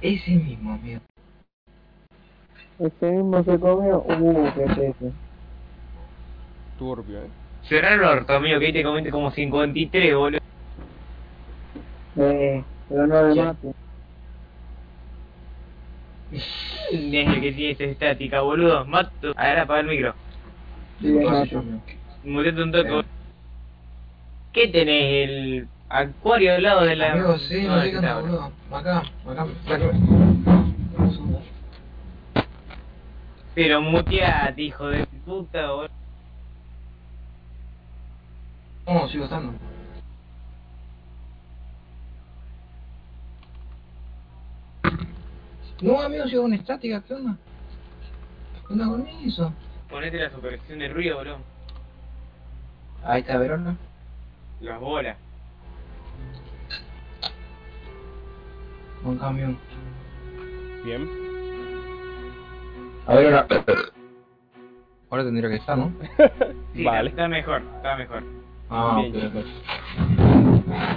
Ese mismo, amigo. Ese mismo se comió. Uh, qué tete. Turbio, ¿eh? Cerrar el orto, amigo, que ahí te comiste como 53, boludo. Eh, pero no le Ya. mate. Es el que tiene esa estática, boludo. Mato. A ver, apaga el micro. Sí. Muteate un toque. Eh. ¿Qué tenés? ¿El acuario al lado de la...? Amigo, sí, no qué está, onda, boludo. Acá, acá, acá. Pero muteate, hijo de puta, boludo. No, sigo estando. No, amigo, sigo con estática, ¿qué onda? ¿Qué onda con eso? Ponete la supervisión de ruido, boludo. Ahí está, Verona. Las bolas. Con camión. Bien. A ver, ahora. Ahora tendría que estar, ¿no? Sí, Vale. está, mejor, está mejor. Ah, Bien.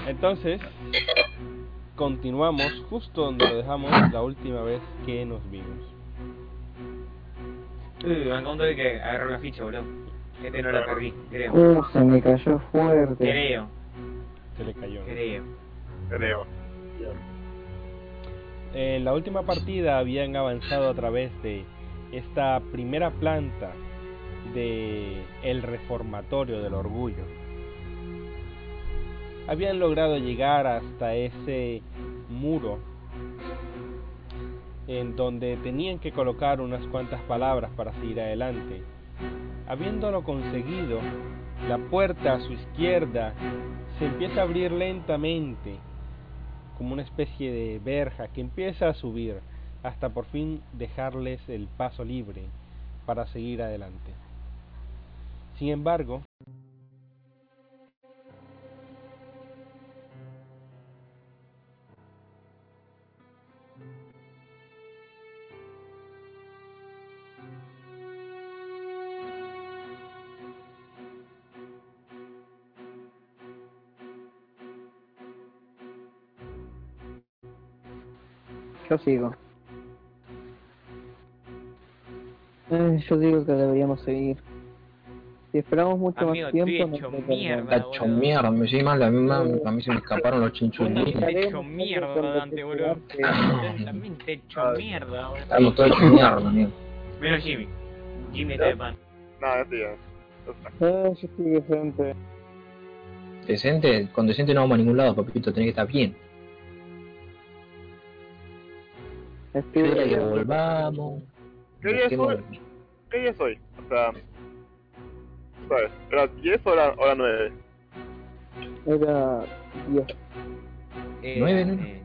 Entonces, continuamos justo donde lo dejamos la última vez que nos vimos. Uy, me encontré que agarró la ficha, boludo. Este no la perdí, creo. Uh, se me cayó fuerte. Creo, Se le cayó. ¿no? creo. Creo. En la última partida habían avanzado a través de esta primera planta de el reformatorio del orgullo. Habían logrado llegar hasta ese muro en donde tenían que colocar unas cuantas palabras para seguir adelante. Habiéndolo conseguido, la puerta a su izquierda se empieza a abrir lentamente como una especie de verja que empieza a subir hasta por fin dejarles el paso libre para seguir adelante. Sin embargo, Yo sigo. Eh, yo digo que deberíamos seguir. Si esperamos mucho Amigo, más estoy tiempo, hecho nos mierda. Está hecho mierda, me sigue mal, a mí, me- a mí se me escaparon los chinchulines. Estoy hecho mierda, Dante, boludo. También te hecho mierda, boludo. Estamos todos hechos mierda, amigo. Menos Jimmy. Jimmy está de pan. No, ya. Eh, yo estoy decente. Decente, con decente no vamos a ningún lado, papito, tenés que estar bien. Que volvamos. ¿Qué día es hoy? ¿Qué día es hoy? O sea, ¿sabes? ¿Era 10 o era, o era 9? Era 10. Eh, Nueve, ¿no? eh,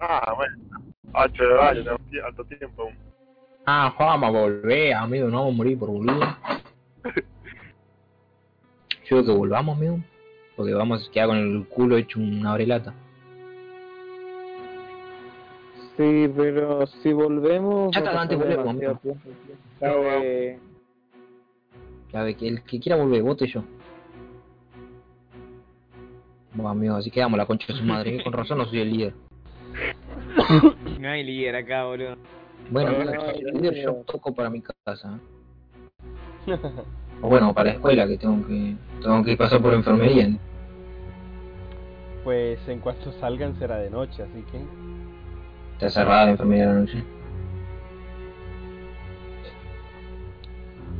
Ah, bueno. 8 de tie- alto tiempo. Ah, vamos a volver, amigo, no vamos a morir por boludo. Yo digo que volvamos, amigo. Porque vamos a quedar con el culo hecho una brelata. Sí, pero si volvemos. Ya está, antes volvemos, A ver, que el que quiera volver, vote yo. Bueno, amigo, así quedamos la concha de su madre. Con razón no soy el líder. No hay líder acá, boludo. Bueno, No, no, yo toco para mi casa. O bueno, para la escuela, que tengo que tengo que pasar por enfermería. ¿no? pues en cuanto salgan será de noche, así que Está cerrada la enfermería de la noche.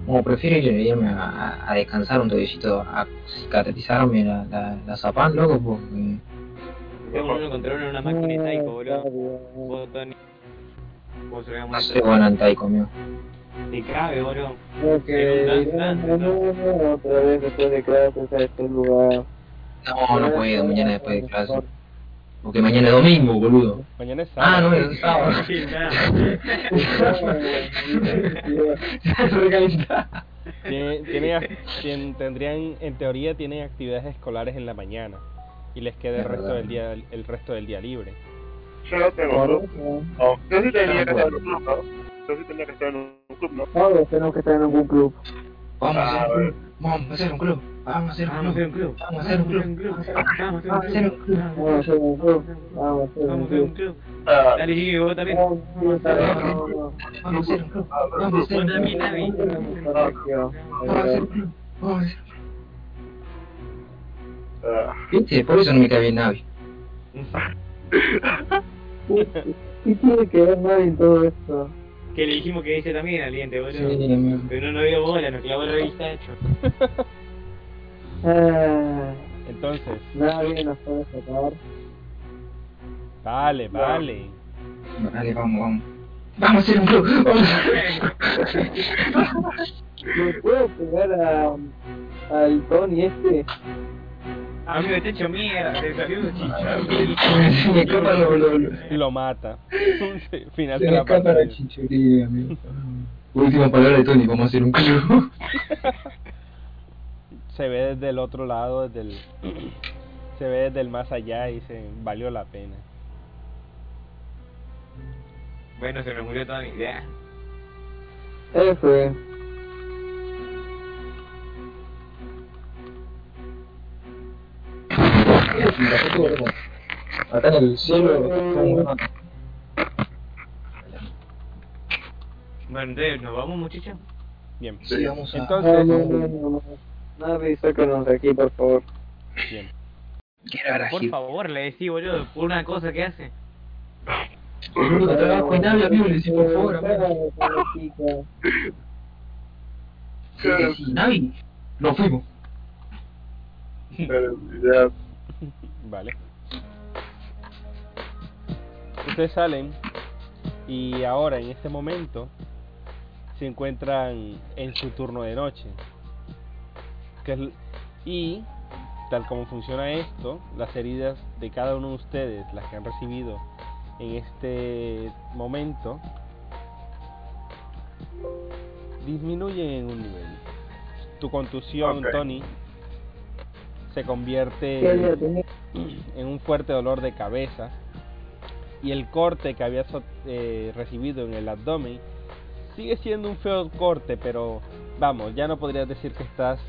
Como prefiero ir- irme a, descansar un toquecito, a cicatrizarme la, la, la zapán, loco, porque... Tengo uno contra uno en una máquina de taiko, No soy bueno en taiko, mío. Te cabe, boludo. Creo que danzante, otra vez después de clases a este lugar. No, no puedo, mañana después de clase. Porque mañana es domingo, boludo. mañana es Ah, sábado. no, es sábado. Tiene- tendrían, en teoría, tienen actividades escolares en la mañana y les queda el Es resto del día, el resto del día libre. Yo no tengo grupo. No, yo sí tenía que Ah, hacer bueno. grupo. yo sí tenía que estar en un club, ¿no? Todos tenemos que estar en algún club. Vamos a Ah, hacer un club. Vamos a hacer un club. Vamos a hacer un Vamos a hacer un club. club. Vamos a hacer un club. Vamos a hacer un club. Vamos a hacer un club. Vamos a hacer un Vamos a hacer un club. club. Ah, Dale, vos también. Vamos a hacer un club. Vamos a hacer un club. Vamos a hacer un club. Vamos a hacer un club. Vamos a hacer un club. ah, ¿Viste? Por eso no me cae bien Navi. ¿Qué tiene que ver nadie en todo esto? Que le dijimos que dice también al diente, boludo. Sí. Pero no nos dio bola, nos clavó la revista hecho. Ah, Entonces, nadie nos puede sacar. vale, vale. Vale, vamos, vamos. Vamos a hacer un club. ¿Me puedo pegar a, al Tony este? Amigo, te hecho mierda, te salió un chicharro. Se me escapa lo, lo, lo- Lo mata. Final Se de me la escapa la amigo. Última palabra de Tony, vamos a hacer un club. Se ve desde el otro lado, desde el... Se ve desde el más allá y se valió la pena. Bueno, se nos murió toda mi idea. F. Acá en el cielo. Bueno, entonces, ¿nos vamos, muchachos? Bien. Sí, vamos a. No, Entonces, no, no, no, no. Nadie, sácanos de aquí, por favor. bien. Quiero ahora Por favor, le decís, boludo, por una cosa que hace. Boludo, trabajo en nave, amigo, le decís por favor, amigo. Sí, Navi. Nos fuimos. pero ya, Vale. Ustedes salen y ahora en este momento se encuentran en su turno de noche. Que es l- y tal como funciona esto, las heridas de cada uno de ustedes, las que han recibido en este momento, disminuyen en un nivel. Tu contusión. Tony, se convierte en un fuerte dolor de cabeza. Y el corte que habías eh, recibido en el abdomen sigue siendo un feo corte, pero vamos, ya no podrías decir que estás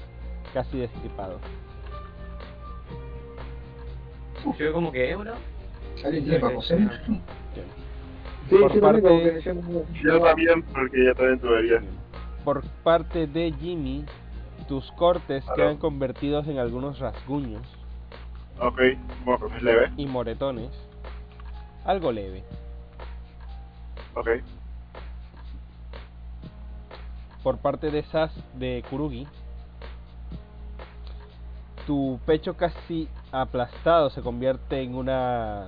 casi destripado. Yo como que, heridas. Por parte de Jimmy, tus cortes quedan convertidos en algunos rasguños Ok, bueno, leve. y moretones, algo leve. Ok, por parte de Sas de Kurugi, tu pecho casi aplastado se convierte en una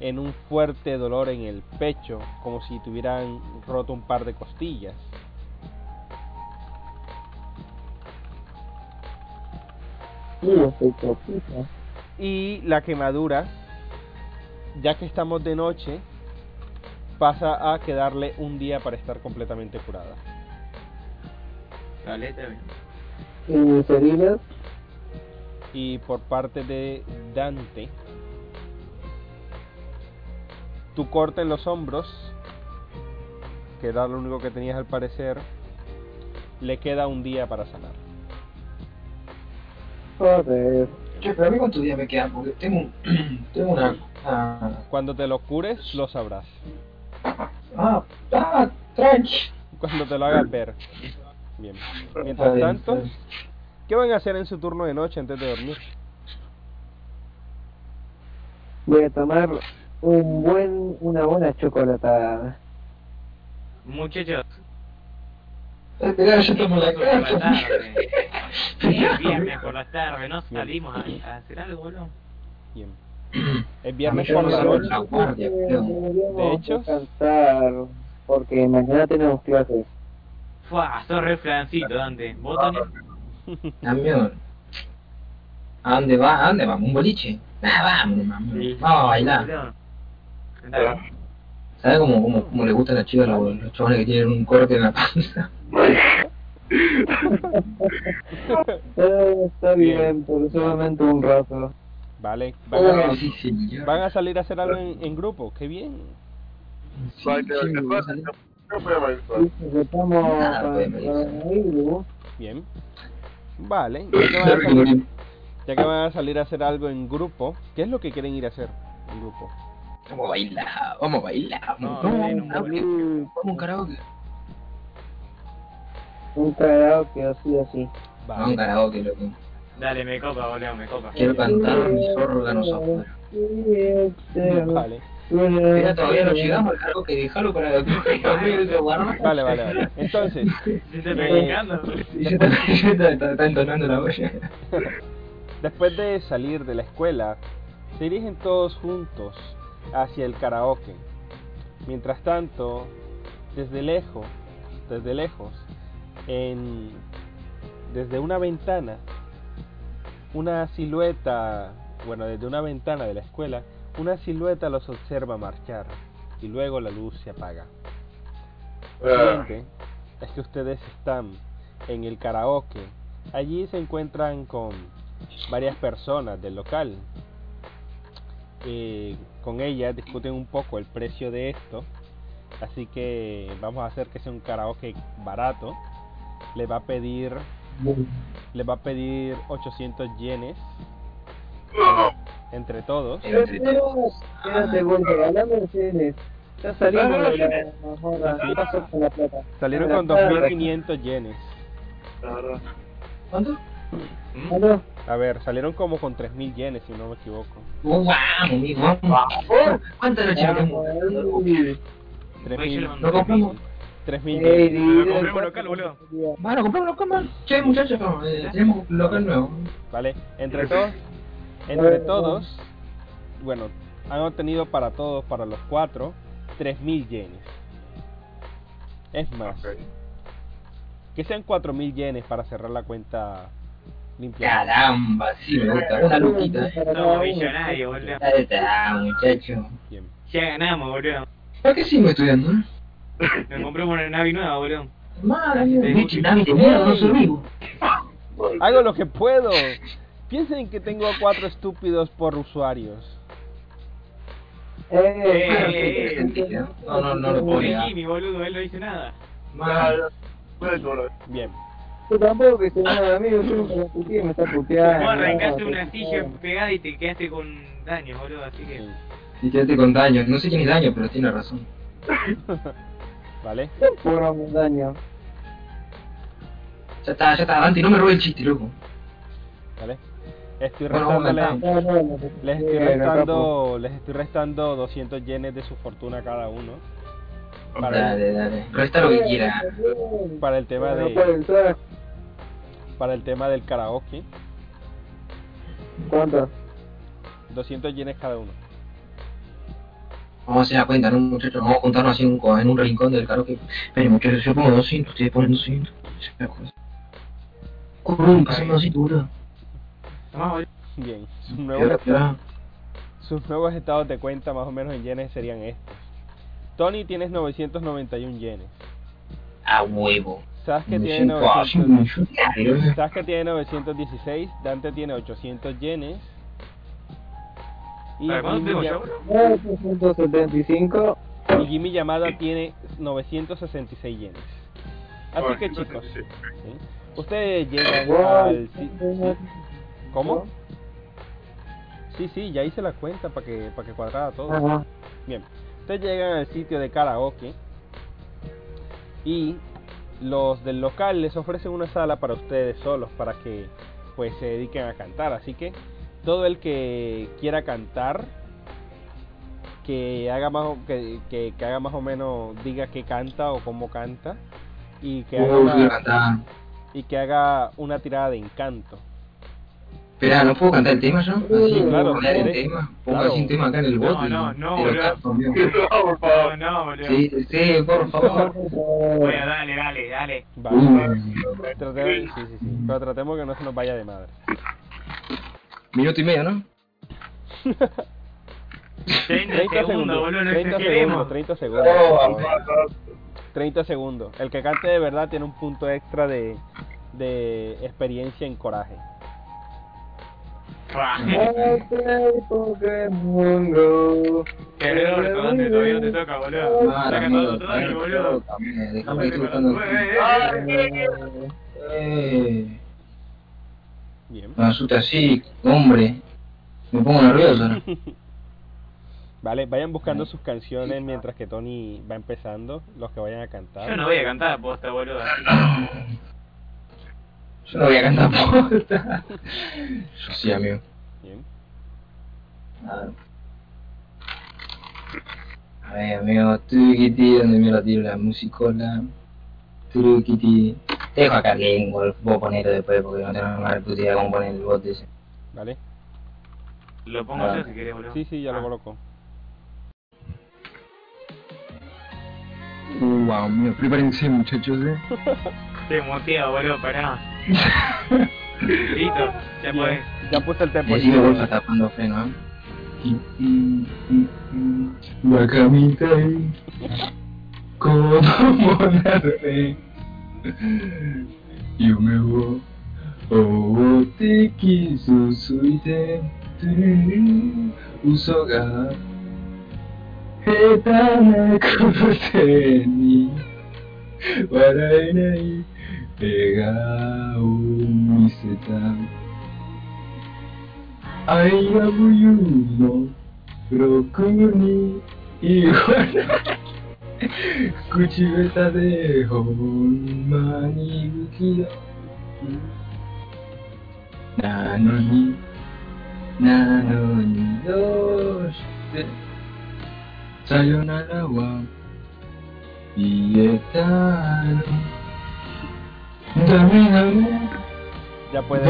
en un fuerte dolor en el pecho, como si tuvieran roto un par de costillas. Y la quemadura, ya que estamos de noche, pasa a quedarle un día para estar completamente curada. Dale, está bien. ¿Y mis heridas? Y por parte de Dante, tu corte en los hombros, que era lo único que tenías al parecer, le queda un día para sanar. Joder. Che, pero a mí cuántos días me quedan, porque tengo, un- tengo una... una- Cuando te lo cures, lo sabrás. Ah, ah, tranqui. Cuando te lo hagas ver. Bien. Mientras tanto. ¿qué van a hacer en su turno de noche antes de dormir? Voy a tomar un buen, una buena chocolatada. Muchachos, Esperá, yo tomo la carta. tarde. Es viernes por la tarde, no salimos a, a hacer algo, boludo. Bien. Es viernes por la me noche. De hecho- descansar, porque mañana tenemos clases. Fua, sos re flancito, Dante. ¿Vos, Tony? Amigo, ¿a dónde va? ¿A dónde vamos? ¿Un boliche? Ah, vamos, vamos, Sí. vamos a bailar. ¿Sabes cómo, cómo, cómo le gustan a las chicas los, los chavales que tienen un corte en la panza? Eh, está bien, pero solamente un rato. Vale. Van a, sí, señor. van a salir a hacer algo en, en grupo. Qué bien. Sí, sí. Bien. Vale, ya que, van a salir, ya que van a salir a hacer algo en grupo, ¿qué es lo que quieren ir a hacer en grupo? Vamos a bailar, vamos a bailar. No, Vamos, no, no, karaoke. Vamos a un karaoke. Un karaoke así así. Vamos a un karaoke, loco. Dale, me copa, boludo, me copa. Quiero cantar mis órganos afuera. Vale, Mira, todavía no llegamos al karaoke, déjalo para guardar. vale, vale, vale. Entonces, Se está pegando. Y se está, está- está entonando la olla. después de salir de la escuela, se dirigen todos juntos hacia el karaoke. Mientras tanto, desde lejos, desde lejos, en, desde una ventana, una silueta, bueno, desde una ventana de la escuela, una silueta los observa marchar y luego la luz se apaga. Lo Ah, siguiente es que ustedes están en el karaoke. Allí se encuentran con varias personas del local. Eh, con ellas discuten un poco el precio de esto. Así que vamos a hacer que sea un karaoke barato. Le va a pedir, le va a pedir 800 yenes entre todos. Entre todos. Quédate, Walter, hablando de cenes. Ya salimos de la joda. ¿Qué pasó con la plata? Salieron con plata. 2.500 yenes. la verdad. ¿Cuánto? A ver, salieron como con 3.000 yenes si no me equivoco. Oh. ¿Cuántas noches Vamos, hablamos? ahí. 3.000 ¿Lo compramos? 3.000 Ey, yenes. compremos local, boludo. Bueno, compramos local, man. Che, muchachos, eh, tenemos local nuevo. ¿Vale? Entre todos, entre todos, bueno, han obtenido para todos, para los cuatro, 3.000 yenes. Es más, que sean 4.000 yenes para cerrar la cuenta limpia. Caramba, sí, me gusta. Una luquita, eh. Somos millonarios, boludo. Ahí está, muchacho. Bien. Ya ganamos, boludo. ¿Para qué sigo estudiando, eh? Nos compramos una nave nueva, boludo. Madre mía, Navi de mierda, no soy vivo. Hago lo que puedo. Piensen que tengo a cuatro estúpidos por usuarios. Eh, Eh, No, no, no lo puedo. Jimmy, boludo, él no dice nada. Todo. Bien. Yo tampoco que se nada, amigo, yo nunca la puteé, me está puteando. Vos arrancaste no, una no, silla no. pegada y te quedaste con daños, boludo, así que... sí. Sí, quédate con daño. No sé quién es daño, pero tiene razón. ¿Vale? Cobramos daño. Ya está, ya está, Dante, no me robe el chiste, loco. ¿Vale? Estoy Bueno. No, no, no, no, les estoy no, restando, les estoy restando 200 yenes de su fortuna a cada uno Para Dale, dale. Resta lo que quiera. para el tema de para el tema del karaoke. ¿Cuánto? 200 yenes cada uno. Vamos a hacer la cuenta, ¿no, muchachos? Vamos a juntarnos así en un, en un rincón del karaoke. Esperen, muchachos, yo pongo 200, ustedes ponen 200. Esa cosa. Corre, pasame 200, boludo. Tomá, boludo. Bien. Sus nuevos, sus nuevos estados de cuenta más o menos en yenes serían estos. Tony tienes 991 yenes. A huevo. Sasuke tiene 500, ah, 900, millonario. Sasuke tiene 916, Dante tiene 800 yenes. Y ¿Para cuándo Jimmy, tengo Ya- yo, boludo? 975. y Jimmy Yamada tiene 966 yenes. Así que chicos, ustedes llegan al. ¿Cómo? Sí, sí, ya hice la cuenta para que, para que cuadrara todo. Ajá. Bien, ustedes llegan al sitio de karaoke y los del local les ofrecen una sala para ustedes solos para que pues se dediquen a cantar. Así que todo el que quiera cantar, que haga más o- que, que, que haga más o menos diga qué canta o cómo canta que haga una, y que haga una tirada de encanto. Espera, ¿no puedo cantar el tema yo? Así, Sí, claro, poner el tema. Pongo Claro. así un tema acá en el No, bot. no, no, lo boludo. canto. No, por No, favor. no, boludo. Sí, sí, sí, por favor. Bueno, dale, dale, dale. Vale. Tratemos, sí, sí, sí. Pero tratemos que no se nos vaya de madre. minuto y medio, ¿no? 30 30 segundos, boludo, no 30 segundos, exageremos. 30 segundos. Oh, por favor. 30 segundos. El que cante de verdad tiene un punto extra de, de experiencia en coraje. Ok, Pokémon Go. Qué orto, Dante, todavía no te toca, boludo. Cantando todo Dante, boludo. Déjame estoy buscando. Bien. me asusta así, hombre. Me pongo nervioso. ¿no? Vale, vayan buscando sus canciones mientras que Tony va empezando, los que vayan a cantar. Yo no voy a cantar posta, boludo. Yo no voy a cantar posta. Yo sí, amigo. Bien. A ver. A ver, amigo, Turikiti, donde me lo tiro la musicola. Turikiti. Te dejo acá que vos ponelo después porque no tengo más puta idea cómo poner el bot ese. Vale. Lo pongo yo si querés, boludo. Sí, sí, ya lo Ah. coloco. Uh, wow, amigo, prepárense muchachos, eh. Te muteo, boludo, pará. Listo, ya puedes. Ya puse el tempo. Y luego está tapando pena. La camita ahí. ¿Cómo ponerme? Yume wo. Oh, te quiso suite. Uso ga. 下手なことに笑えない笑顔を見せた I love you のろくに言わない口下手でほんまに不器用なのになのにどうして？さよならは言えたの？Termínalo. Ya puedes.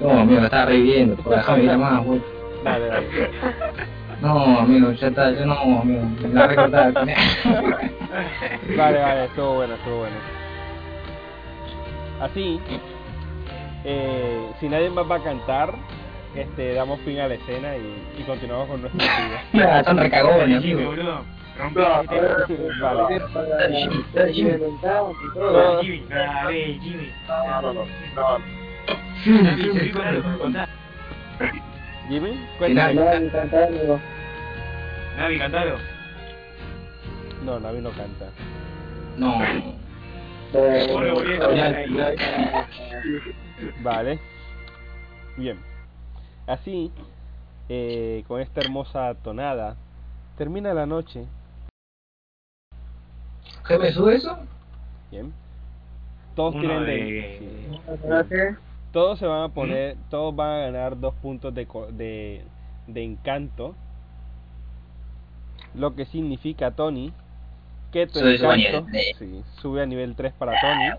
No, amigo, está reviviendo. Déjame ir a más, güey. Dale, dale. No, amigo, ya está, yo no, amigo, la recortada. vale, vale, estuvo bueno, estuvo bueno. Así, eh, si nadie más va a cantar, este, damos fin a la escena y, continuamos con nuestro video. son recagones, amigo. Jimmy. Nadie cantando. Navi, cantalo. No, Navi no canta. No. Vale. Bien. Así, eh, con esta hermosa tonada, termina la noche. ¿Qué me sube eso? Bien. Todos Uno tienen de- de, sí. Gracias. Todos se van a poner, todos van a ganar dos puntos de, de, de encanto. Lo que significa, Tony, que tu encanto sí, sube a nivel 3 para Tony.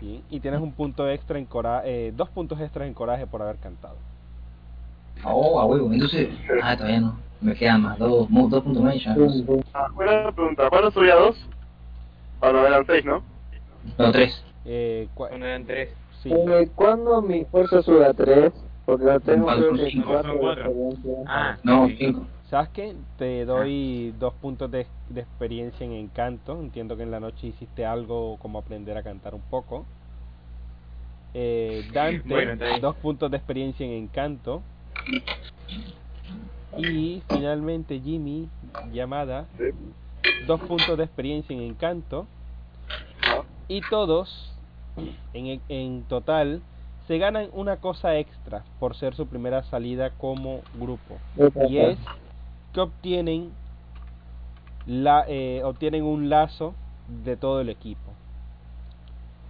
¿sí? Y tienes un punto extra en coraje, dos puntos extras en coraje por haber cantado. Oh, a huevo. Entonces. Ah, todavía no. Me quedan más. Dos, dos puntos más ya. Pum. Ah, buena pregunta. ¿Cuándo subía dos? Cuando eran seis, ¿no? No, tres. Eh, cua- Cuando eran tres. sí, Eh, ¿Cuándo mi fuerza sube a 3? Porque la tengo que cinco, cuatro son cuatro. Ah, No, cinco. ¿Sabes qué? Te doy dos puntos de, de experiencia en encanto. Entiendo que en la noche hiciste algo como aprender a cantar un poco. Eh, Dante, Bueno, dos puntos de experiencia en encanto. Y finalmente Jimmy, llamada, Sí. dos puntos de experiencia en encanto. Y todos, en, en total, se ganan una cosa extra por ser su primera salida como grupo y es que obtienen la eh, obtienen un lazo de todo el equipo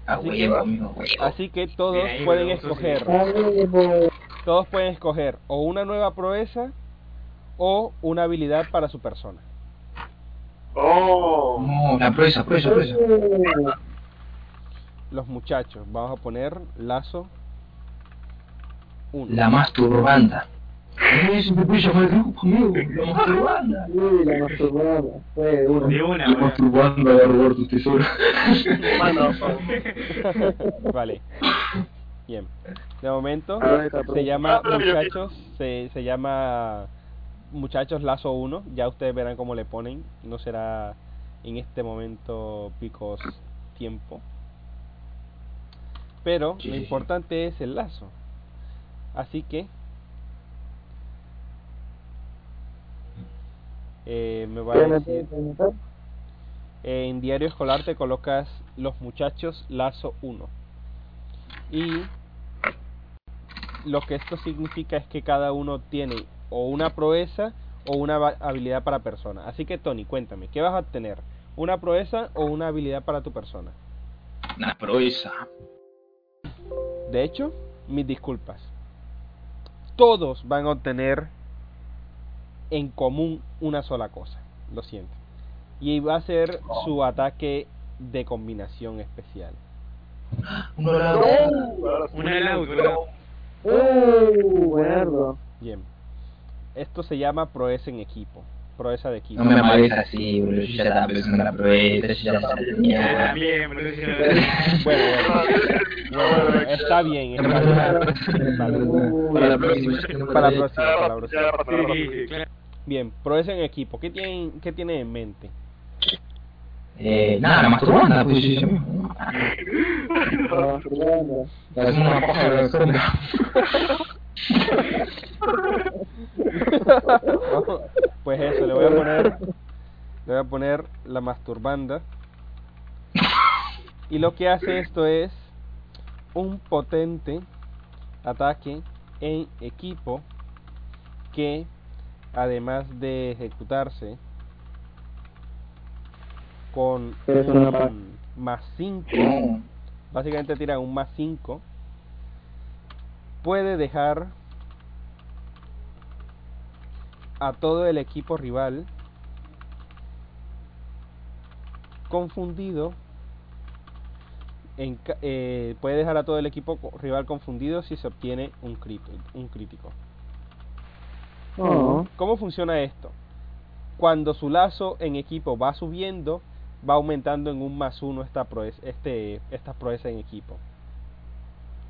Así huevo, que- amigo, a huevo. así que todos pueden escoger Amigo. Todos pueden escoger o una nueva proeza o una habilidad para su persona Oh. No, la proeza, proeza, proeza. los muchachos vamos a poner lazo 1 La masturbanda. Eso me puede llamar el grupo, amigo. La masturbanda. Uy, la masturbada. Fue. De una, boludo. masturbanda va a robar tus tesoros. Vale de momento se llama Ah, muchachos se, se llama muchachos lazo 1 ya ustedes verán cómo le ponen. No será en este momento picos tiempo. Pero Sí, lo importante es el lazo. Así que eh, me va a ¿Quién decir en diario escolar te colocas los muchachos lazo 1 y lo que esto significa es que cada uno tiene o una proeza o una habilidad para persona. Así que Tony cuéntame qué vas a obtener una proeza o una habilidad para tu persona Una proeza. de hecho mis disculpas. Todos van a obtener en común una sola cosa. Lo siento. Y va a ser su ataque de combinación especial. Un dorado. Ahora sí. ¡Uh! Buenardo. Bien. Esto se llama proeza en equipo. Proeza de equipo. No me amargues así, boludo. Yo ya estaba pensando en la proeza, yo ya también, Bueno, bueno, bueno, está bien. Está bien. Vale. Para la próxima. Para la próxima. Para la. Bien, proeza en equipo. ¿Qué tienen, qué tienen en mente? Eh, nada, la masturbanda, pues yo Fernando. Es una paja de la sombra. Pues eso, le voy a poner. Le voy a poner la masturbanda. Y lo que hace esto es un potente ataque en equipo que además de ejecutarse con un más 5, No. básicamente tira un más 5, puede dejar a todo el equipo rival confundido en eh, puede dejar a todo el equipo rival confundido si se obtiene un, crit- un crítico. Oh. ¿Cómo funciona esto? Cuando su lazo en equipo va subiendo, va aumentando en un más uno esta proeza, este, esta proeza en equipo.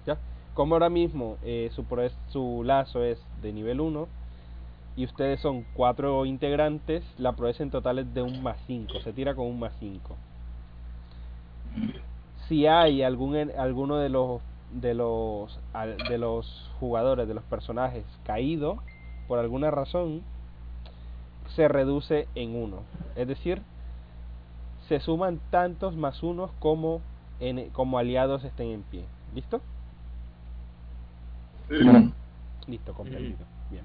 ¿Ya? Como ahora mismo eh, su, proez- su lazo es de nivel 1 y ustedes son cuatro integrantes, la proeza en total es de un más 5, se tira con un más 5. Si hay algún alguno de los de los de los jugadores, de los personajes caído por alguna razón, se reduce en 1. Es decir, se suman tantos más unos como en, como aliados estén en pie. ¿Listo? Sí. Listo, comprendido. Bien.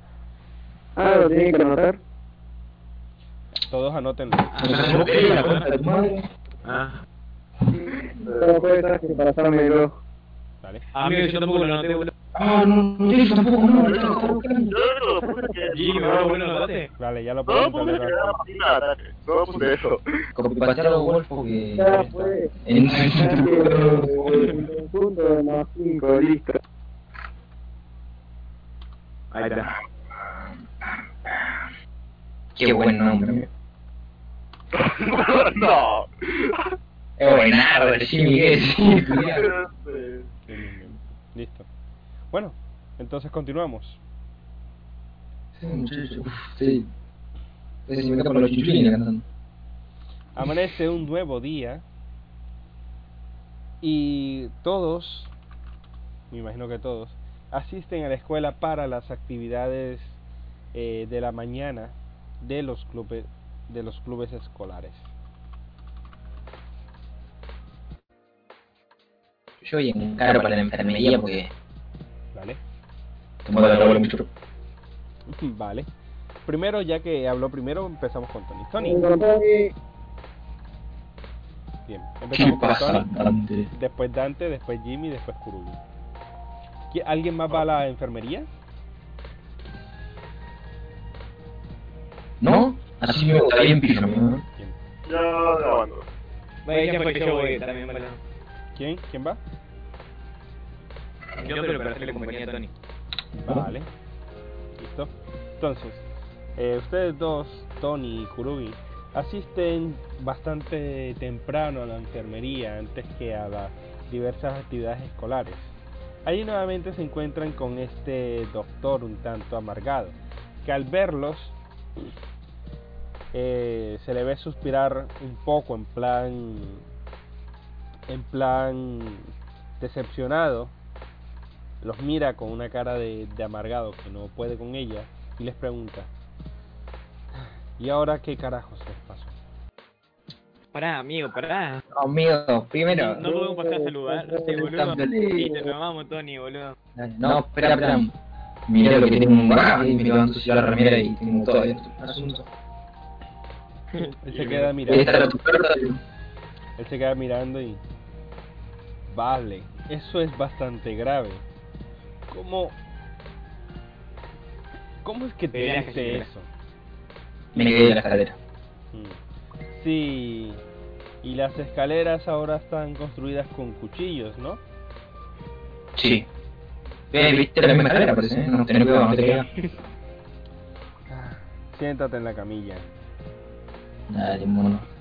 Ah, lo tienen que anotar. Todos anoten. Ah, No madre. Ah. Vale. amigo, yo tampoco lo noté, boludo. Ah, no, no, yo tampoco, no, no va bueno, ¿lo notaste? Vale, ya lo No pongo lo en puse eso. Copipastear los golfos que... Ya fue. En... Un punto de más 5, listo. Ahí está. Qué buen nombre. no. Es buenardo, el Jimmy, ¿qué decir? culiao? Bien, bien, bien. Listo. Bueno, entonces continuamos. Sí, sí. Me los cantando. Amanece un nuevo día y todos, me imagino que todos, asisten a la escuela para las actividades eh, de la mañana de los clubes de los clubes escolares. Yo voy en caro para la enfermería porque ¿Vale? tomo la labor mucho. Vale. Primero, ya que habló primero, empezamos con Tony. Tony, bien. ¿Qué Empezamos con pasa, Tony, Dante? después Dante, después Jimmy, después Kurugi. ¿Qui- ¿Alguien más va a la enfermería? ¿No? Así me gusta bien pijama, ¿no? Ya grabando. Bueno, ya fue que yo voy también, boludo. ¿Quién? ¿Quién va? Yo, pero para hacerle compañía a Tony. Vale. Listo. Entonces, eh, ustedes dos, Tony y Kurugi, asisten bastante temprano a la enfermería antes que a las diversas actividades escolares. Allí nuevamente se encuentran con este doctor un tanto amargado, que al verlos eh, se le ve suspirar un poco en plan en plan decepcionado los mira con una cara de, de amargado que no puede con ella y les pregunta, ¿y ahora qué carajos les pasó? Pará, amigo, pará. Amigo, primero. No podemos pasar a saludar, no sé, boludo. Y te llamamos Tony, boludo. No, espera, espera. Mirá lo que tengo un bajo y me levanto la remera y tengo todo esto. Asunto. Él se queda a mirando, a él se queda mirando y... Eso es bastante grave. ¿Cómo... ¿Cómo es que te sí. eso? Me quedé en la escalera. Mm. Sí, y las escaleras ahora están construidas con cuchillos, ¿no? Sí. Eh, viste la misma escalera, parece. ¿eh? No, tener cuidado, no te caigas. Ah, Siéntate en la camilla. Dale, mono.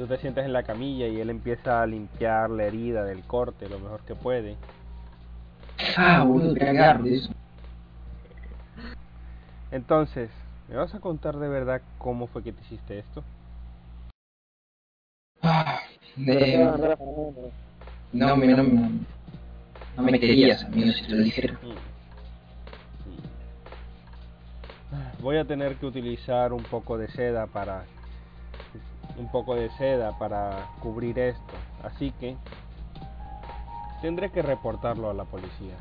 Tú te sientas en la camilla y él empieza a limpiar la herida del corte lo mejor que puede. Ah, boludo, eso. Entonces, ¿me vas a contar de verdad cómo fue que te hiciste esto? Ah. No, me, no, me- no me querías, amigo, si te lo dijera. Voy a tener que utilizar un poco de seda para un poco de seda para cubrir esto, así que tendré que reportarlo a la policía.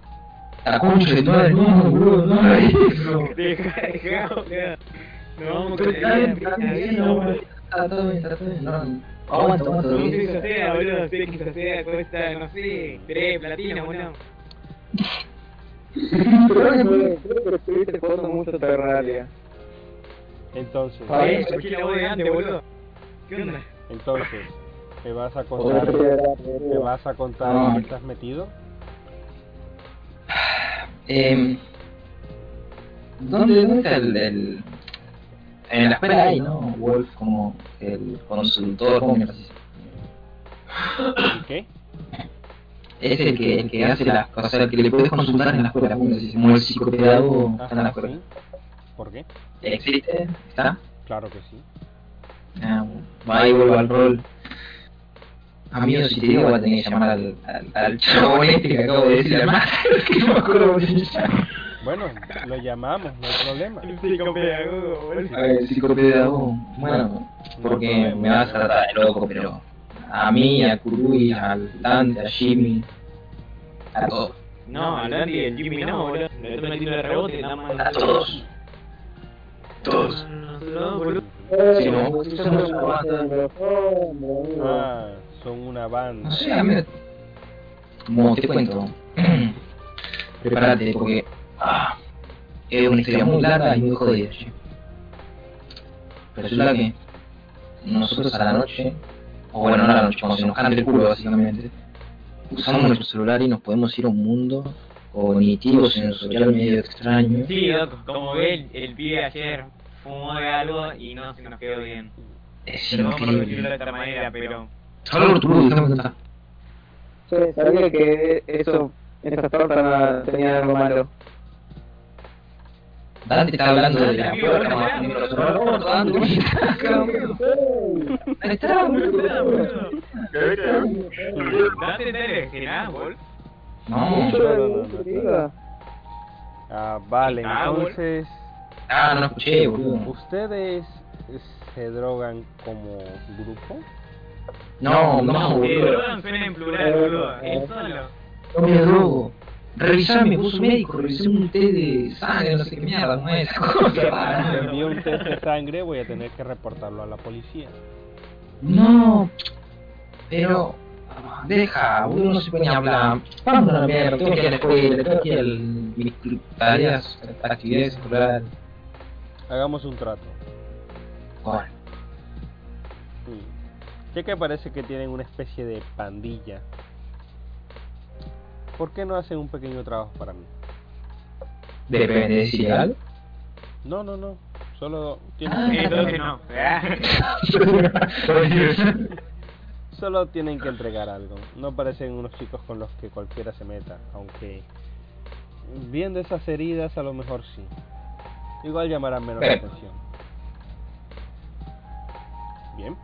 La concha de tu madre, no, boludo, no hagas eso. Deja, deja, boludo. No no, boludo. Está todo bien, está todo bien, no. Aguanta, aguanta, No boludo. sé qué sea, boludo. Sé que sea cuesta, no sé, tres platinos, boludo. Pero que puede- Creo que estuviste jugando mucho Terraria. Entonces. ¿Qué onda? entonces, ¿me vas a contar, me vas a contar No. en qué estás metido? Eh, ¿dónde, ¿Dónde está el, el- En la escuela hay, ¿no? Wolf como el consultor, ¿cómo dice? ¿Y qué? Es el que, el que hace las cosas, el que le puedes consultar en la escuela. Como el psicopedagogo está en la escuela. ¿Por qué? ¿Existe? ¿Está? Claro que sí. Ah, bueno. ahí vuelvo al rol. Amigo, si te digo, voy a tener que llamar al, al, al chabón este que acabo de decir, al máster, que no me acuerdo cómo se llama. Bueno, lo llamamos, no hay problema. El psicopedagogo, boludo. A ver, psicopedagogo. Bueno, porque me vas a tratar de loco, pero a mí, a Kurui, al Dante, a Jimmy, a todos. No, al Dante y el Jimmy no, boludo. Le estoy metiendo de rebote, nada más. A todos. Todos. No, boludo. Si no, somos una banda. Ah, son una banda. No sé, a mí. Como te cuento. Prepárate, porque. Ah, es una historia muy larga y muy jodida. Resulta que. Nosotros a la noche. O bueno, no a la noche, cuando se nos cante el culo, básicamente. Usamos nuestro celular y nos podemos ir a un mundo cognitivo sensorial medio extraño. Sí, como ve el, el pibe ayer fumó de algo y no se nos quedó bien. Es Pero vamos a repetirlo de increíble. esta manera, pero... Solo por tu culo, déjame contar. Che, sabía que eso, esa torta tenía algo malo. Dante está hablando de la puerta, más no, Dante, Ahí está, bol. No, no, no, no. Ah, vale, Ah, entonces, ah, no escuché, boludo. ¿ustedes se drogan como grupo? No, no, Que boludo. drogan suena en plural, boludo. Él solo. No me drogo. Revisame, puso médico, revisé un té de sangre, no sé qué mierda, no es esa Si me cosa. envío un test de sangre, voy a tener que reportarlo a la policía. No, pero deja, uno no se puede ni hablar. Vamos a la mierda, tengo que ir a la escuela, tengo que ir a tareas, actividades escolares. Hagamos un trato. Bueno. Ya que parece que tienen una especie de pandilla, ¿por qué no hacen un pequeño trabajo para mí? depende de si legal. No, no, no. Solo Ah. tienen, Entonces no. solo tienen que entregar algo. No parecen unos chicos con los que cualquiera se meta, aunque viendo esas heridas a lo mejor sí. Igual llamarán menos la atención. Bien.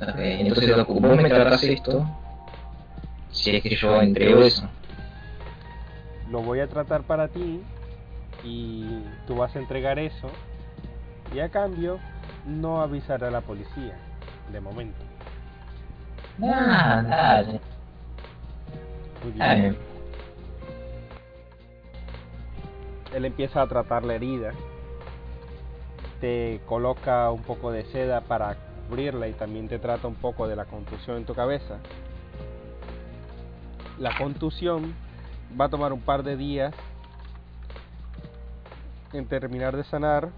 Ok, entonces vos me tratás esto Si es que yo entrego eso. Lo voy a tratar para ti y tú vas a entregar eso y a cambio no avisar a la policía de momento. Ah, dale. Muy bien. Dale. Él empieza a tratar la herida. Te coloca un poco de seda para cubrirla y también te trata un poco de la contusión en tu cabeza. La contusión va a tomar un par de días en terminar de sanar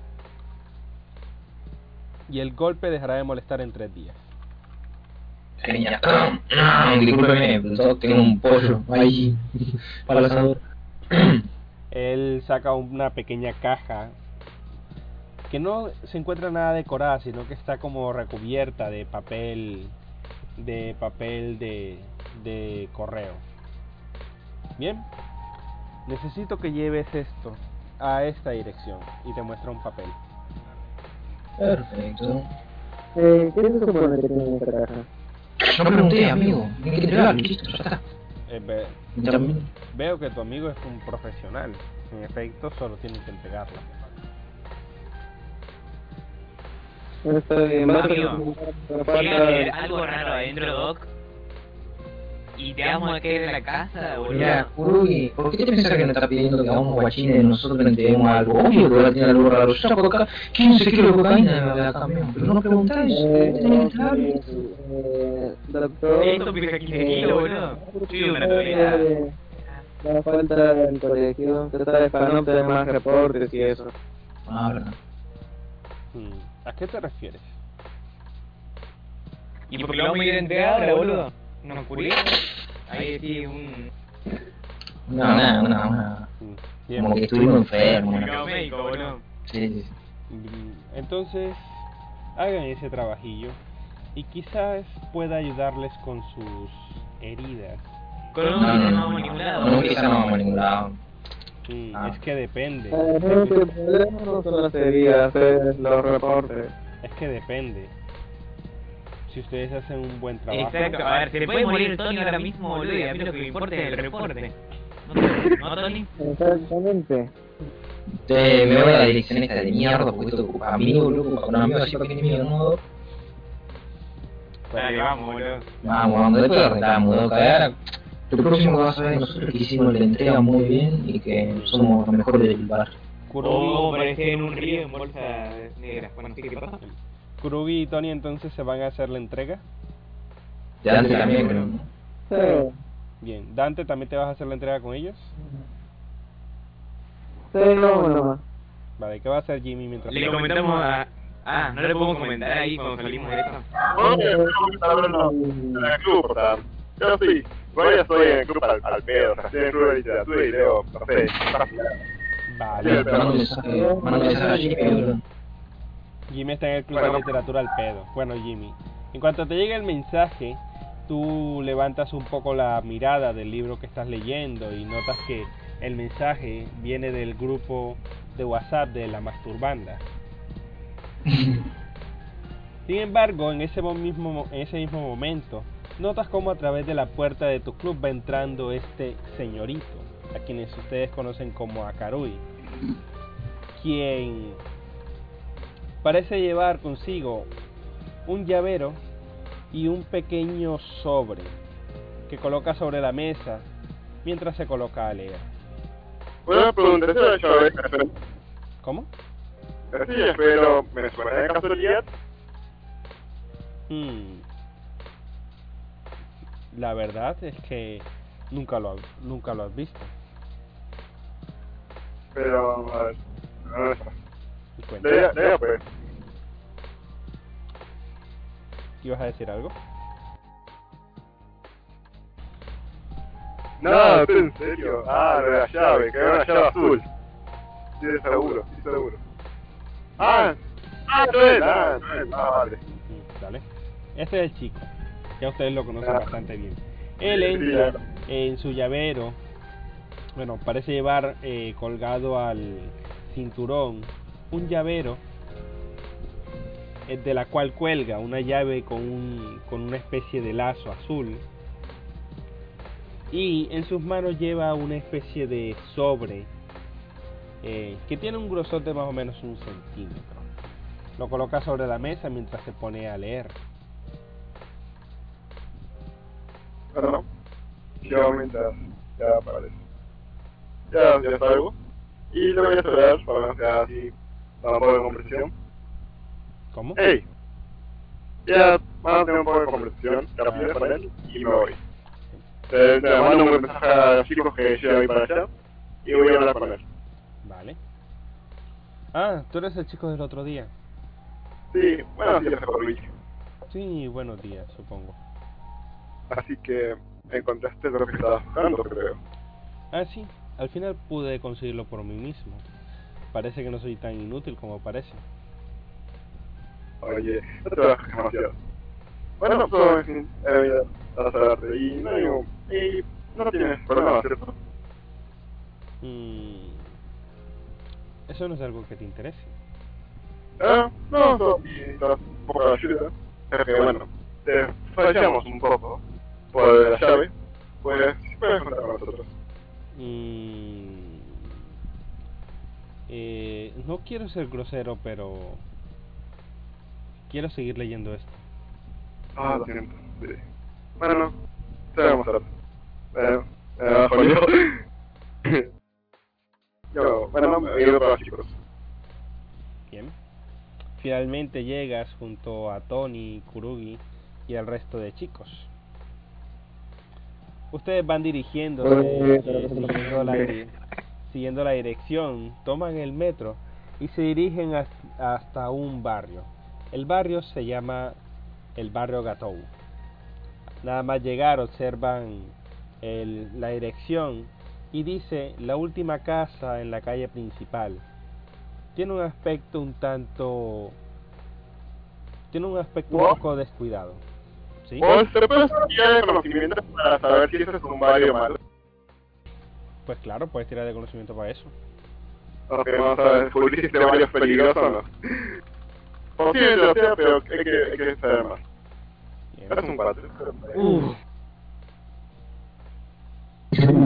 y el golpe dejará de molestar en tres días. Discúlpeme, tengo un pollo ahí para el asador. Él saca una pequeña caja que no se encuentra nada decorada, sino que está como recubierta de papel de papel de, de correo. Bien, necesito que lleves esto a esta dirección y te muestra un papel. Perfecto. Eh, ¿Qué se supone que tiene esta caja? No pregunté, amigo. Hay que entregarlo, listo, ya está. Eh, ve- veo que tu amigo es un profesional. En efecto, solo tienes que entregarla. A haber falta... algo raro adentro, Doc. Y te vamos a caer en la casa, Mira, boludo. Urugi, ¿por qué te pensás que nos está pidiendo que hagamos guachines y nosotros le entreguemos algo? Obvio que va a tener algo raro. Yo saco acá 15 kilos de cocaína de la camión, pero no preguntáis. Eh, tenés que entregarlo. eh, doctor... Esto pesa 15 kilos, boludo. Soy una eh, tonelada. La falta del colegio, tú sabes, para no tener más reportes y eso. Ah, verdad. Hmm, ¿A qué te refieres? ¿Y por qué lo vamos a ir a entregar ahora, boludo? ¿No me curé? Ahí sí, un... No, no, no, no. Hmm, bien. Como que estuvimos enfermos. Una- médico, boludo. Sí, sí, sí. Entonces, hagan ese trabajillo y quizás pueda ayudarles con sus heridas. Con No, no, no no. vamos a ningún lado. No, quizá no vamos a ningún lado. Mm, Ah. Es que depende. Eh, el problema no solo sería hacer los reportes. Es que depende. Si ustedes hacen un buen trabajo. Exacto, a ver, se puede morir Tony ahora mismo, boludo, y a mí lo que me importa es el reporte. ¿No, ¿No Tony? Exactamente. Te, me voy a la dirección esta de mierda porque esto ocupa amigo, loco, con un amigo así que ni mío, ¿no? Dale, vamos, boludo. Vamos, vamos, después arreglamos, ¿no? Cagar. Lo próximo que vas a ver es nosotros que hicimos la entrega muy bien y que somos los mejores del bar. O aparecer en un río en bolsas negras. Bueno, ¿qué pasa? Kurugi y Tony entonces se van a hacer la entrega. De antes también, pero... Sí, Bien, Dante, ¿también te vas a hacer la entrega con ellos? sí, no, nomás. Vale, ¿qué va a hacer Jimmy mientras Le comentamos a... Ah, no le podemos comentar ahí cuando salimos de esto. No, que está hablando en el club, o sea, yo sí, igual ya estoy en el club al, al pedo, o sea, estoy en el club de literatura y leo, no sé, Vale, Manda un mensaje, manda un mensaje a Jimmy, boludo. Jimmy está en el club de literatura al pedo. Bueno, Jimmy, en cuanto te llegue el mensaje, tú levantas un poco la mirada del libro que estás leyendo y notas que el mensaje viene del grupo de WhatsApp de la masturbanda. Sin embargo, en ese mo- mismo, en ese mismo momento, notas como a través de la puerta de tu club va entrando este señorito, a quienes ustedes conocen como Akarui, quien parece llevar consigo un llavero y un pequeño sobre que coloca sobre la mesa mientras se coloca a leer. Una pregunta, ¿eso? ¿Cómo? Sí, pero me suena de casualidad. Hmm. La verdad es que nunca lo, nunca lo has visto. Pero, a ver, Lea, lea pues. ¿Ibas a decir algo? No, tú en serio. Ah, lo de la llave, que era una llave azul. Sí, seguro, sí, seguro. Ah, ah, no es, ah, no es, ah, vale. Mm, Dale. Este es el chico. Ya ustedes lo conocen Ah. bastante bien. Él Sí, entra claro. en su llavero. Bueno, parece llevar eh, colgado al cinturón un llavero eh, de la cual cuelga una llave con, un, con una especie de lazo azul. y en sus manos lleva una especie de sobre eh, que tiene un grosor de más o menos un centímetro. Lo coloca sobre la mesa mientras se pone a leer. Bueno, yo mientras ya aparece. Ya, ya salgo. Y le voy a esperar para que así, para un poco de compresión. ¿Cómo? ¡Ey! Ya, vamos a tener un poco de compresión, café con él y me voy. Te, te mando un mensaje a los chicos que yo voy para allá y voy a hablar con él. Vale. Ah, tú eres el chico del otro día. Sí, bueno, sí, ya se por bicho. Sí, buenos días, supongo. Así que encontraste lo que estabas buscando, creo. Ah, sí, al final pude conseguirlo por mí mismo. Parece que no soy tan inútil como parece. Oye, no te bajes demasiado. Bueno, todo es he venido a saludarte y no, digo, y no tienes problema, ¿cierto? Mm, eso no es algo que te interese. Ah, no, no, y necesitas un poco de ayuda. Es que bueno, te fallamos un poco por la llave, pues puedes contar con nosotros. Mm, eh, no quiero ser grosero, pero quiero seguir leyendo esto. Ah, lo siento, sí. Bueno, no, te vamos a ver. Bueno, eh, jodido. Yo, bueno, no, me he ido para los chicos. Bien. Finalmente llegas junto a Tony, Kurugi y al resto de chicos. Ustedes van dirigiéndose Oye, eh, siguiendo, la, dire- siguiendo la dirección, toman el metro y se dirigen has- hasta un barrio. El barrio se llama el barrio Gatou. Nada más llegar observan el- la dirección y dice la última casa en la calle principal. Tiene un aspecto un tanto... Tiene un aspecto un ¿What? poco descuidado. ¿Sí? ¿Vos te puedes tirar de conocimiento para saber si eso es un barrio malo? Pues claro, puedes tirar de conocimiento para eso. Ok, vamos a descubrir si este barrio es peligroso o no. Posiblemente lo sea, pero hay que, hay que saber más. Es un 4. Uf,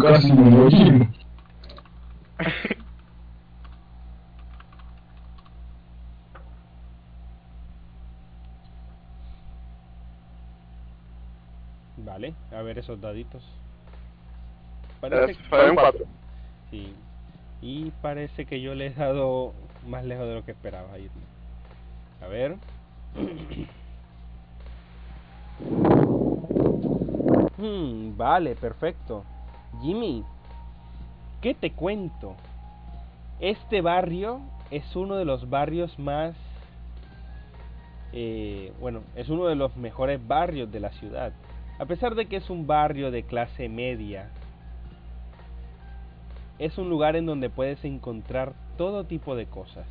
Casi me vale, a ver esos daditos. Es Parece fue un 4. sí. Y parece que yo le he dado más lejos de lo que esperaba irme. A ver. Hmm, vale, perfecto. Jimmy, ¿qué te cuento? Este barrio es uno de los barrios más... eh, bueno, es uno de los mejores barrios de la ciudad. A pesar de que es un barrio de clase media, es un lugar en donde puedes encontrar todo tipo de cosas.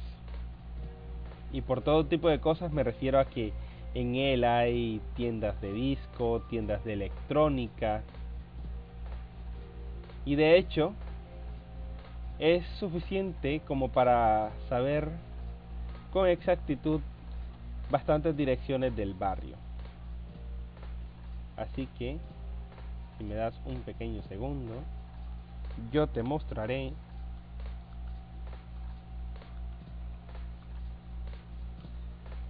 Y por todo tipo de cosas me refiero a que en él hay tiendas de disco, tiendas de electrónica. Y de hecho, es suficiente como para saber con exactitud bastantes direcciones del barrio. Así que, si me das un pequeño segundo, yo te mostraré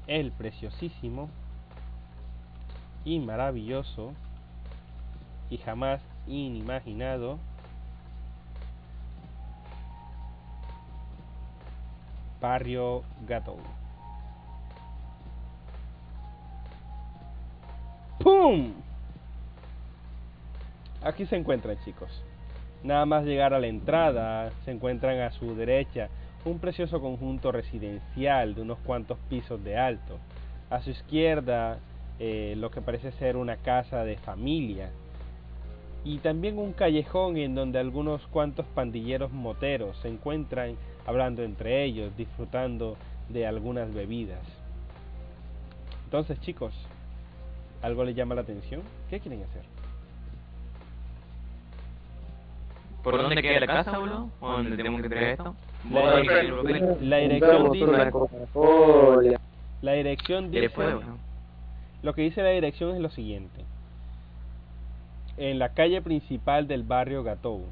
el preciosísimo y maravilloso y jamás inimaginado barrio Gato. ¡Pum! Aquí se encuentran chicos. Nada más llegar a la entrada, se encuentran a su derecha un precioso conjunto residencial de unos cuantos pisos de alto. A su izquierda, eh, lo que parece ser una casa de familia. Y también un callejón en donde algunos cuantos pandilleros moteros se encuentran hablando entre ellos, disfrutando de algunas bebidas. Entonces, chicos, ¿algo les llama la atención? ¿Qué quieren hacer? ¿Por dónde queda la casa, boludo? ¿O dónde tenemos que traer esto? La ¿Vos dirección- sabés lo que- La dirección dice, la dirección dice, Después, bueno. lo que dice la dirección es lo siguiente. en la calle principal del barrio Gatou.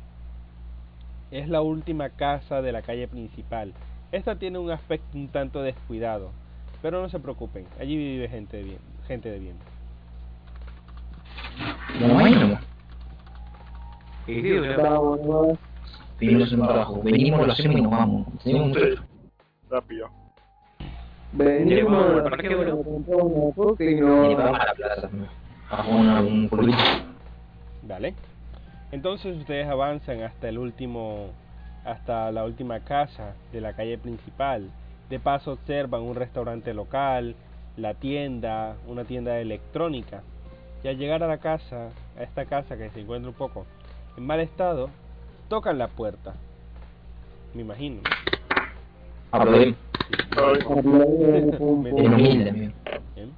Es la última casa de la calle principal. Esta tiene un aspecto un tanto descuidado, pero no se preocupen, allí vive gente de bien. Gente de bien. Bueno, Y venimos en un trabajo. Venimos, lo hacemos y nos vamos. Tenemos un Sí. Rápido. Venimos a la plaza. A un. ¿Vale? Entonces ustedes avanzan hasta el último, hasta la última casa de la calle principal. De paso observan un restaurante local, la tienda, una tienda de electrónica. Y al llegar a la casa, a esta casa que se encuentra un poco en mal estado, tocan la puerta. Me imagino. Aplaudimos. Bien.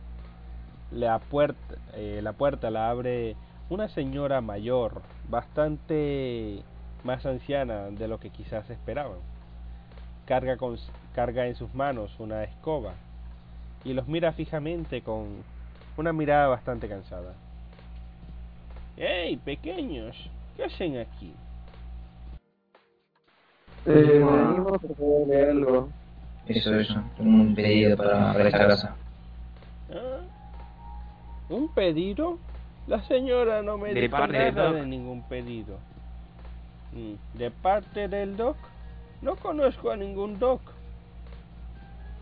La puerta, eh, la puerta la abre una señora mayor, bastante más anciana de lo que quizás esperaban. Carga, con, carga en sus manos una escoba y los mira fijamente con una mirada bastante cansada. ¡Hey, pequeños! ¿Qué hacen aquí? Eh, venimos de algo. Eso, eso. Tengo un pedido para, para esta casa. ¿Ah? ¿Un pedido? La señora no me De dijo parte del nada doc. de ningún pedido. Mm, ¿De parte del doc? No conozco a ningún doc.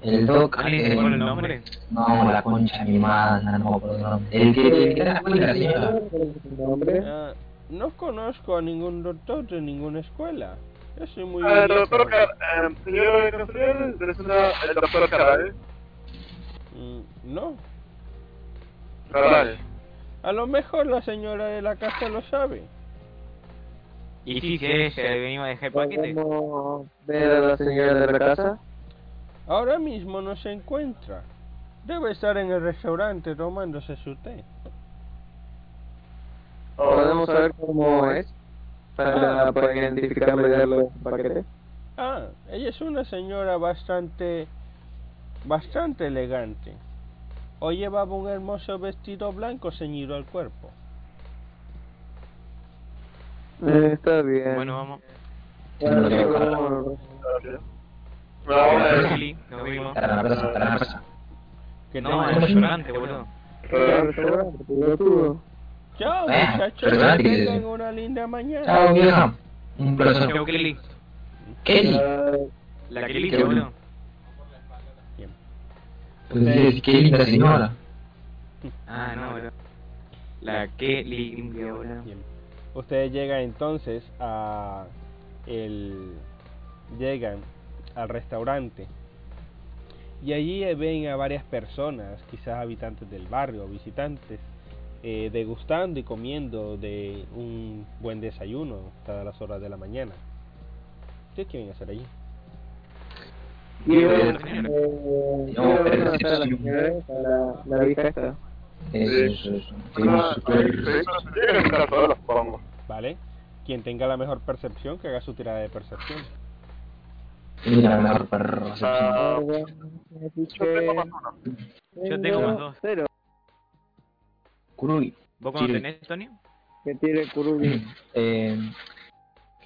El doc. ¿Alguien eh, el nombre? No, la concha mi madre, no acuerdo el. El que, el que la escuela, señora. nombre? Ah, no conozco a ningún doctor de ninguna escuela. Yo soy muy viejo. doctor Car eh, señor Castellón, presenta el doctor Caral. Mm, No, Caral. a lo mejor la señora de la casa lo sabe. Y sí, si ella venimos a dejar el paquete. ¿Podemos ver a la señora de la casa? Ahora mismo no se encuentra. Debe estar en el restaurante tomándose su té. ¿Podemos saber cómo es? Para poder identificarlo y darle un paquete. Ah, ella es una señora bastante, bastante elegante. Hoy llevaba un hermoso vestido blanco ceñido al cuerpo. Eh, está bien. Bueno, vamos. Bueno, nos vimos. Que No, restaurante, boludo. Restaurante. Chao, Eh, muchachos, que restaurante, ¿qué tengan una linda mañana. Chao, vieja. Un placer. Chau, Kelly. Kelly. La Kelly, Qué. Bien. Pues sí, qué linda señora. Ah, no, boludo. La Kelly limpia. Ustedes llegan entonces a el llegan al restaurante y allí ven a varias personas, quizás habitantes del barrio, visitantes, eh, degustando y comiendo de un buen desayuno hasta las horas de la mañana. ¿Qué quieren hacer allí? Quiero, Eh, eh, a la señora, a vieja esta. Eso, eso, vamos. ¿Vale? Quien tenga la mejor percepción, que haga su tirada de percepción. Mira la mejor percepción. Ah, yo tengo más uno. Yo tengo más dos. Cero. Kurugi. ¿Vos cómo tenés, Tony? Que tire Kurugi. Eh,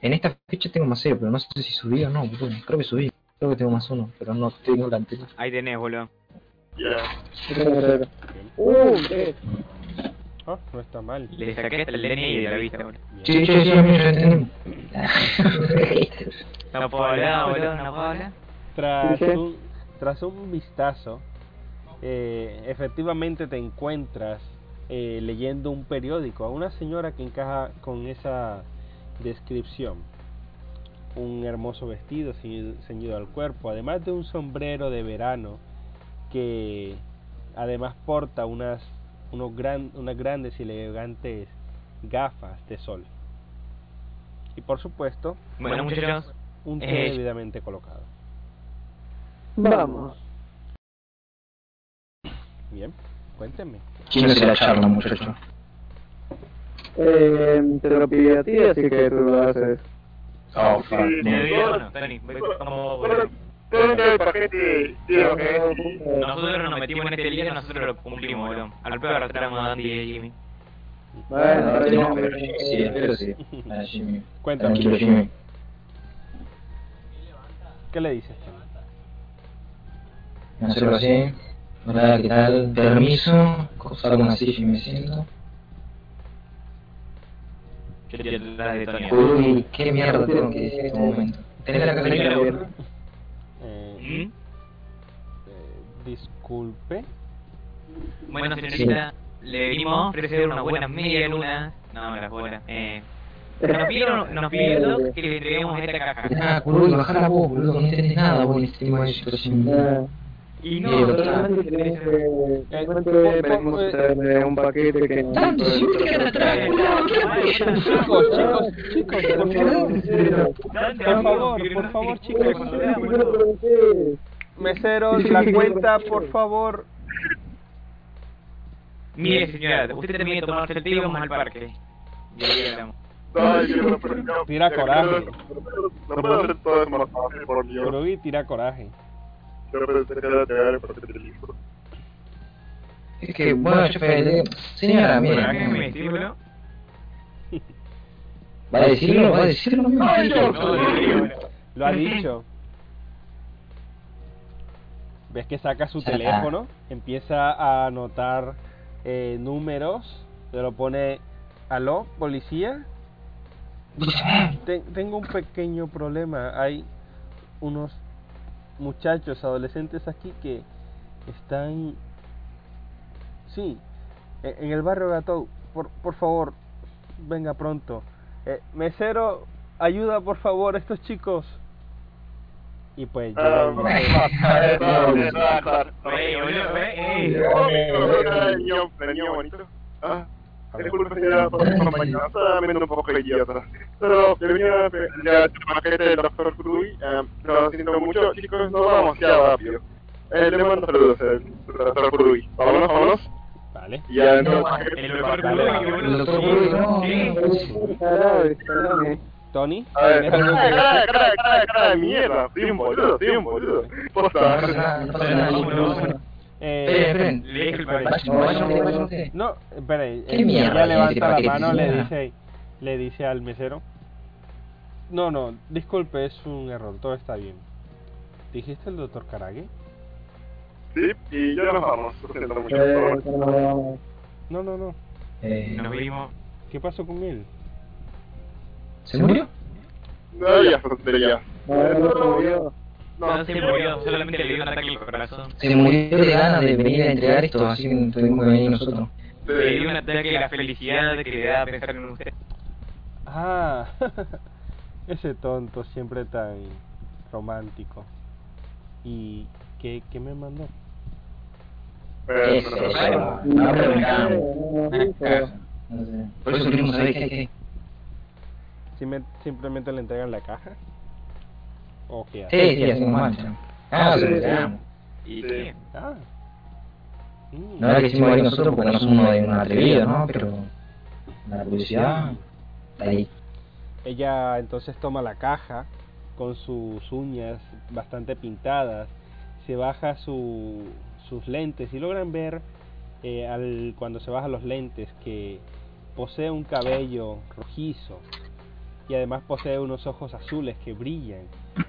en esta fecha tengo más cero, pero no sé si subí o no. Creo que subí. Creo que tengo más uno, pero no tengo la anterior. Ahí tenés, boludo. Ya. Uh, tres. Ah, no está mal. Le saqué hasta el DNI de la vista, boludo. Sí, sí, sí, entendimos. No puedo hablar, boludo, no puedo hablar. Tras un, tras un vistazo, eh, efectivamente te encuentras eh, leyendo un periódico a una señora que encaja con esa descripción. Un hermoso vestido ceñido al cuerpo, además de un sombrero de verano que además porta unas, unos gran, unas grandes y elegantes gafas de sol. Y por supuesto, Bueno, muchachos, un té Eh. debidamente colocado. Vamos. Bien, cuéntenme. ¿Quién la charla, muchacho? Eh, te lo pide a ti, así que tú lo haces. Oh, sí, doy todo- bueno, Tony, voy como todo- el paquete tiene lo que es. Nosotros nos metimos en este lío, nosotros lo cumplimos, boludo. Al peor arrastramos a Andy y a Jimmy. Bueno, ahora No, ya pero sí, pero sí. Ah, Jimmy. Cuéntame, Tranquilo, Jimmy. ¿qué le dices? Hacerlo así. Hola, ¿qué tal? Permiso. Saco una silla y me siento. Yo te la de Tony. Uy, qué mierda tengo que decir en este momento. ¿Tenés la cartera abierta? Eh, eh, disculpe. Bueno, señorita, le vinimos a ofrecer una buena media luna. No, las bolas. Eh, nos pidieron, nos pidieron que le entreguemos esta caja. Ah, boludo, bajar la voz, boludo, no entendés nada vos en este tema de situación. Y no, Eh, solamente tenés. Eh, venimos a un paquete que... Atrás, Chicos, chicos, chicos, por favor. Por favor, por no chicos. boludo. Meseros, la cuenta, por favor. Mire, señora, usted termina de tomarse el té y vamos al parque. No Tira coraje. No puedo hacer todo eso más fácil, por Dios. Kurugi tira coraje. Yo pensé que era. Es que, bueno, yo pensé, señora, mira, déjeme decirlo. ¿va a decirlo? ¿Va a decirlo? No. No, no, no, no. Lo ha dicho. Ves que saca su teléfono, empieza a anotar eh, números, se lo pone, aló, policía, Ten- tengo un pequeño problema, hay unos muchachos, adolescentes aquí que están, sí, e- en el barrio Gatou, por, por favor, venga pronto. Eh, mesero, ayuda por favor a estos chicos. Y pues Ah, llega el- Eh. Ah, disculpe señora por solamente un poco idiota. Pero que venía el paquete del doctor eh, lo siento mucho, chicos, no vamos ya rápido. Eh, le mando saludos al doctor. Vámonos, vámonos. Vale. Y El doctor. El doctor no, Sí. Tony, A ver, ¿tienes algo cara, cara, cara, cara, cara de mierda, soy un boludo, soy un boludo. No Posta. No no. Eh, Esperen, Le dejo el esperen. paquete. Vayan, vayan, vayan ustedes. No, espere, ¿Qué eh, mierda ya levanta la mano, le dice, le dice al mesero. No, no, disculpe, es un error, todo está bien. ¿Dijiste el doctor Karage? Sí, y ya nos vamos, mucho. No, no, no. Eh, Nos vimos. ¿Qué pasó con él? ¿Se murió? No, ya, tontería. No, no se murió. No se murió, solamente le dio un ataque al corazón. Se murió de ganas de venir a entregar esto, así que tuvimos que venir nosotros. Le dio un ataque a la felicidad que le da pensar en usted. Ah, ese tonto siempre tan romántico. ¿Y qué, qué me mandó? Eh, eso. No, No. Por eso queremos saber qué hay. ¿Sim- ¿Simplemente le entregan la caja? ¿O? Sí, sí, hacemos marcha. Ah, se lo. ¿Y qué? Ah. No era que hicimos venir nosotros porque no somos de un atrevido, ¿no? Pero la publicidad está ahí. Ella entonces toma la caja con sus uñas bastante pintadas, se baja su, sus lentes y logran ver eh, al, cuando se baja los lentes que posee un cabello rojizo y además posee unos ojos azules que brillan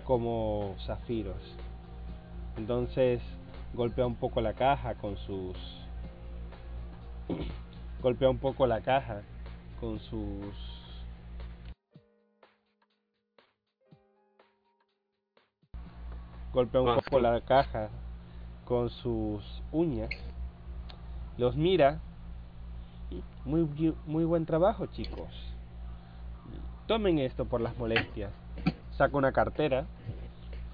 como zafiros. Entonces golpea un poco la caja con sus golpea un poco la caja con sus golpea un Con poco la caja con sus uñas, los mira muy, muy buen trabajo chicos. Tomen esto por las molestias. Saca una cartera,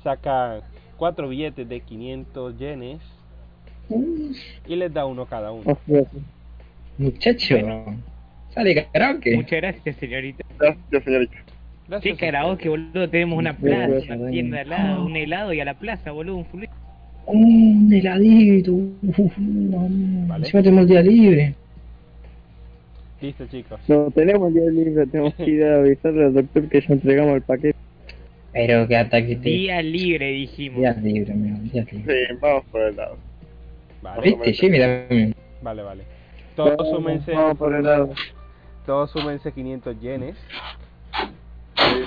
saca cuatro billetes de 500 yenes y les da uno cada uno. Muchacho, sale karaoke. Muchas gracias, señorita. Gracias, señorita. Gracias a karaoke, boludo. Tenemos una Sí, plaza, bueno, una bueno. tienda al lado, un helado y a la plaza, boludo, un fulito. Un heladito. No, Vale. Encima tenemos el día libre. Listo chicos. No tenemos día libre, tenemos que ir a avisarle al doctor que ya entregamos el paquete. Pero que hasta que te... Día libre, dijimos. Días libre, amigo. Días libre. Sí, vamos por el lado. Vale, ¿Viste? Jimmy también. vale, vale. Todos súmense, Vamos por el lado. Todos súmense 500 yenes. Sí.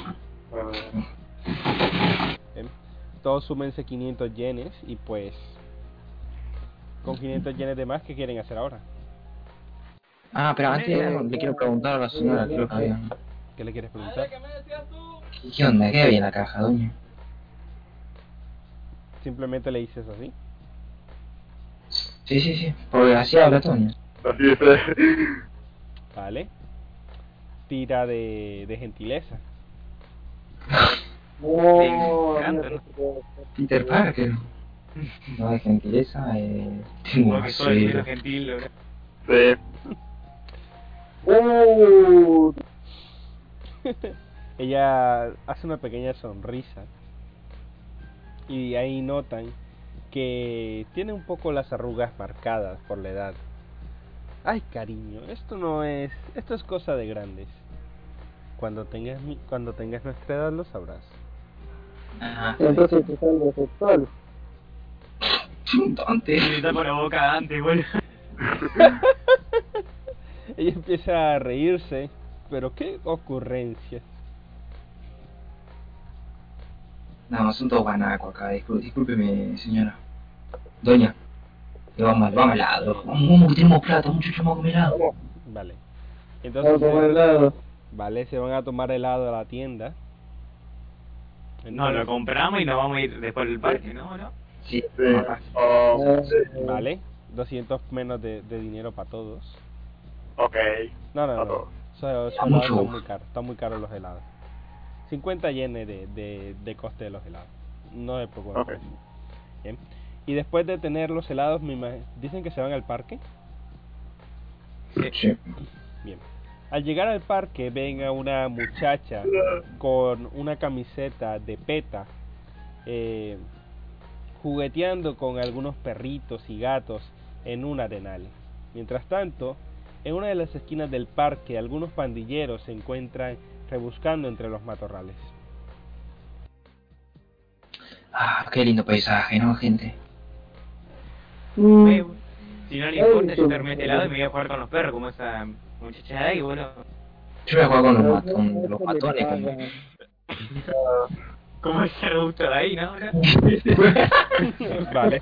Todos súmense 500 yenes y pues con 500 yenes de más, ¿qué quieren hacer ahora? Ah, pero antes le quiero preguntar a la señora, creo que había... ¿Qué le quieres preguntar? ¿Qué, qué onda? ¿Qué había en la caja, doña? Simplemente le dices así. Sí, sí, sí, porque así habla Toño. así es. ¿Vale? Tira de, de gentileza. Puedo- Peter Parker. No, de gentileza, eh... Tengo más soy gentil. ¿no? Sí. Uh, Ella hace una pequeña sonrisa. Y ahí notan que tiene un poco las arrugas marcadas por la edad. Ay, cariño, esto no es. Esto es cosa de grandes. Cuando tengas, mi- cuando tengas nuestra edad lo sabrás. Entonces es algo sexual. tonte. Tapo la boca antes, boludo. Ella empieza a reírse, pero qué ocurrencia. No, son todos guanacos acá, discul- discúlpeme, señora. Doña, le vamos, vamos al lado. Vamos, vamos, que tenemos plata, muchachos, vamos a comer helado. Vale. Vamos Entonces, a comer helado. vale, se van a tomar helado a la tienda. No, lo compramos y nos vamos a ir después del parque, ¿no? ¿No? Sí, Vale, 200 menos de, de dinero para todos. ok. No, no, no. Está muy caros, están muy caros los helados. 50 yenes de, de, de coste de los helados. No se preocupen. Bien. Y después de tener los helados, me imag- dicen que se van al parque. Sí. Bien. Al llegar al parque, ven a una muchacha con una camiseta de peta, eh, jugueteando con algunos perritos y gatos en un arenal. Mientras tanto, en una de las esquinas del parque, algunos pandilleros se encuentran rebuscando entre los matorrales. Ah, qué lindo paisaje, ¿no, gente? mm, Si no le importa, yo terminé este lado y me voy a jugar con los perros, como esa muchacha de ahí, boludo. Yo voy a jugar con los, mat- con los matones. Pagan. Como ese arbusto de ahí, ¿no? vale.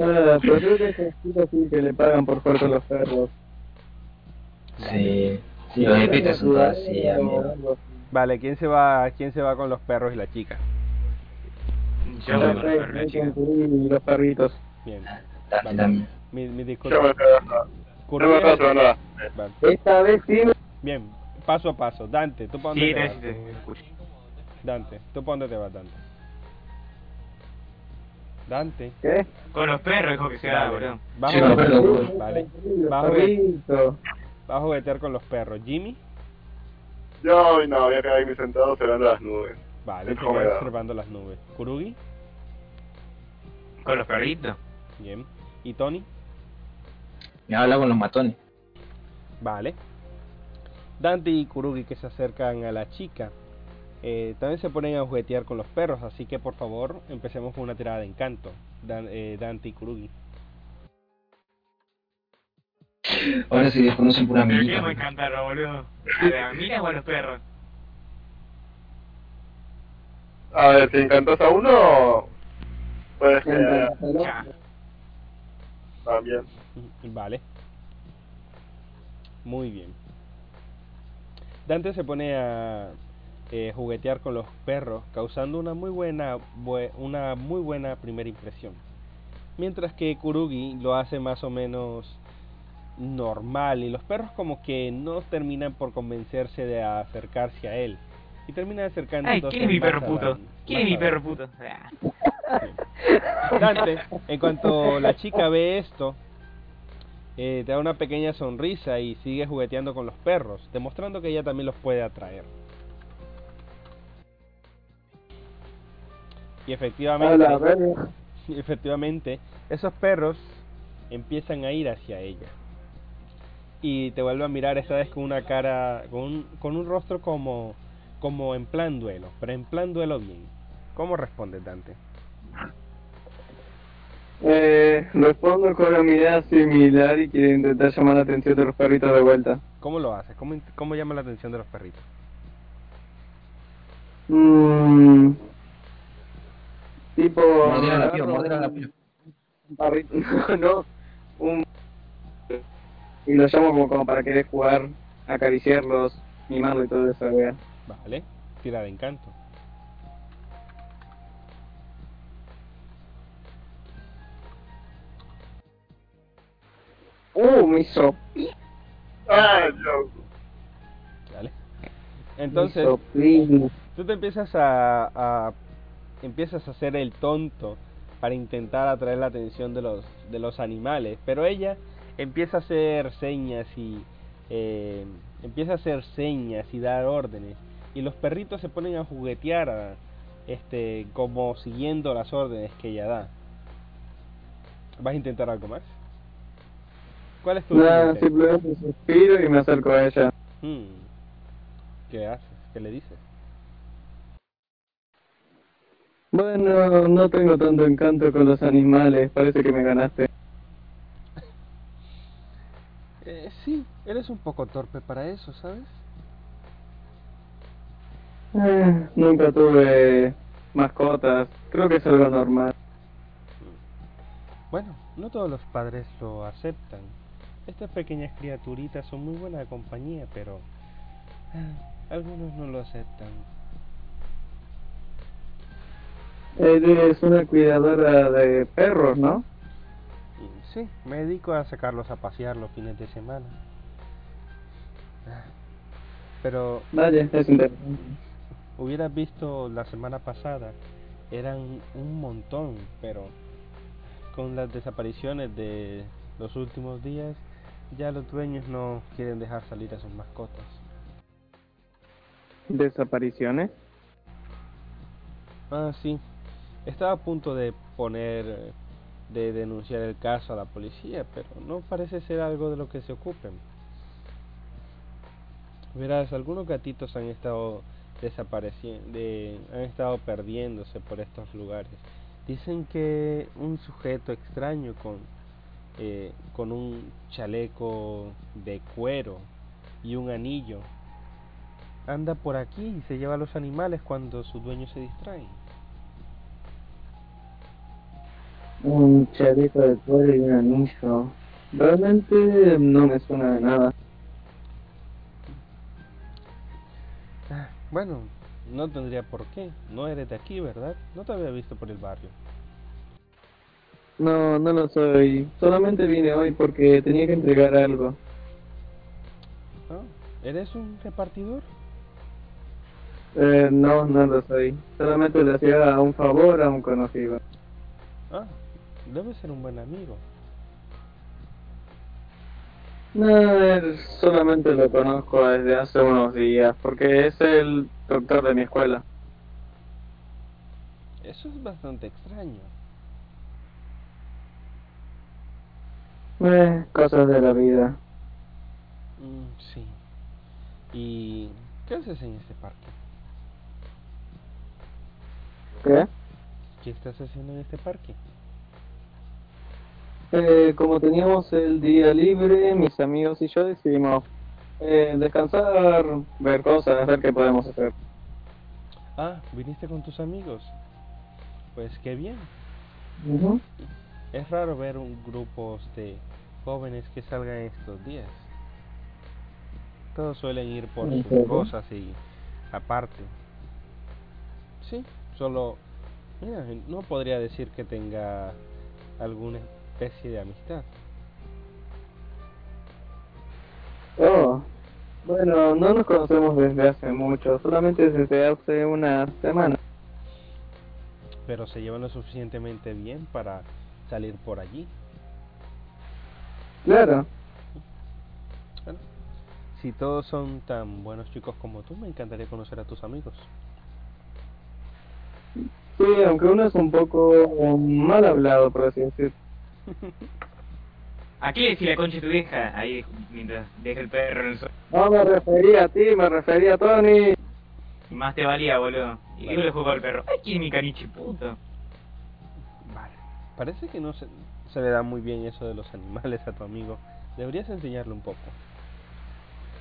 Ah, pero creo que ese estilo sí que le pagan por jugar con los perros. Sí, sí, los de Peter son todos así, amigo. Vale, ¿quién se va, quién se va con los perros y la chica? Yo voy con los perros, la chica. Y los perritos. Bien. Dale, también. Mi, mi nada. Vale. Esta vez sí. Bien, paso a paso. Dante, ¿tú para dónde Sí, te vas? Dante, ¿tú para dónde te vas, Dante? Dante. ¿Qué? Con los perros, dijo que se va, boludo. Vas, Sí. Vale. Bajo. Vas a juguetear con los perros. Jimmy. Yo no, voy a quedar ahí sentado observando las nubes. Vale, te quedas observando las nubes. Kurugi. Con los perritos. Bien. ¿Y Tony? Me habla con los matones. Vale. Dante y Kurugi que se acercan a la chica. eh, también se ponen a juguetear con los perros, así que por favor empecemos con una tirada de encanto. Dan- eh, Dante y Kurugi. Ahora se desconocen Pero amiguita. ¿qué me encantaron, boludo? ¿A las minas o a los perros? A ver, si encantas a uno, puedes que también. Vale. Muy bien. Dante se pone a eh, juguetear con los perros, causando una muy buena bue- una muy buena primera impresión. Mientras que Kurugi lo hace más o menos normal y los perros como que no terminan por convencerse de acercarse a él y terminan acercándose Ay, ¿quién es mi perro a puto? Dan- ¿Quién es más mi a perro puto? Ah. Dante, en cuanto la chica ve esto, eh, te da una pequeña sonrisa y sigue jugueteando con los perros, demostrando que ella también los puede atraer. Y efectivamente, efectivamente, esos perros empiezan a ir hacia ella. Y te vuelve a mirar esta vez con una cara, con un, con un rostro como, como en plan duelo, pero en plan duelo bien. ¿Cómo respondes, Dante? Eh, respondo con una mirada similar y quiero intentar llamar la atención de los perritos de vuelta. ¿Cómo lo haces? ¿Cómo, cómo llama la atención de los perritos? Mm, tipo... Morder a la agarro pio, morder a la un perrito, no, no, un... Y lo llamo como, como para querer jugar, acariciarlos, mimarlo y todo eso, wea. Vale, tira de encanto. Uh, me hizo... ¡Ah, Dios! Vale. Entonces, tú te empiezas a, a- empiezas a hacer el tonto para intentar atraer la atención de los de los animales, pero ella empieza a hacer señas y eh, empieza a hacer señas y dar órdenes y los perritos se ponen a juguetear a- este como siguiendo las órdenes que ella da. ¿Vas a intentar algo más? ¿Cuál es tu límite? simplemente suspiro y me acerco a ella. Hmm. ¿Qué haces? ¿Qué le dices? Bueno, no tengo tanto encanto con los animales, parece que me ganaste. Eh, sí, eres un poco torpe para eso, ¿sabes? Eh, nunca tuve mascotas, creo que es algo normal. Bueno, no todos los padres lo aceptan. Estas pequeñas criaturitas son muy buena compañía, pero ah, algunos no lo aceptan. Eres una cuidadora de perros, ¿no? Sí, me dedico a sacarlos a pasear los fines de semana. Pero Vaya, es hubieras visto la semana pasada, eran un montón, pero con las desapariciones de los últimos días, ya los dueños no quieren dejar salir a sus mascotas. ¿Desapariciones? Ah, sí. Estaba a punto de poner, eh, de denunciar el caso a la policía, pero no parece ser algo de lo que se ocupen. Verás, algunos gatitos han estado desapareciendo, de, han estado perdiéndose por estos lugares. Dicen que un sujeto extraño con, eh, con un chaleco de cuero y un anillo anda por aquí y se lleva a los animales cuando sus dueños se distraen. Un chaleco de cuero y un anillo. Realmente no me suena de nada. Ah, Bueno, no tendría por qué. No eres de aquí, ¿verdad? No te había visto por el barrio. No, no lo soy. Solamente vine hoy porque tenía que entregar algo. Ah, ¿Eres un repartidor? Eh, no, no lo soy. Solamente le hacía un favor a un conocido. Ah, debe ser un buen amigo. No, él solamente lo conozco desde hace unos días porque es el doctor de mi escuela. Eso es bastante extraño. Eh, cosas de la vida. Mm, sí. ¿Y qué haces en este parque? ¿Qué? ¿Qué estás haciendo en este parque? Eh, como teníamos el día libre, mis amigos y yo decidimos eh, descansar, ver cosas, ver qué podemos hacer. Ah, viniste con tus amigos. Pues qué bien. Es raro ver un grupo de jóvenes que salgan estos días. Todos suelen ir por ¿En sus serio? cosas y aparte. Sí, solo... Mira, no podría decir que tenga alguna especie de amistad. Oh, bueno, no nos conocemos desde hace mucho, solamente desde hace una semana. Pero se llevan lo suficientemente bien para salir por allí. Claro, Bueno, si todos son tan buenos chicos como tú, me encantaría conocer a tus amigos. sí, aunque uno es un poco mal hablado, por así decir. ¿A qué le decía la concha tu vieja? Ahí, mientras deja el perro en el suelo. No me refería a ti, me refería a Tony. Más te valía, boludo. Y yo le jugó al perro. Ay, quién es mi caniche puto. Vale. Parece que no se, se le da muy bien eso de los animales a tu amigo. Deberías enseñarle un poco.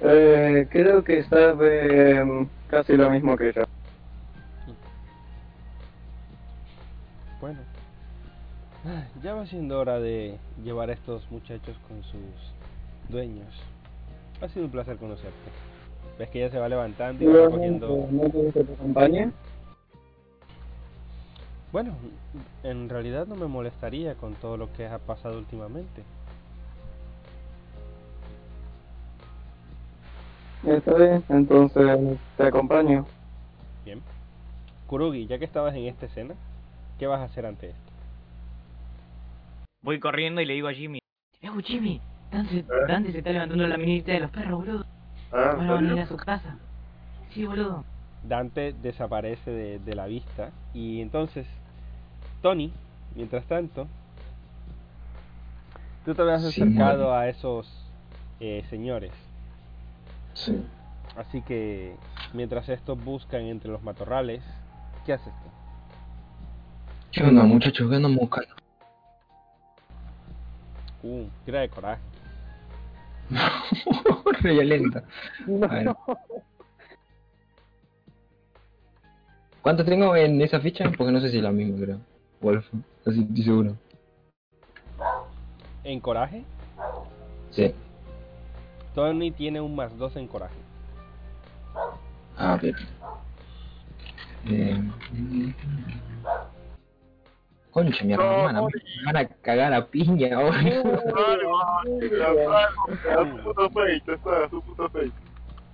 Eh, creo que sabe mm, casi lo mismo que yo. Bueno, ya va siendo hora de llevar a estos muchachos con sus dueños. Ha sido un placer conocerte. Ves que ella se va levantando y va recogiendo. ¿No te? Bueno, en realidad no me molestaría con todo lo que ha pasado últimamente. Está bien, entonces te acompaño. Bien. Kurugi, ya que estabas en esta escena, ¿qué vas a hacer ante esto? Voy corriendo y le digo a Jimmy. Eh, Jimmy, Dante, Dante se está levantando la minita de los perros, boludo. Ah, Van a venir a su casa. Sí, boludo. Dante desaparece de, de la vista y entonces Tony, mientras tanto, tú te habías Sí, acercado a esos eh, señores. Sí. Así que mientras estos buscan entre los matorrales, ¿qué haces tú? ¿Qué onda, muchachos? ¿Qué andan buscando? Uh, tira de coraje. Re lenta. A ver. ¿Cuánto tengo en esa ficha? Porque no sé si es la misma, creo. Wolf, así estoy seguro. En coraje, Sí. Tony tiene un más 2 en coraje. Ah, pero. Eh... Concha, mi No, hermana, no, me van a cagar a piña ahora. Fake, fake.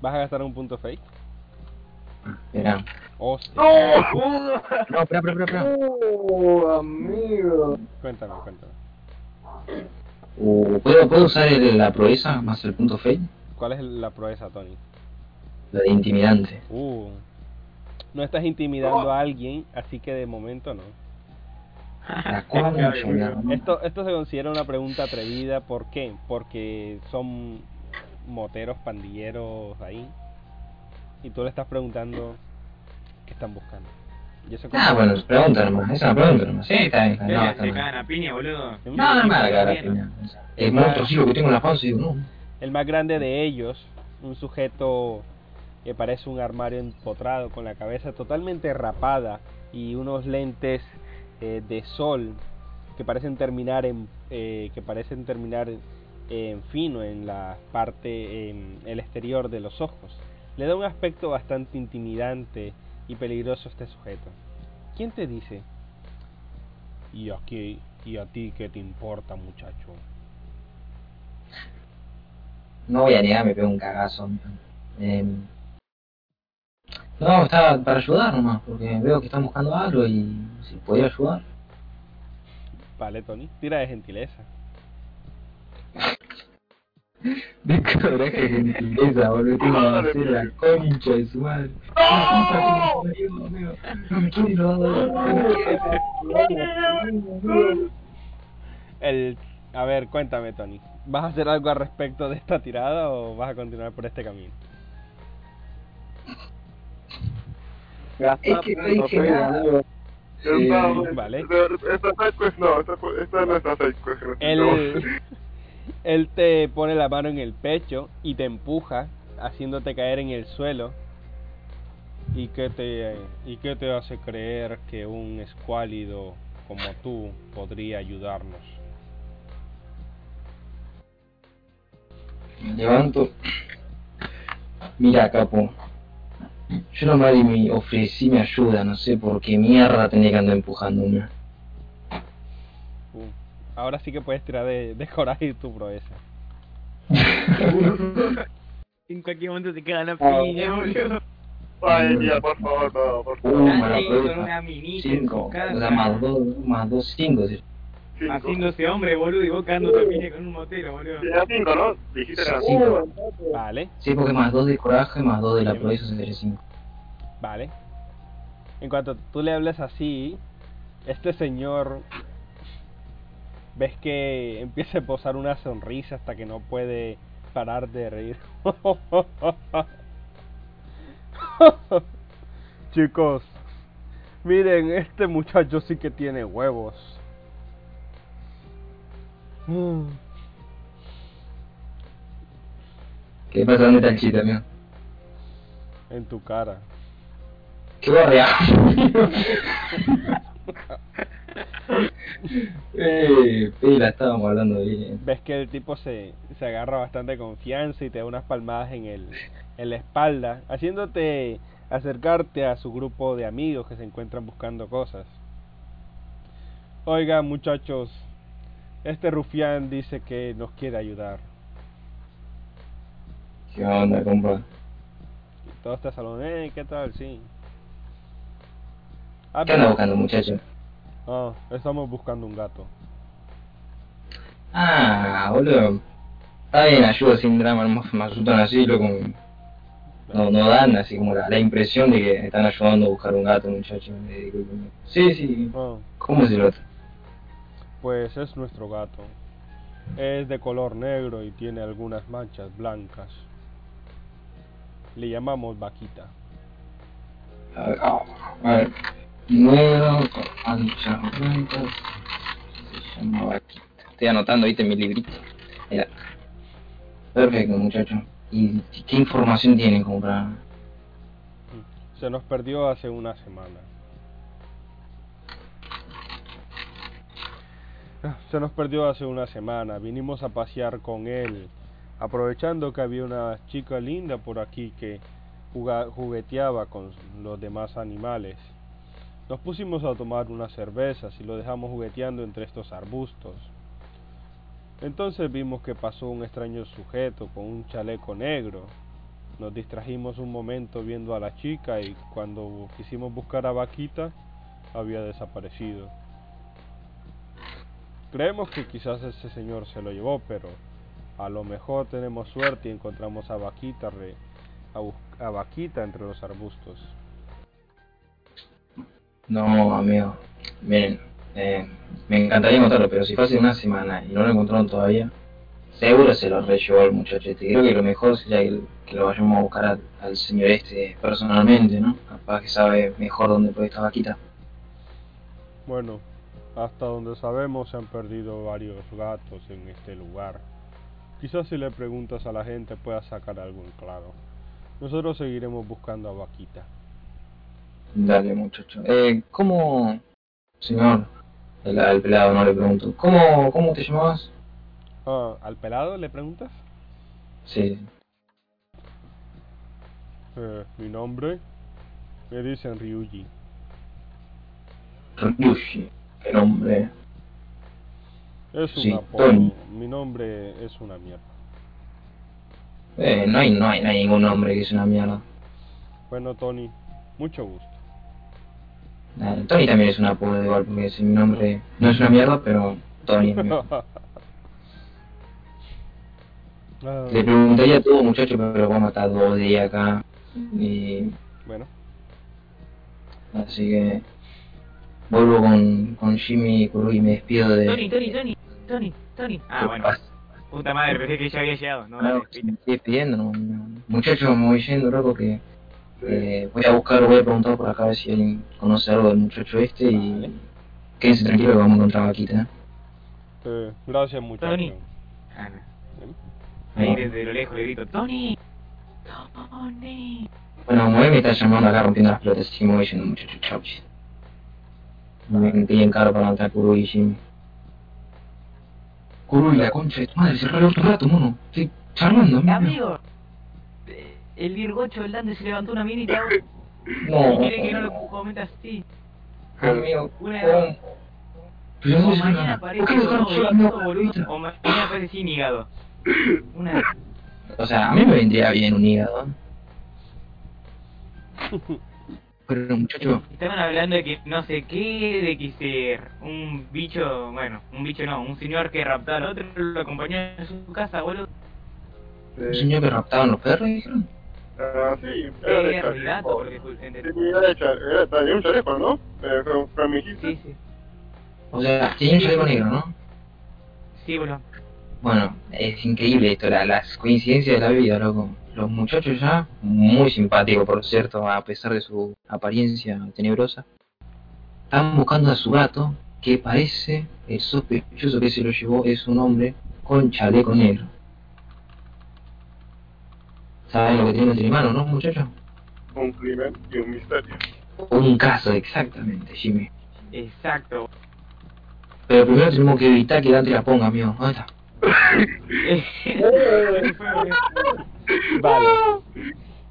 ¿Vas a gastar un punto fake? Espera. Hostia. ¡No! No, espera, espera, espera. Oh, amigo. Cuéntame, cuéntame. Uh, ¿puedo, ¿Puedo usar el- la proeza más el punto fail? ¿Cuál es la proeza, Tony? La de intimidante. Uh, no estás intimidando a alguien, así que de momento no. La. Esto, esto se considera una pregunta atrevida, ¿por qué? Porque son moteros, pandilleros ahí, y tú le estás preguntando qué están buscando. Ah, bueno, pregunta nomás, esa es una pregunta nomás. Sí, está bien. No, está bien. cagan a piña, boludo. No, no me va a cagar a piña. El monstruo sí lo que tengo en la panza y digo, no. El más grande de ellos, un sujeto que parece un armario empotrado, con la cabeza totalmente rapada y unos lentes eh, de sol que parecen terminar en eh, que parecen terminar en fino en la parte en el exterior de los ojos. Le da un aspecto bastante intimidante y peligroso a este sujeto. ¿Quién te dice? ¿Y a, qué, ¿Y a ti qué te importa, muchacho? No voy a negar, me pego un cagazo. Eh, no, estaba para ayudar nomás, porque veo que están buscando algo y si podía ayudar. Vale, Tony, tira de gentileza. De coraje gentileza, boludo. Tengo que hacer la concha de su madre. No, no me quiere lo no. El, a ver, cuéntame, Tony. ¿Vas a hacer algo al respecto de esta tirada o vas a continuar por este camino? Es que no dije fake, nada. Esta, vale. esta, side quest no, esta, esta no es la side quest. que Él, él te pone la mano en el pecho y te empuja, haciéndote caer en el suelo. ¿Y qué te, y qué te hace creer que un escuálido como tú podría ayudarnos? Me levanto. Mira, capo. Yo nomás di mi, ofrecí mi ayuda, no sé por qué mierda tenía que andar empujándome. Uh, ahora sí que puedes tirar de, de coraje y tu proeza. En cualquier momento te cagan a piña, boludo. Ay, mía, por favor, no, por favor. una minita Cinco, o sea, más dos, más dos, cinco. sí. Cinco. Haciéndose hombre, boludo, y vos cagándote piña con un motero, boludo. Tenía cinco, ¿no? Dijiste era Sí. cinco. Vale, Sí, porque más dos de coraje, más dos de la proeza sería cinco. vale. En cuanto tú le hables así, este señor ves que empieza a posar una sonrisa hasta que no puede parar de reír. Chicos, miren, este muchacho sí que tiene huevos. ¿Qué pasa? ¿Dónde está el amigo? En tu cara. ¡Qué barria! eh, pila, estábamos hablando bien. Ves que el tipo se, se agarra bastante confianza y te da unas palmadas en, el, en la espalda, haciéndote acercarte a su grupo de amigos que se encuentran buscando cosas. Oiga, muchachos, este rufián dice que nos quiere ayudar. ¿Qué onda, compa? Y todo este salón, eh, ¿qué tal? Sí. Ah, ¿Qué anda pero- buscando, muchacho? Ah, estamos buscando un gato. Ah, boludo. Está bien, ayuda sin drama, no me asustan así, loco. No, no dan así como la, la impresión de que están ayudando a buscar un gato, muchacho. Sí, sí. Ah, ¿Cómo es el otro? Pues es nuestro gato. Es de color negro y tiene algunas manchas blancas. Le llamamos vaquita. Ah. Negro, con manchas blancas. Se llama vaquita. Estoy anotando, viste, mi librito. Mira. Perfecto, muchacho. ¿Y qué información tienen como para...? Mm. Se nos perdió hace una semana. Se nos perdió hace una semana. Vinimos a pasear con él, aprovechando que había una chica linda por aquí que jugueteaba con los demás animales. Nos pusimos a tomar unas cervezas y lo dejamos jugueteando entre estos arbustos. Entonces vimos que pasó un extraño sujeto con un chaleco negro. Nos distrajimos un momento viendo a la chica y cuando quisimos buscar a Vaquita había desaparecido. Creemos que quizás ese señor se lo llevó, pero a lo mejor tenemos suerte y encontramos a Vaquita, re- a, Vaquita entre los arbustos. No, amigo. Miren, eh, me encantaría encontrarlo, pero si hace una semana y no lo encontraron todavía, seguro se lo rellevó el muchacho este. Creo que lo mejor sería que, que lo vayamos a buscar al, al señor este personalmente, ¿no? Capaz que sabe mejor dónde puede estar vaquita. Bueno, hasta donde sabemos se han perdido varios gatos en este lugar. Quizás si le preguntas a la gente puedas sacar algo en claro. Nosotros seguiremos buscando a Vaquita. Dale, muchacho. Eh, ¿cómo, señor? El, al pelado no le pregunto. ¿Cómo, cómo te llamabas? Ah, ¿Al pelado le preguntas? Sí. Eh, mi nombre me dicen Ryuji. Ryushi. Qué nombre. Es Sí. Tony. Mi nombre es una mierda. Eh, no hay, no hay, no hay ningún nombre que sea una mierda. Bueno, Tony, mucho gusto. Eh, Tony también es un apodo igual, porque si mi nombre no es una mierda, pero Tony es mejor. Ah, Le preguntaría a todo muchacho, pero vamos a estar dos días acá. Y bueno, así que vuelvo con, con Jimmy y me despido de. Tony, Tony, Tony, Tony, Tony. Ah, ¿Qué bueno. pasa? Puta madre, pensé que ya había llegado. No, No, me estoy despidiendo, no, no. Muchachos, me voy yendo, loco, que eh, voy a buscar, voy a preguntar por acá a ver si alguien conoce algo del muchacho este y quédense tranquilos que vamos a encontrar vaquita. ¿eh? eh, gracias muchacho. Tony. Ah, no. Ahí desde lo lejos le grito, Tony. Tony. Bueno, Moe me está llamando acá rompiendo las pelotas, así me voy yendo, muchachos, chau, chis. Me bien caro para y Jimmy. Kuro y la concha de tu madre, cerrá el otro rato, mono. Estoy charlando, amigo. Amigo. eh, El Virgocho del Dante se levantó una minita. No, quiere que no lo comente así. amigo, Una edad. Pero no mañana nada. ¿Por aparece qué me dejaron todo solo, boludo, amigo, boludo, boludo? O mañana aparece sin hígado. Una O sea, a mí me vendría bien un hígado. Pero muchacho, Estaban hablando de que no sé qué, de que se un bicho, bueno, un bicho no, un señor que raptaba al otro, lo acompañó a su casa, boludo. un señor que raptaban los perros, dijeron. Ah, sí, era de gato, porque Sí, era de era un chaleco, ¿no? Eh, con, con mi hijita. Sí, sí. O sea, tenía un chaleco negro, ¿no? Sí, boludo. Bueno, es increíble esto, la- las coincidencias de la vida, loco. Los muchachos ya, muy simpáticos por cierto, a pesar de su apariencia tenebrosa, estaban buscando a su gato que parece el sospechoso que se lo llevó es un hombre con chaleco negro. ¿Saben lo que tiene entre manos, no, muchachos? Un crimen y un misterio. Un caso, exactamente, Jimmy. Exacto. Pero primero tenemos que evitar que Dante la ponga, amigo. ¿Dónde está? Vale.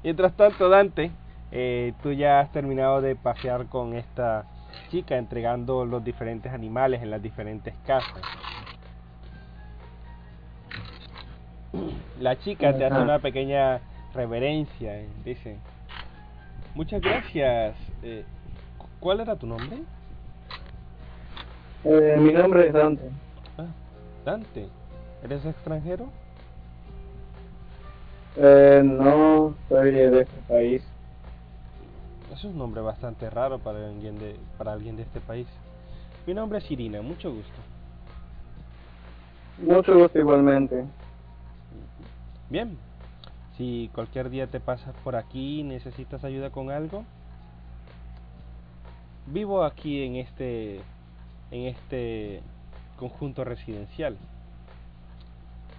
Mientras tanto, Dante, eh, tú ya has terminado de pasear con esta chica entregando los diferentes animales en las diferentes casas. La chica te hace una pequeña reverencia. eh, Dice, muchas gracias. eh, ¿Cuál era tu nombre? Eh, mi nombre es Dante. Ah, Dante. ¿Eres extranjero? Eh, no soy de este país. Es un nombre bastante raro para alguien de, para alguien de este país. Mi nombre es Irina, mucho gusto. Mucho gusto igualmente. Bien, si cualquier día te pasas por aquí y necesitas ayuda con algo, vivo aquí en este en este conjunto residencial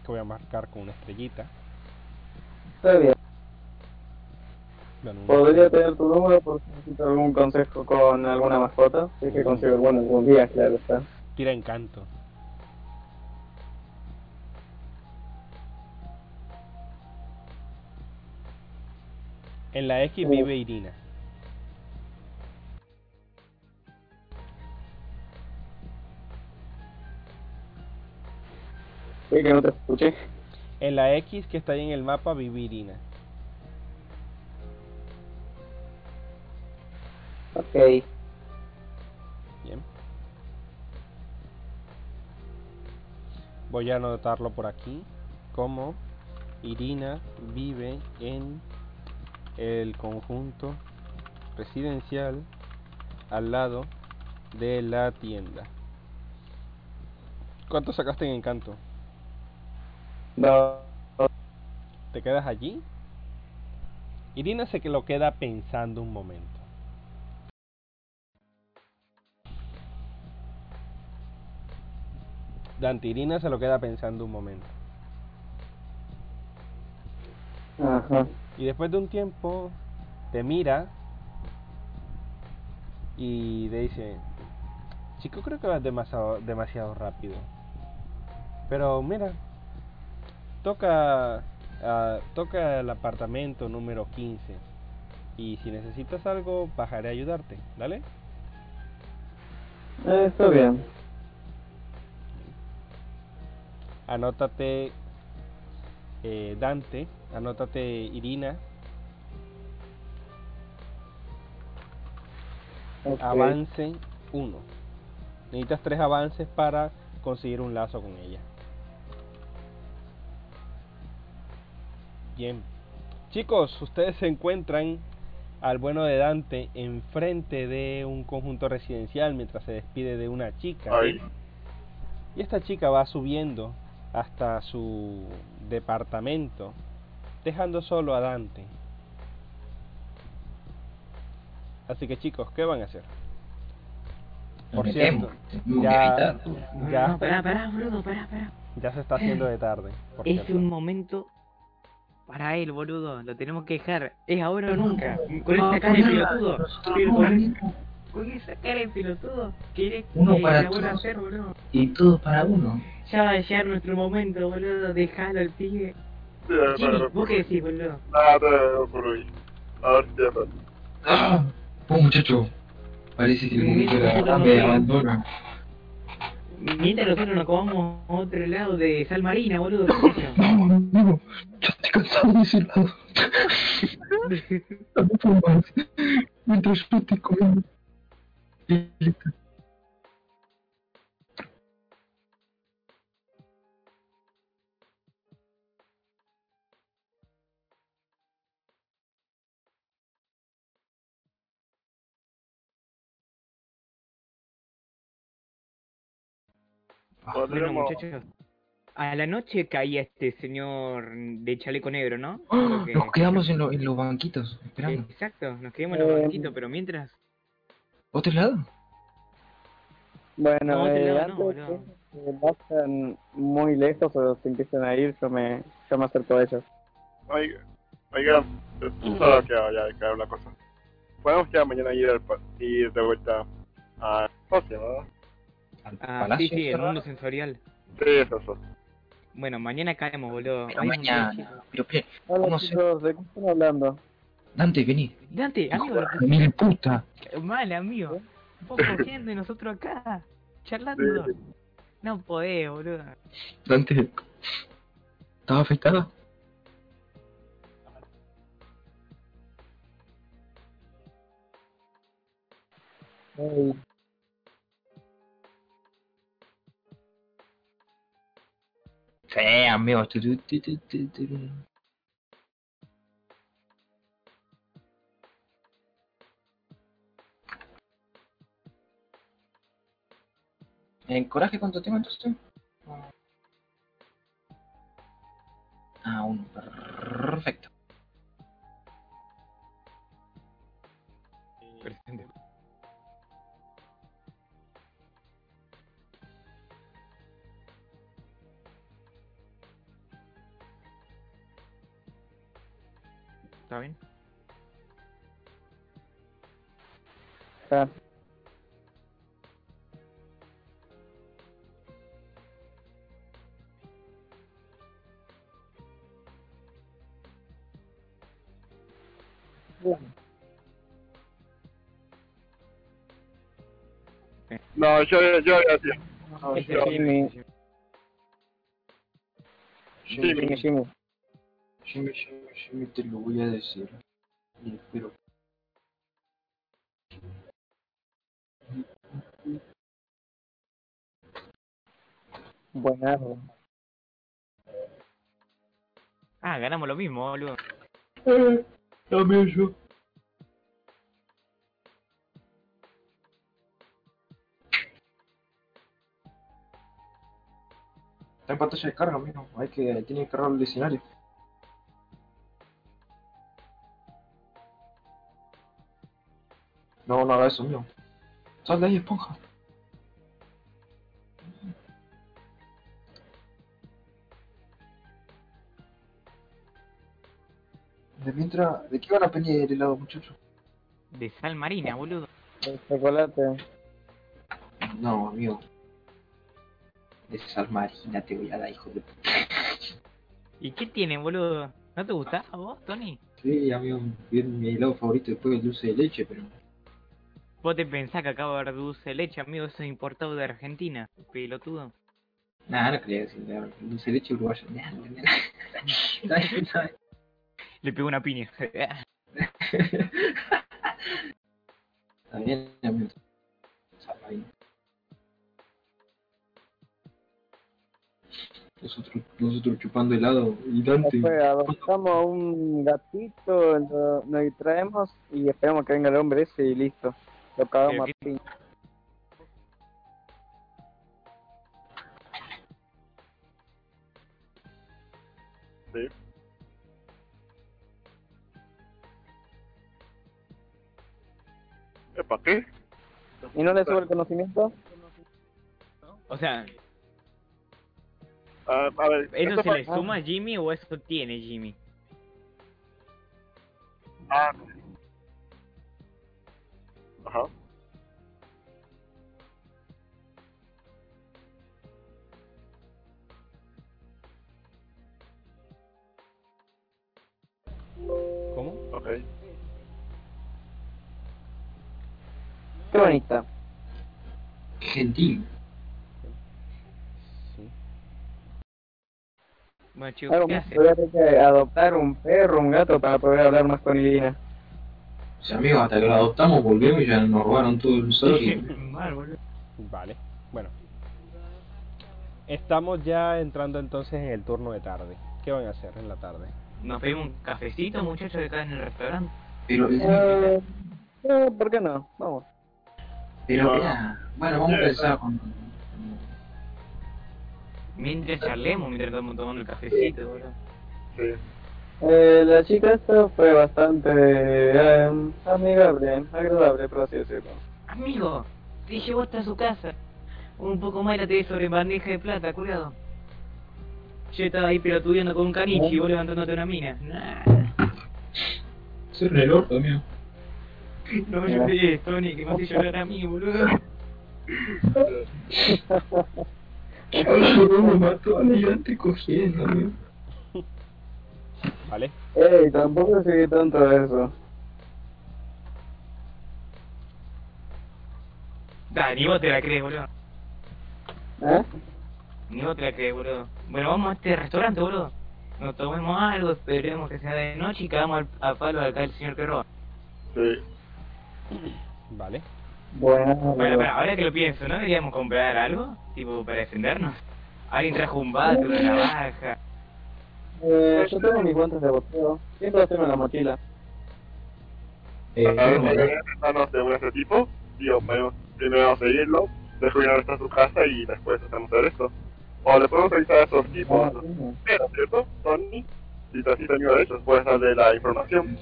que voy a marcar con una estrellita. Está bien. Bueno, ¿Podría tener tu número por si necesito algún consejo con alguna mascota? Si es que consigo bueno algún día, claro está. Tira encanto. En la X vive Irina. Sí, que no te escuché. En la X que está ahí en el mapa vive Irina. Ok. Bien. Voy a anotarlo por aquí como Irina vive en el conjunto residencial al lado de la tienda. ¿Cuánto sacaste en encanto? No. ¿Te quedas allí? Irina se que lo queda pensando un momento. Dante Irina se lo queda pensando un momento. Ajá. Y después de un tiempo te mira y te dice, chico creo que vas demasiado, demasiado rápido. Pero mira, toca, ah, toca el apartamento número 15 y si necesitas algo bajaré a ayudarte, ¿dale? Eh, está bien. Anótate eh, Dante, anótate Irina, avance 1. Necesitas tres avances para conseguir un lazo con ella. Bien. Chicos, ustedes se encuentran al bueno de Dante enfrente de un conjunto residencial mientras se despide de una chica. Ahí. Y esta chica va subiendo hasta su departamento, dejando solo a Dante. Así que chicos, ¿qué van a hacer? Por cierto, ya. No, ya, no, ya se está haciendo de tarde. por Es cierto. un momento para él, boludo. Lo tenemos que dejar. Es ahora o nunca. Con esa cara de pelotudo. Con, esa cara de pelotudo. ¿Querés Uno que para la vuelva a todos. hacer, boludo? Y todo para uno. Ya va a llegar nuestro momento, boludo. Dejalo al pibe. Jimmy, pero- ¿vos qué decís, boludo? Nada por hoy. A ver qué pasa. ¡Ah! Vos, muchacho. Parece que el muñeco me abandona. Mientras nosotros nos comamos otro lado de sal marina, boludo. No, amigo. Yo estoy cansado de ese lado. No puedo más. Mientras yo estoy comiendo. Bueno, Podremos- muchachos. A la noche caía este señor de chaleco negro, ¿no? ¡Ah! Que- Nos quedamos en, lo- en los banquitos esperando. Exacto, nos quedamos en los Eh, banquitos, pero mientras... ¿Otro lado? Bueno, No, eh, no, no, antes boludo. que vayan muy lejos o se empiecen a ir, yo me, yo me acerco a ellos. Oiga, oiga, solo quiero ya una cosa. Podemos ya mañana ir, al, ir de vuelta a Escocia, ¿no? Al Ah, sí, palacio sí, el mundo sensorial. Sí, eso, eso. Bueno, mañana caemos, boludo. Pero Ay, mañana. Pero, ¿Cómo se- ¿de qué están hablando? Dante, vení. Dante, amigo, de mil puta. mal, amigo. Vos cogiendo y nosotros acá, charlando. Sí, No podés, boludo. Dante. ¿Estaba afectada? Hey, Sí, amigo. Tu, tu, tu, tu, tu, tu. ¿En coraje cuánto tengo entonces? Ah, uno. Perfecto. ¿Está bien? No, yo, yo, gracias. No, Jimmy, Jimmy. Jimmy, Jimmy. Jimmy, Jimmy, te lo voy a decir. Y espero. Buenardo. Ah, ganamos lo mismo, boludo. Eh, dame yo. Está en pantalla de carga, amigo. Hay que, tiene que cargar el escenario. No, no haga eso, amigo. Sal de ahí, esponja. De mientras, ¿de qué van a pedir el helado, muchachos? De sal marina, boludo. El chocolate. No, amigo. De sal marina te voy a dar, hijo de puta. ¿Y qué tiene, boludo? ¿No te gusta a vos, Tony? Sí, amigo, es mi helado favorito después del dulce de leche, pero... Vos te pensás que acaba de haber dulce de leche, amigo, eso es importado de Argentina. Pelotudo. Nada, no quería decir, dulce de leche uruguayo. Nah, nah, nah. Le pegó una piña. Está bien, amigo. Nosotros, nosotros chupando helado y Dante... Después adoptamos a un gatito, lo, nos distraemos y esperamos que venga el hombre ese y listo. A Pero piña. Sí. ¿Eh, ¿Para qué? ¿Y no le sube el conocimiento? o sea, Ah, a ver, ¿eso esto se le suma a Jimmy o eso tiene Jimmy? Ah. Ajá. ¿Cómo? Ok. Qué bonita. Gentil. Algo ¿qué más, hacen? voy a tener que adoptar un perro, un gato para poder hablar más con Irina. O sea, amigo, hasta que lo adoptamos volvemos y ya nos robaron todo el zoológico. Vale, bueno. Estamos ya entrando entonces en el turno de tarde. ¿Qué van a hacer en la tarde? Nos pedimos un cafecito, muchachos, de acá en el restaurante. Pero, Eh, eh, ¿Por qué no? Vamos. pero, mira, bueno, vamos a empezar con... Mientras charlemos, mientras estamos tomando el cafecito, boludo. Sí. Eh, la chica esta fue bastante eh, amigable, agradable, por así decirlo. Amigo, te llevó hasta su casa. Un poco más y la tenés sobre bandeja de plata, cuidado. Yo estaba ahí pelotudeando con un caniche y vos levantándote una mina. Nah. Soy re loco, amigo. No me llores, Tony, que me hace llorar a mí, boludo. Yo me mató a gigante cogiendo, amigo. ¿Vale? Ey, tampoco sigue tanto eso. Da, ni vos te la crees, boludo. ¿Eh? Ni vos te la crees, boludo. Bueno, vamos a este restaurante, boludo. Nos tomemos algo, esperemos que sea de noche y cagamos al, a palo al acá el señor que roba. Sí. ¿Vale? Bueno, Bueno, pero ahora que lo pienso, ¿no deberíamos comprar algo? Tipo, para defendernos. Alguien trajo un bate, una navaja. Eh, yo tengo mis guantes de boxeo. Siempre los tengo en la mochila. Eh, A ver, no, si querés enfrentarnos de ese tipo, digo, podemos primero seguirlo, dejo ir a su casa y después hacemos hacer esto. O le podemos avisar a esos tipos, Ah, pero, ¿cierto? Tony, si te asiste amigo de ellos, puedes darle la información.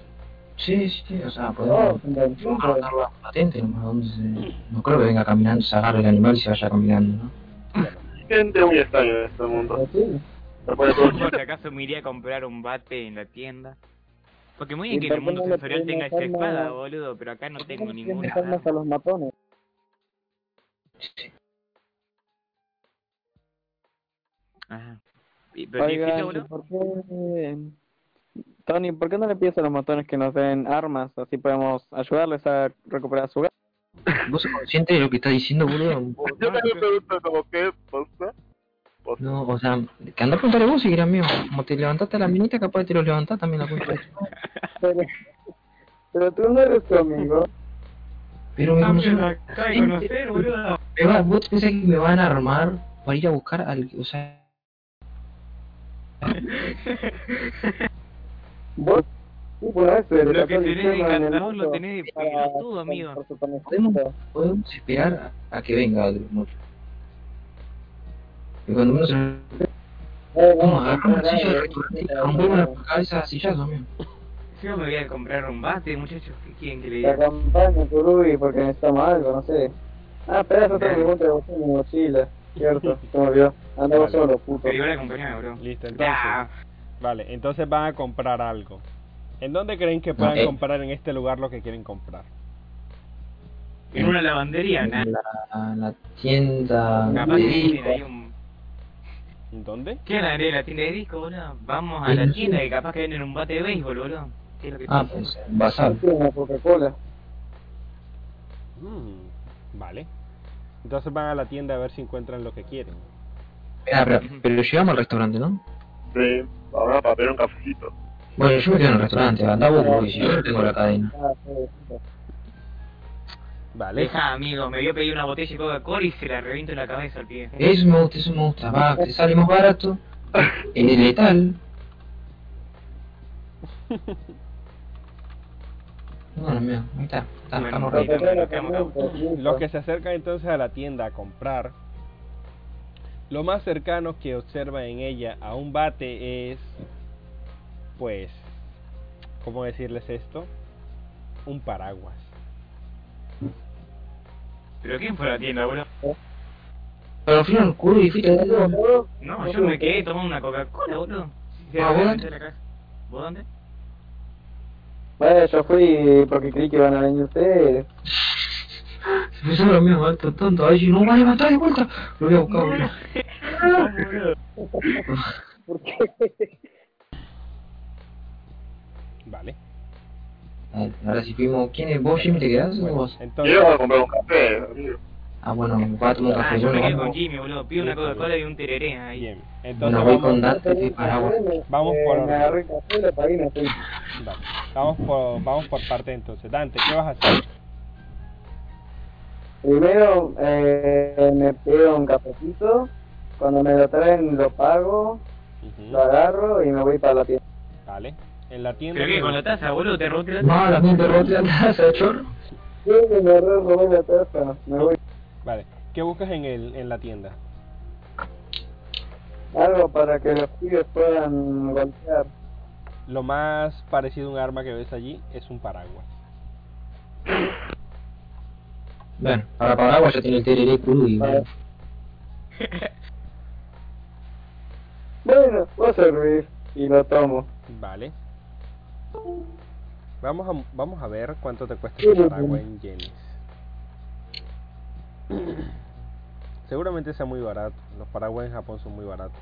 Sí, sí, o sea, No, podemos anotar la patente. No creo que venga caminando, se agarre el animal y se vaya caminando, ¿no? Gente muy extraña en este mundo. Por acaso me iría a comprar un bate en la tienda. Porque muy ¿Y bien que en el mundo no le sensorial tenga esa espada, boludo, pero acá no tengo ¿Cómo ninguna. armas a los matones? Ajá. Pero ¿qué Oigan, qué, ¿y boludo? ¿por qué... Tony, ¿por qué no le pides a los matones que nos den armas? Así podemos ayudarles a recuperar su gas. ¿Vos sos consciente de lo que estás diciendo, boludo? Yo también pregunto como, ¿qué pasa? No, o sea, que anda a preguntarle vos si querés mío. Como te levantaste a la minita, capaz de te lo levantás también la madre. Pero, pero tú no eres tu amigo. Pero me Ah, conocer, boludo. ¿Vos pensás que me van a armar para ir a buscar al. O sea. Vos, sí, por eso, el Lo que tenés de encantador lo tenés de para- pelotudo, amigo. Podemos, podemos esperar a, a que venga monstruo. Y cuando menos. Eh, Vamos no, a agarrar una no, silla no, de no, no, rompemos no, la cabeza a sillazo, amigo. Yo me voy a comprar un bate, muchachos. ¿Qué quieren que le Te diga? acompaño, Kurubi, porque necesitamos algo, no sé. Ah, espera, yo tengo de boxeo en mi mochila. Cierto, se me olvidó. Andaba Vale. solo, puto. Pero igual acompañame, bro. Listo, entonces. Ya. Vale, entonces van a comprar algo. ¿En dónde creen que puedan eh. comprar en este lugar lo que quieren comprar? En una lavandería, En nada. la, la tienda. Capaz de que ahí un... ¿En dónde? ¿Qué van a abrir la tienda de disco, boludo? Vamos a Sí, la tienda que capaz que venden un bate de béisbol, boludo. ¿Qué es lo que Ah, pues, basal. Coca-Cola. Mm, vale. Entonces van a la tienda a ver si encuentran lo que quieren. Ah, pero, pero llegamos al restaurante, ¿no? Sí, ahora para pedir un cafecito. Bueno, yo me quedo en el restaurante, anda vos, porque si yo no tengo la cadena. Ah, sí, sí. Vale. Deja, amigo, me vio pedir una botella de Coca-Cola y se la reviento en la cabeza al pibe. Eso me gusta, eso me gusta. Va, te sale más barato. Es letal. Bueno, mira, ahí está. Está, Bueno, acá. Los que se acercan entonces a la tienda a comprar, lo más cercano que observa en ella a un bate es, pues, ¿cómo decirles esto? Un paraguas. ¿Pero quién fue a la tienda, boludo? Pero al final, culo y fuiste a la- No, yo me quedé tomando una Coca-Cola, boludo. Se Ah, ¿vos dónde? en la cabeza. ¿Vos dónde? Bueno, yo fui porque creí que iban a venir ustedes. Eso es lo mío, alto tonto. Ahí si no va a levantar de vuelta. Lo voy a buscar, boludo. ¿Por qué? Vale. Ahora si fuimos, ¿quién es? ¿Vos, Jimmy, te quedás o vos? entonces, Quiero comprar un café, amigo. Ah, bueno, a tomar un Ah, café. yo me quedé con. Jimmy, boludo. Pido una Coca-Cola y un tereré ahí. bien. Bueno, Entonces voy vamos, con Dante y paraguas. Vamos Eh, por Me orden. me vamos por, vamos por parte entonces. Dante, ¿qué vas a hacer? Primero eh, me pido un cafecito. Cuando me lo traen lo pago, lo agarro y me voy para la tienda. Vale. En la tienda. ¿Pero qué? ¿Con la taza, boludo? ¿Te robaste la No, taza? la mente rote la taza, chorro. Sí, me robé la taza, me voy. Vale. ¿Qué buscas en, el, en la tienda? Algo para que los pibes puedan golpear. Lo más parecido a un arma que ves allí es un paraguas. Bueno, para paraguas ya tiene el tereré crudo y bueno. Bueno, va a servir y lo tomo. Vale. Vamos a, vamos a ver cuánto te cuesta paraguas sí. en yenes. Seguramente sea muy barato. Los paraguas en Japón son muy baratos.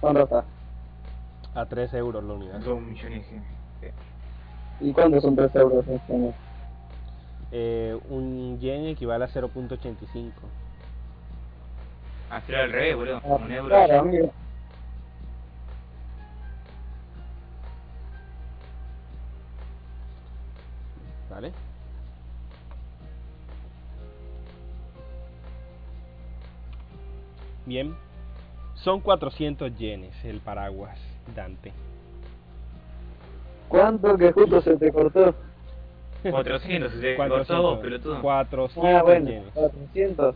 ¿Cuánto está? A 3 euros la unidad. Dos millones de ¿Y cuántos son 3 euros en? Eh, un yen equivale a 0.85. Hacerlo al revés, boludo. Ah, Un euro. Claro, amigo. ¿Vale? Bien. Son 400 yenes el paraguas, Dante. ¿Cuánto que justo se te cortó? 400, se te cortó vos, pelotudo. 400 Ah, bueno, yenes. 400.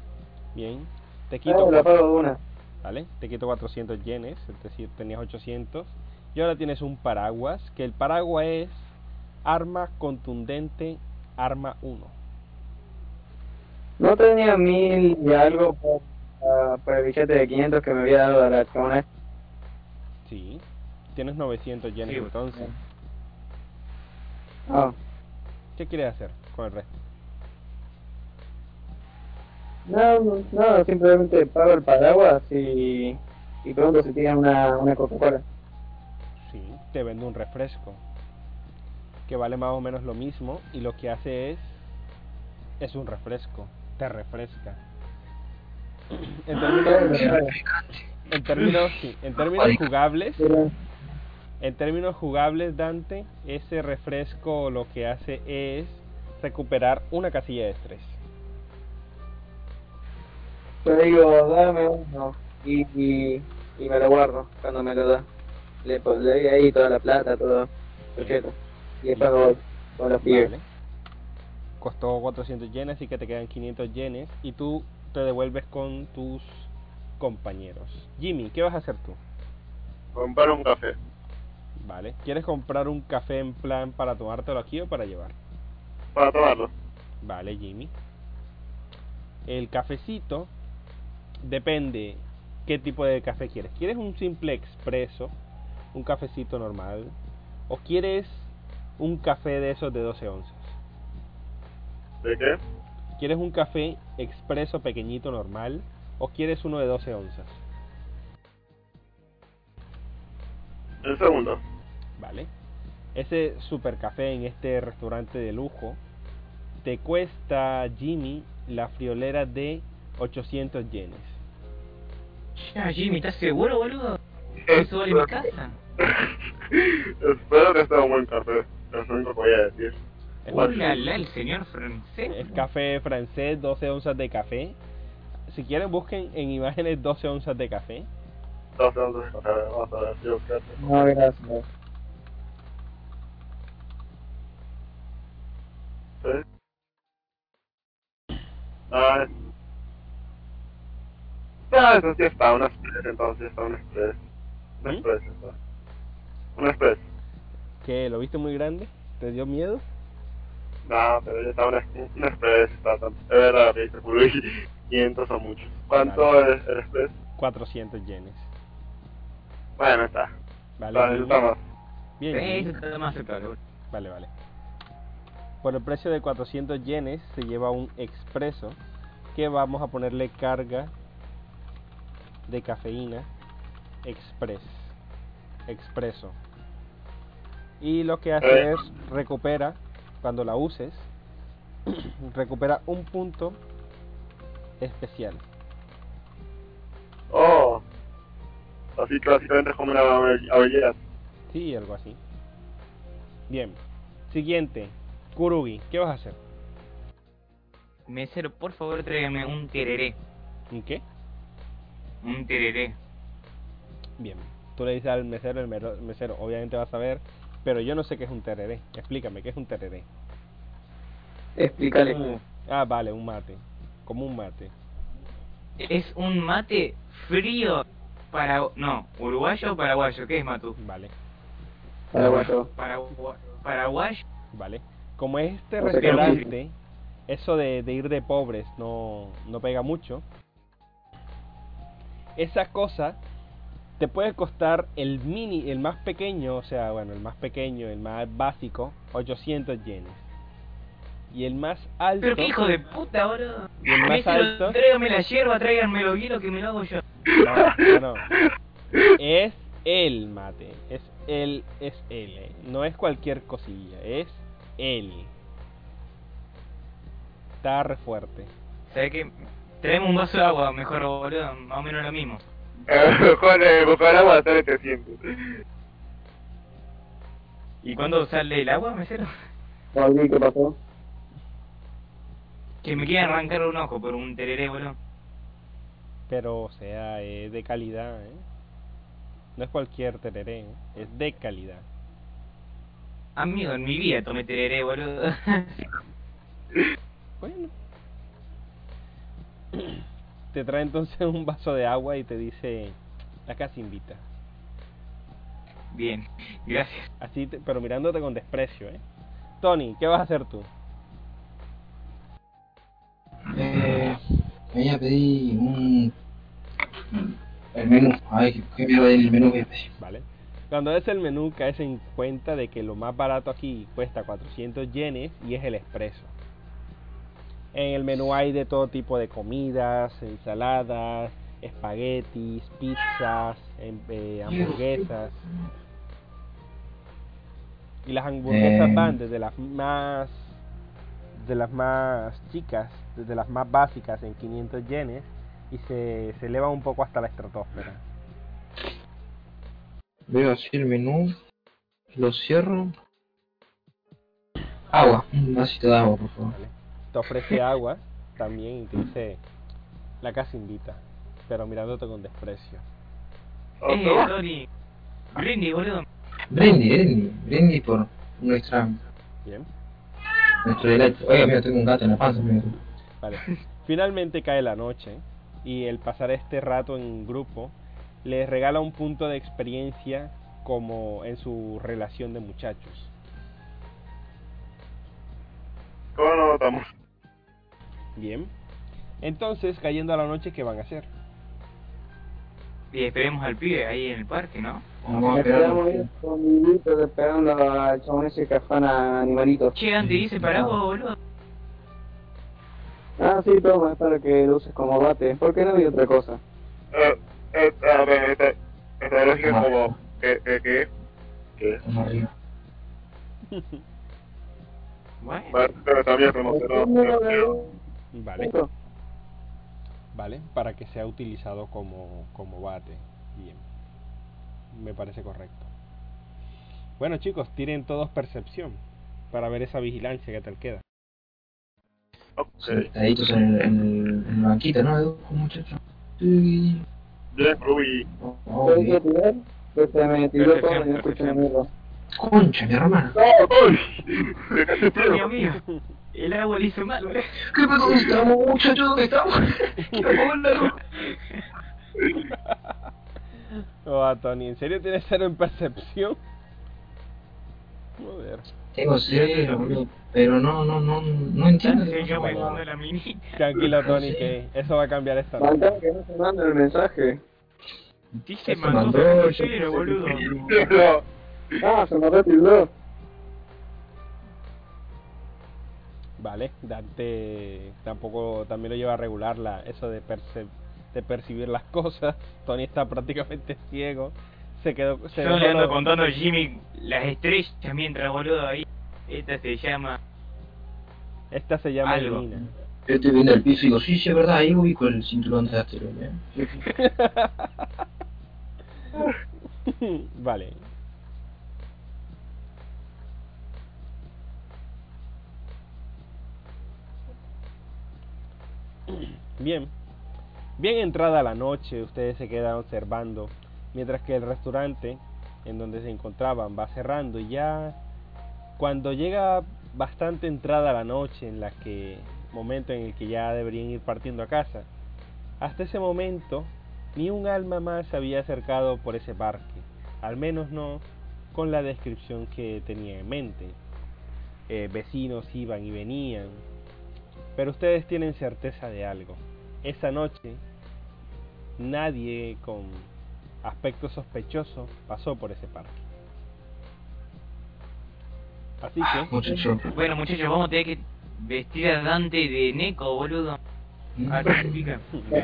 Bien. Te Ah, quito, la cua- pago de una. ¿vale? Te quito 400 yenes, es decir, tenías 800. Y ahora tienes un paraguas, que el paraguas es arma contundente, arma 1. ¿No tenía mil y algo por, ah, por el billete de 500 que me había dado a la chabona? Sí. Tienes 900 yenes Sí. entonces. Ah, ¿Qué quieres hacer con el resto? no, no, no, simplemente pago el paraguas y, y pregunto si tienen una, una Coca-Cola. Sí, te vende un refresco que vale más o menos lo mismo y lo que hace es es un refresco, te refresca. En términos, en términos, sí, en términos jugables, en términos jugables Dante, ese refresco lo que hace es recuperar una casilla de estrés. yo digo, dame uno y, y, y me lo guardo cuando me lo da. Le, pon- le doy ahí toda la plata, todo. Perfecto. Y pibes. Vale. Costó 400 yenes, así que te quedan 500 yenes y tú te devuelves con tus compañeros. Jimmy, ¿qué vas a hacer tú? Comprar un café. Vale. ¿Quieres comprar un café en plan para tomártelo aquí o para llevar? Para tomarlo. Vale, Jimmy. El cafecito depende qué tipo de café quieres. ¿Quieres un simple expreso? ¿Un cafecito normal? ¿O quieres un café de esos de 12 onzas? ¿De qué? ¿Quieres un café expreso pequeñito normal? ¿O quieres uno de 12 onzas? El segundo. Vale. Ese super café en este restaurante de lujo te cuesta, Jimmy, la friolera de 800 yenes. Ya, Jimmy, ¿estás seguro, boludo? Eso vale mi casa. Espero que sea un buen café. Es lo único que voy a decir. Es, Hola, la, el señor francés. es café francés, 12 onzas de café. Si quieren, busquen en imágenes 12 onzas de café. Dos segundos de café. Vamos a ver si buscar. No, gracias. ¿Sí? Ah, es... Ah, eso sí está, un express, entonces está un express. Un ¿Mm? express está. Un express. ¿Qué? ¿Lo viste muy grande? ¿Te dio miedo? No, pero ya está un, ex- un express, está tan... Es verdad, que por 500 o muchos. ¿Cuánto Vale. es el express? 400 yenes. Bueno, está. Vale, Vale, Jimmy? está más. Bien, está más aceptable. Vale, vale. Por el precio de 400 yenes se lleva un expreso que vamos a ponerle carga de cafeína express. Expreso. Y lo que hace es recupera, cuando la uses, recupera un punto especial. Oh. Así que básicamente es como una habil- habilidad. Sí, algo así. Bien. Siguiente. Kurugi, ¿qué vas a hacer? Mesero, por favor, tráigame un tereré. ¿Un qué? Un tereré. Bien. Tú le dices al mesero, el mesero obviamente va a saber, pero yo no sé qué es un tereré. Explícame, ¿qué es un tereré? Explícale. Ah, vale, un mate. Como un mate. Es un mate frío para... No, uruguayo o paraguayo. ¿Qué es, Matu? Vale, Paraguayo. Paragua- Paraguayo. vale. Como es este O sea que- restaurante, eso de, de ir de pobres no, no pega mucho. esa cosa te puede costar el mini, el más pequeño, o sea, bueno, el más pequeño, el más básico, 800 yenes. Y el más alto, Pero qué hijo de puta, boludo. Y el más dice, alto. Tráigame la hierba, tráiganme los hielos que me lo hago yo. no, no, no. es el mate, es el, es el, eh. no es cualquier cosilla, es el. Está re fuerte. ¿Sabes qué? Traemos un vaso de agua, mejor, boludo. Más o menos lo mismo. Juan, eh, buscar agua sale 300. ¿Y cuándo sale el agua, mesero? Volví, ¿qué pasó? Que me quieren arrancar un ojo por un tereré, boludo. Pero, o sea, es de calidad, ¿eh? No es cualquier tereré, ¿eh? es de calidad. Amigo, en mi vida tomé tereré, boludo. Bueno. Te trae entonces un vaso de agua y te dice, acá se invita. Bien, gracias. Así, te- pero mirándote con desprecio, ¿eh? Tony, ¿qué vas a hacer tú? Eh, me voy a pedir un... El menú. A ver, ¿qué, mierda el menú voy a pedir? ¿Vale? Cuando ves el menú caes en cuenta de que lo más barato aquí cuesta 400 yenes y es el expreso. En el menú hay de todo tipo de comidas, ensaladas, espaguetis, pizzas, em- eh, hamburguesas. Y las hamburguesas Eh. van desde las más de las más chicas, desde las más básicas en 500 yenes y se, se eleva un poco hasta la estratosfera. Veo así el menú. Lo cierro. Agua. Un vasito de agua, por favor. ¿vale? Te ofrece agua también y te dice la casa invita, pero mirándote con desprecio. Eh, Tony. Brindy, boludo. Brindis, brindis. Brindis por nuestra, Bien, nuestro deleite. Oiga, mira, tengo un gato en la panza. mira. vale. Finalmente cae la noche y el pasar este rato en grupo les regala un punto de experiencia como en su relación de muchachos. ¿Cómo nos notamos? Bien. Entonces, cayendo a la noche, ¿qué van a hacer? Y esperemos al pibe ahí en el parque, ¿no? Vamos con esperando al chabón ese que afana animalitos. Che, antes dice paraguas, boludo. Ah, sí, toma, es para que lo uses como bate. ¿Por qué no había otra cosa? Eh, eh, a ver, esta, esta lógica es como... ¿Qué? ¿Qué? ¿Qué? ¿Qué? Bueno. Vale, pero también promocionó. Vale, Punto. vale, para que sea utilizado como, como bate. Bien, me parece correcto. Bueno chicos, tienen todos percepción para ver esa vigilancia que tal queda. Ok. Sentaditos en el, en el, en el banquito, ¿no? Edu, muchacho. Sí. Bien, Ruby. Oh, ¿Qué hay que bien. tirar? Que se me tiró todo no escuché perfección. mierda. Concha, mi hermano. ¡Me Tony, tío! amigo. El agua le hizo mal, boludo. ¿Qué pasó? ¿Dónde estamos, muchacho? ¿Dónde estamos? Oh, Tony, ¿en serio tienes cero en percepción? Joder. Tengo cero, boludo. Pero no, no, no, no entiendo. Se yo pensando en la mini. Tranquilo Tony, que eso va a cambiar esta noche. Falta que no se mande el mensaje. Dice Eso mandó mandó, Cero, boludo. Ah, se me retildó. Vale, Dante tampoco también lo lleva a regular la, eso de, perce- de percibir las cosas. Tony está prácticamente ciego. Se quedó. Se Yo le ando contando a Jimmy las estrellas mientras, boludo, ahí. Esta se llama... Esta se llama Algo. Elina. Yo viendo el piso y digo, sí, sí, es verdad, ahí ubico el cinturón de asteroide. ¿eh? Vale. Bien. Bien entrada la noche, ustedes se quedan observando, mientras que el restaurante en donde se encontraban va cerrando y ya cuando llega bastante entrada la noche en la que momento en el que ya deberían ir partiendo a casa, hasta ese momento ni un alma más se había acercado por ese parque, al menos no con la descripción que tenía en mente. Eh, vecinos iban y venían, pero ustedes tienen certeza de algo. Esa noche nadie con aspecto sospechoso pasó por ese parque. Así que, Muchacho. Bueno, muchachos, vamos a tener que vestir a Dante de Neko, boludo. A ver qué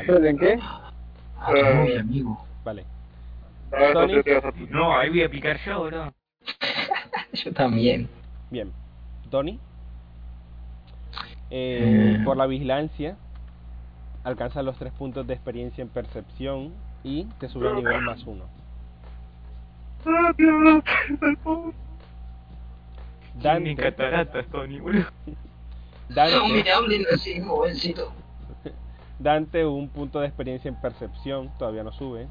vale, ¿En qué? Ah, no, mi amigo. vale. Ah, a- No, ahí voy a aplicar yo, boludo. Yo también. Bien. Tony, Eh. por la vigilancia, alcanza los tres puntos de experiencia en percepción y te sube a nivel más uno. Ah, Dante, cataratas, Tony. No Dante. Dante, un punto de experiencia en percepción, todavía no sube.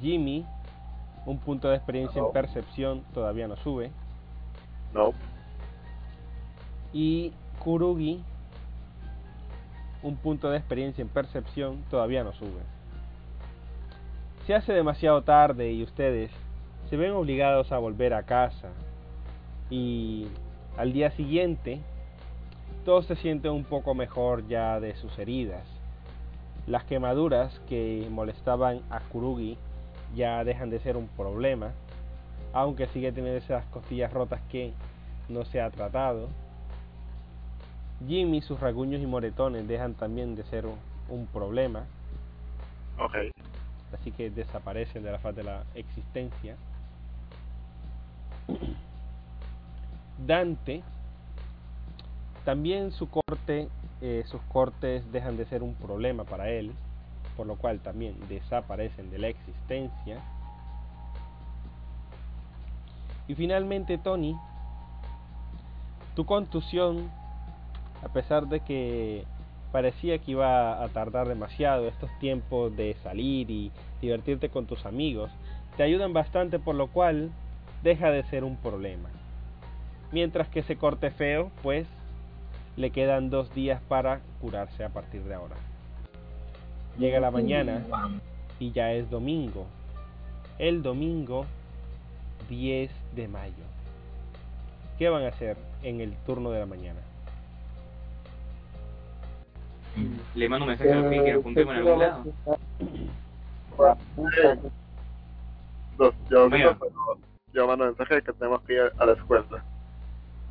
Jimmy, un punto de experiencia en percepción, todavía no sube. No. Y Kurugi, un punto de experiencia en percepción, todavía no sube. Se hace demasiado tarde y ustedes se ven obligados a volver a casa. Y al día siguiente, todos se sienten un poco mejor ya de sus heridas. Las quemaduras que molestaban a Kurugi ya dejan de ser un problema, aunque sigue teniendo esas costillas rotas que no se ha tratado. Jimmy, sus rasguños y moretones dejan también de ser un, un problema, Ok. así que desaparecen de la faz de la existencia. Dante, también su corte, eh, sus cortes dejan de ser un problema para él, por lo cual también desaparecen de la existencia. Y finalmente Tony, tu contusión, a pesar de que parecía que iba a tardar demasiado estos tiempos de salir y divertirte con tus amigos, te ayudan bastante por lo cual deja de ser un problema. Mientras que ese corte feo, pues le quedan dos días para curarse a partir de ahora. Llega la mañana y ya es domingo. El domingo 10 de mayo. ¿Qué van a hacer en el turno de la mañana? Le mando un mensaje a los pibes que nos juntemos en algún lado. Dos, yo, Mira. yo mando mensaje de que tenemos que ir a la escuela.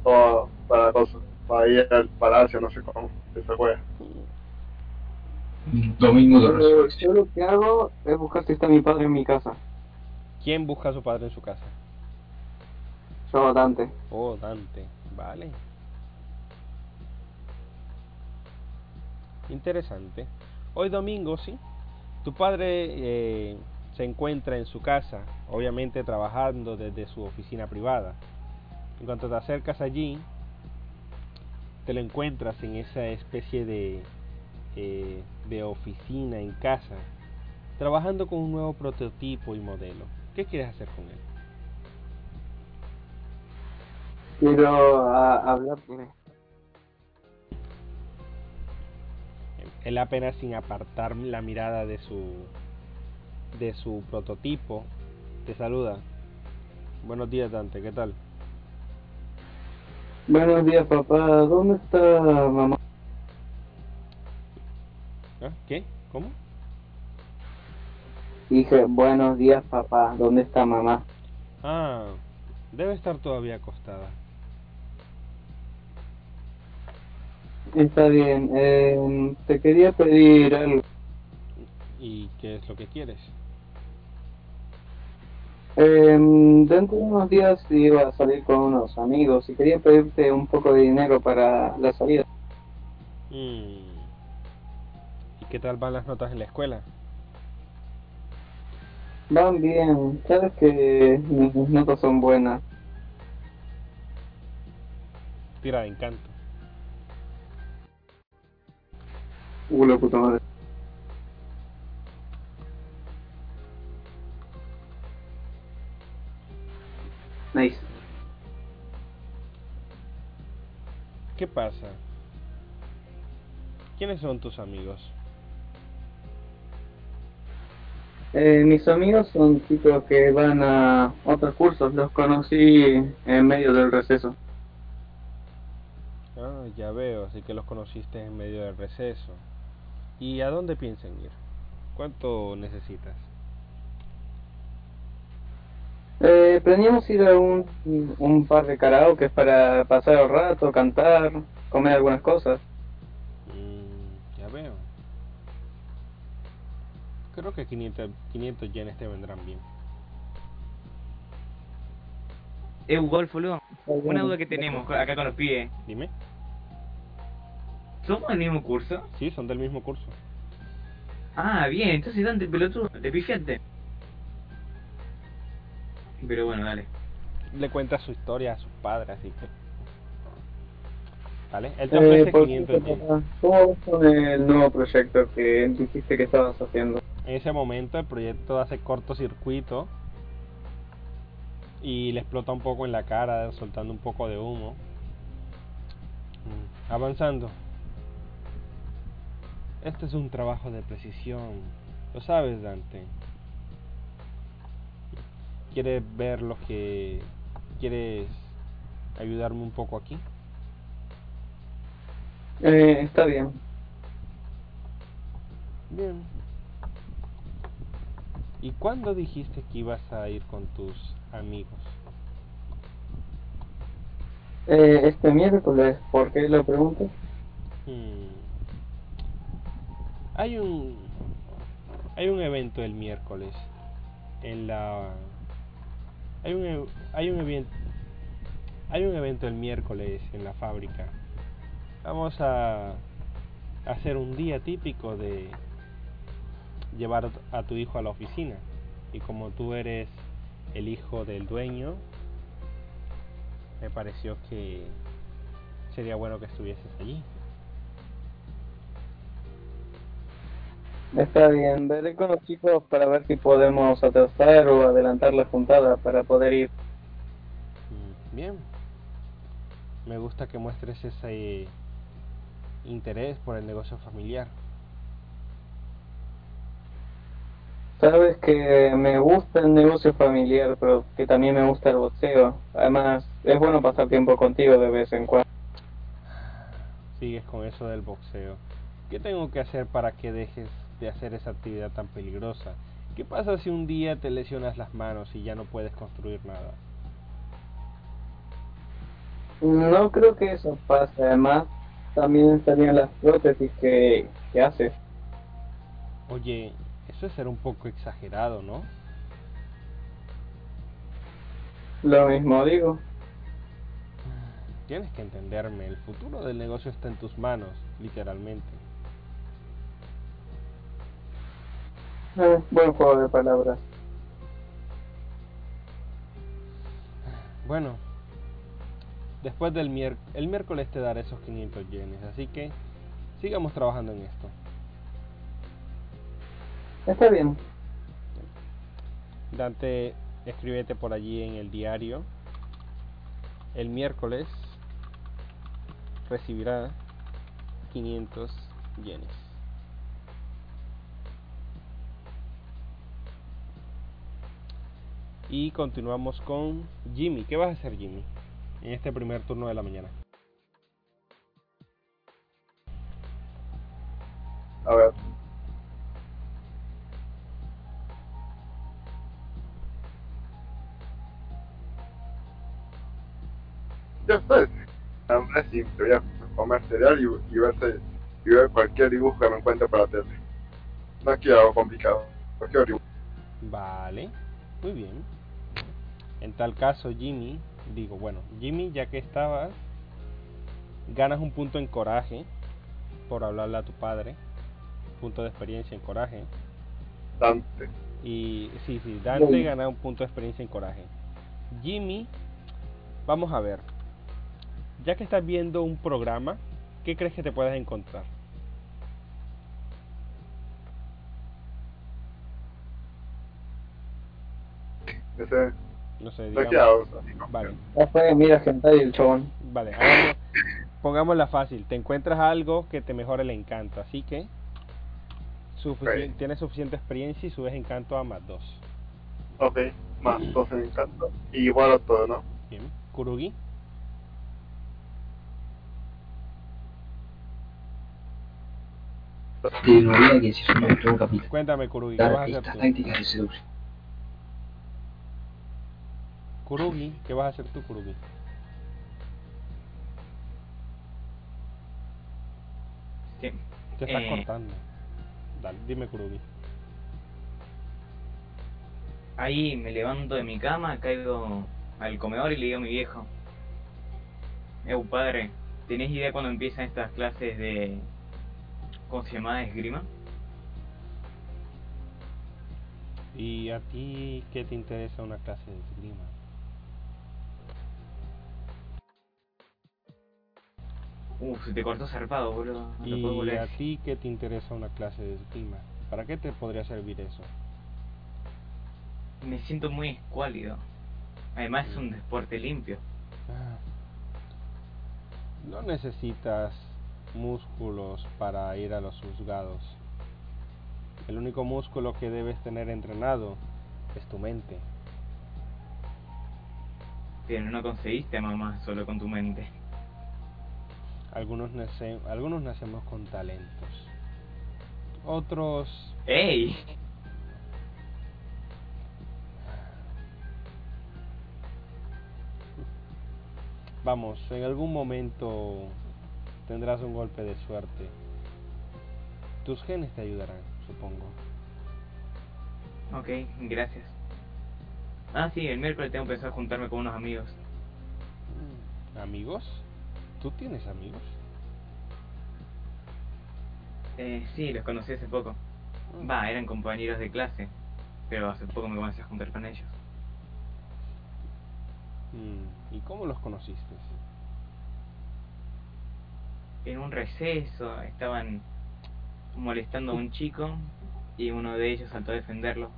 O para para ir al palacio, no sé cómo, esa wea. Domingo de Eh, resurrección. yo lo que hago es buscar si está mi padre en mi casa. ¿Quién busca a su padre en su casa? Yo, Dante. Oh, Dante. Vale. Interesante. Hoy domingo, sí. Tu padre eh, se encuentra en su casa, obviamente trabajando desde su oficina privada. En cuanto te acercas allí, te lo encuentras en esa especie de, eh, de oficina en casa, trabajando con un nuevo prototipo y modelo. ¿Qué quieres hacer con él? Quiero a- hablarle. Él apenas sin apartar la mirada de su de su prototipo te saluda. Buenos días Dante, ¿qué tal? Buenos días, papá. ¿Dónde está mamá? ¿Ah? ¿Qué? ¿Cómo? Dije, buenos días, papá. ¿Dónde está mamá? Ah, debe estar todavía acostada. Está bien. Eh, te quería pedir algo. ¿Y qué es lo que quieres? Eh, dentro de unos días iba a salir con unos amigos y quería pedirte un poco de dinero para la salida. Mm. ¿Y qué tal van las notas en la escuela? Van bien. Sabes que mis notas son buenas. Tira de encanto. Uh, la puta madre. Nice. ¿Qué pasa? ¿Quiénes son tus amigos? Eh, mis amigos son chicos que van a otros cursos. Los conocí en medio del receso. Ah, ya veo, así que los conociste en medio del receso. ¿Y a dónde piensan ir? ¿Cuánto necesitas? Eh, planeamos ir a un, un par de karaoke para pasar el rato, cantar, comer algunas cosas. Mm, ya veo. Creo que 500, 500 yenes te vendrán bien. Eh, Wolf, boludo. Una duda que tenemos acá con los pibes. Dime. ¿Somos del mismo curso? Sí, son del mismo curso. Ah, bien, entonces Dante, pelotudo, te pifiaste. Pero bueno, dale. Le cuenta su historia a sus padres, así que... ¿Vale? Él te ofrece Eh, por 500 cierto, yenes. papá, ¿Cómo vas con el nuevo proyecto que dijiste que estabas haciendo? En ese momento el proyecto hace cortocircuito y le explota un poco en la cara, soltando un poco de humo. Mm, Avanzando. Este es un trabajo de precisión. Lo sabes, Dante. ¿Quieres ver lo que... ¿Quieres ayudarme un poco aquí? Eh, está bien. Bien. ¿Y cuándo dijiste que ibas a ir con tus amigos? Eh, este miércoles, ¿por qué lo preguntas? Hmm. Hay un hay un evento el miércoles en la hay un hay un evento hay un evento el miércoles en la fábrica. Vamos a hacer un día típico de llevar a tu hijo a la oficina y como tú eres el hijo del dueño me pareció que sería bueno que estuvieses allí. Está bien, veré con los chicos para ver si podemos atrasar o adelantar la juntada para poder ir. Mm, Bien. Me gusta que muestres ese interés por el negocio familiar. Sabes que me gusta el negocio familiar, pero que también me gusta el boxeo. Además, es bueno pasar tiempo contigo de vez en cuando. Sigues con eso del boxeo. ¿Qué tengo que hacer para que dejes de hacer esa actividad tan peligrosa? ¿Qué pasa si un día te lesionas las manos y ya no puedes construir nada? No creo que eso pase. Además, también estarían las prótesis que, que haces. Oye, eso es ser un poco exagerado, ¿no? Lo mismo digo. Tienes que entenderme, el futuro del negocio está en tus manos, literalmente. Eh, buen juego de palabras. Bueno, después del miércoles, el miércoles te daré esos 500 yenes, así que sigamos trabajando en esto. Está bien. Dante, escríbete por allí en el diario. El miércoles recibirá 500 yenes. Y continuamos con Jimmy. ¿Qué vas a hacer, Jimmy? En este primer turno de la mañana. A ver. Ya está. Hambre simple. Voy a comer cereal y, y, verse, y ver cualquier dibujo que me encuentre para tele. No quiero algo complicado. Cualquier dibujo. Vale, muy bien. En tal caso, Jimmy, digo, bueno, Jimmy, ya que estabas, ganas un punto en coraje por hablarle a tu padre, punto de experiencia en coraje. Dante. Y sí, sí, Dante Muy gana un punto de experiencia en coraje. Jimmy, vamos a ver, ya que estás viendo un programa, ¿qué crees que te puedes encontrar? Ese. No sé, No digamos. quiero así, ¿no? Vale. Después mira hentai el chabón. Vale, hagamos- pongámosla fácil. Te encuentras algo que te mejore el encanto, así que sufici- Ok. tienes suficiente experiencia y subes encanto a más 2. Ok. Más dos en encanto. Y igual a todo, ¿no? Bien. Kurugi, Teoría que si es un autor capital. Cuéntame, Kurugi, ¿qué vas a hacer Estas tú? tácticas de seducción. Kurugi, ¿qué vas a hacer tú, Kurugi? Sí. Te estás Eh. cortando. Dale, dime, Kurugi. Ahí me levanto de mi cama, caigo al comedor y le digo a mi viejo. Eu padre, ¿tenés idea cuando empiezan estas clases de... ¿Cómo se llama? Esgrima? ¿Y a ti qué te interesa una clase de esgrima? Uf, te cortó zarpado, boludo. No ¿Y a ti qué te interesa una clase de esgrima? ¿Para qué te podría servir eso? Me siento muy escuálido. Además es un deporte limpio. Ah. No necesitas músculos para ir a los juzgados. El único músculo que debes tener entrenado es tu mente. Pero no conseguiste mamá solo con tu mente. Algunos, nace- algunos nacemos con talentos. Otros ¡Ey! Vamos, en algún momento tendrás un golpe de suerte. Tus genes te ayudarán, supongo. Ok, gracias. Ah, sí, el miércoles tengo pensado juntarme con unos amigos. ¿Amigos? ¿Tú tienes amigos? Eh, sí, los conocí hace poco. Va, eran compañeros de clase. Pero hace poco me comencé a juntar con ellos. Mm, ¿Y cómo los conociste? En un receso estaban molestando a un chico y uno de ellos saltó a defenderlo.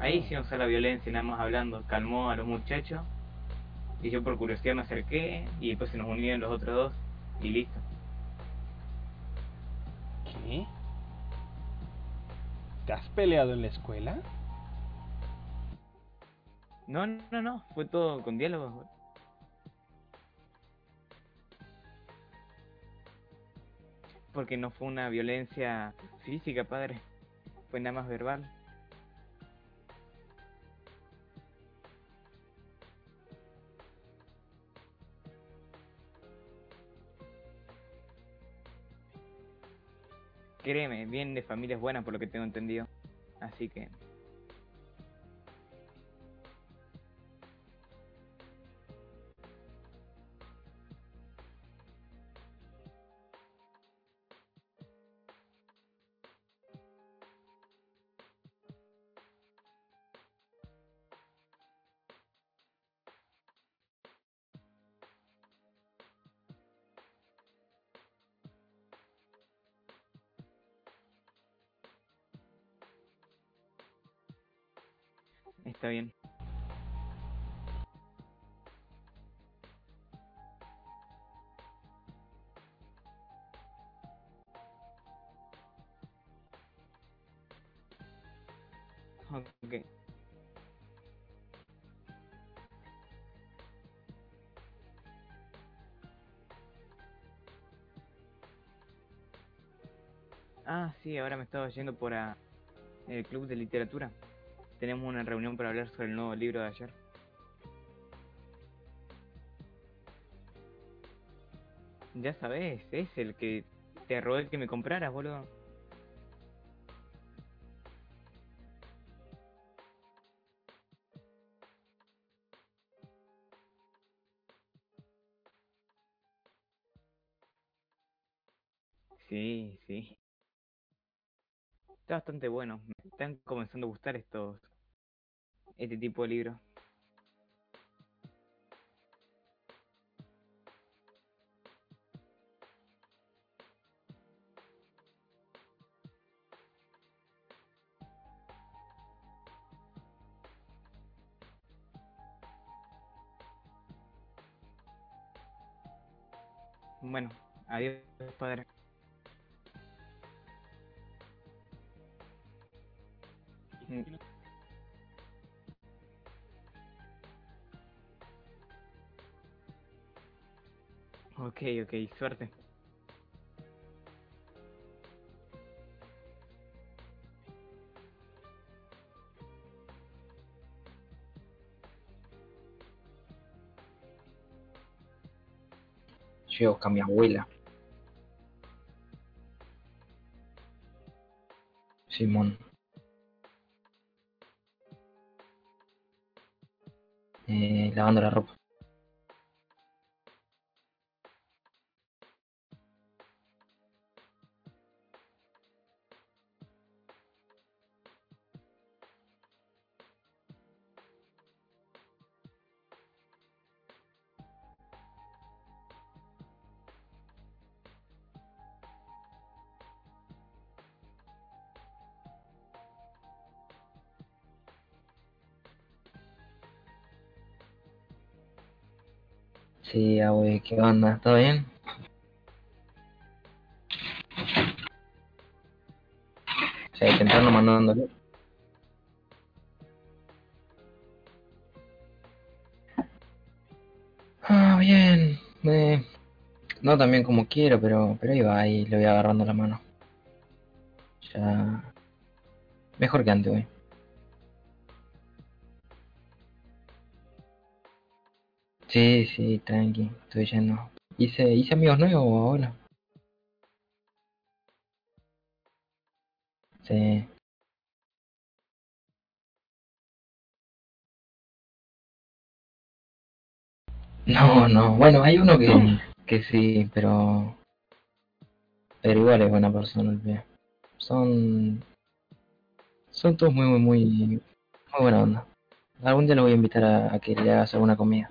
Ahí Ah, sí usó la violencia, nada más hablando. Calmó a los muchachos. Y yo por curiosidad me acerqué y después se nos unieron los otros dos y listo. ¿Qué? ¿Te has peleado en la escuela? No, no, no, fue todo con diálogo. Porque no fue una violencia física, padre. Fue nada más verbal. Créeme, vienen de familias buenas por lo que tengo entendido. Así que sí, ahora me estaba yendo por el club de literatura. Tenemos una reunión para hablar sobre el nuevo libro de ayer. Ya sabes, es el que te robé que me compraras, boludo. Está bastante bueno. Me están comenzando a gustar estos. Este tipo de libros. Bueno, adiós, padre. Mm. Ok, ok, suerte. Yo, a mi abuela. Simón. Eh, lavando la ¿qué onda? ¿Todo bien? Sí, temprano mandándole. Ah, bien. Eh, no tan bien como quiero, pero, pero ahí va, ahí le voy agarrando la mano. Ya. Mejor que antes, güey. Sí, sí, tranqui, estoy yendo. Hice, hice amigos nuevos ahora. Sí. No, no, bueno, hay uno que, que sí, pero... Pero igual es buena persona el pibe. Son... Son todos muy, muy, muy... Muy buena onda. Algún día lo voy a invitar a, a que le hagas alguna comida.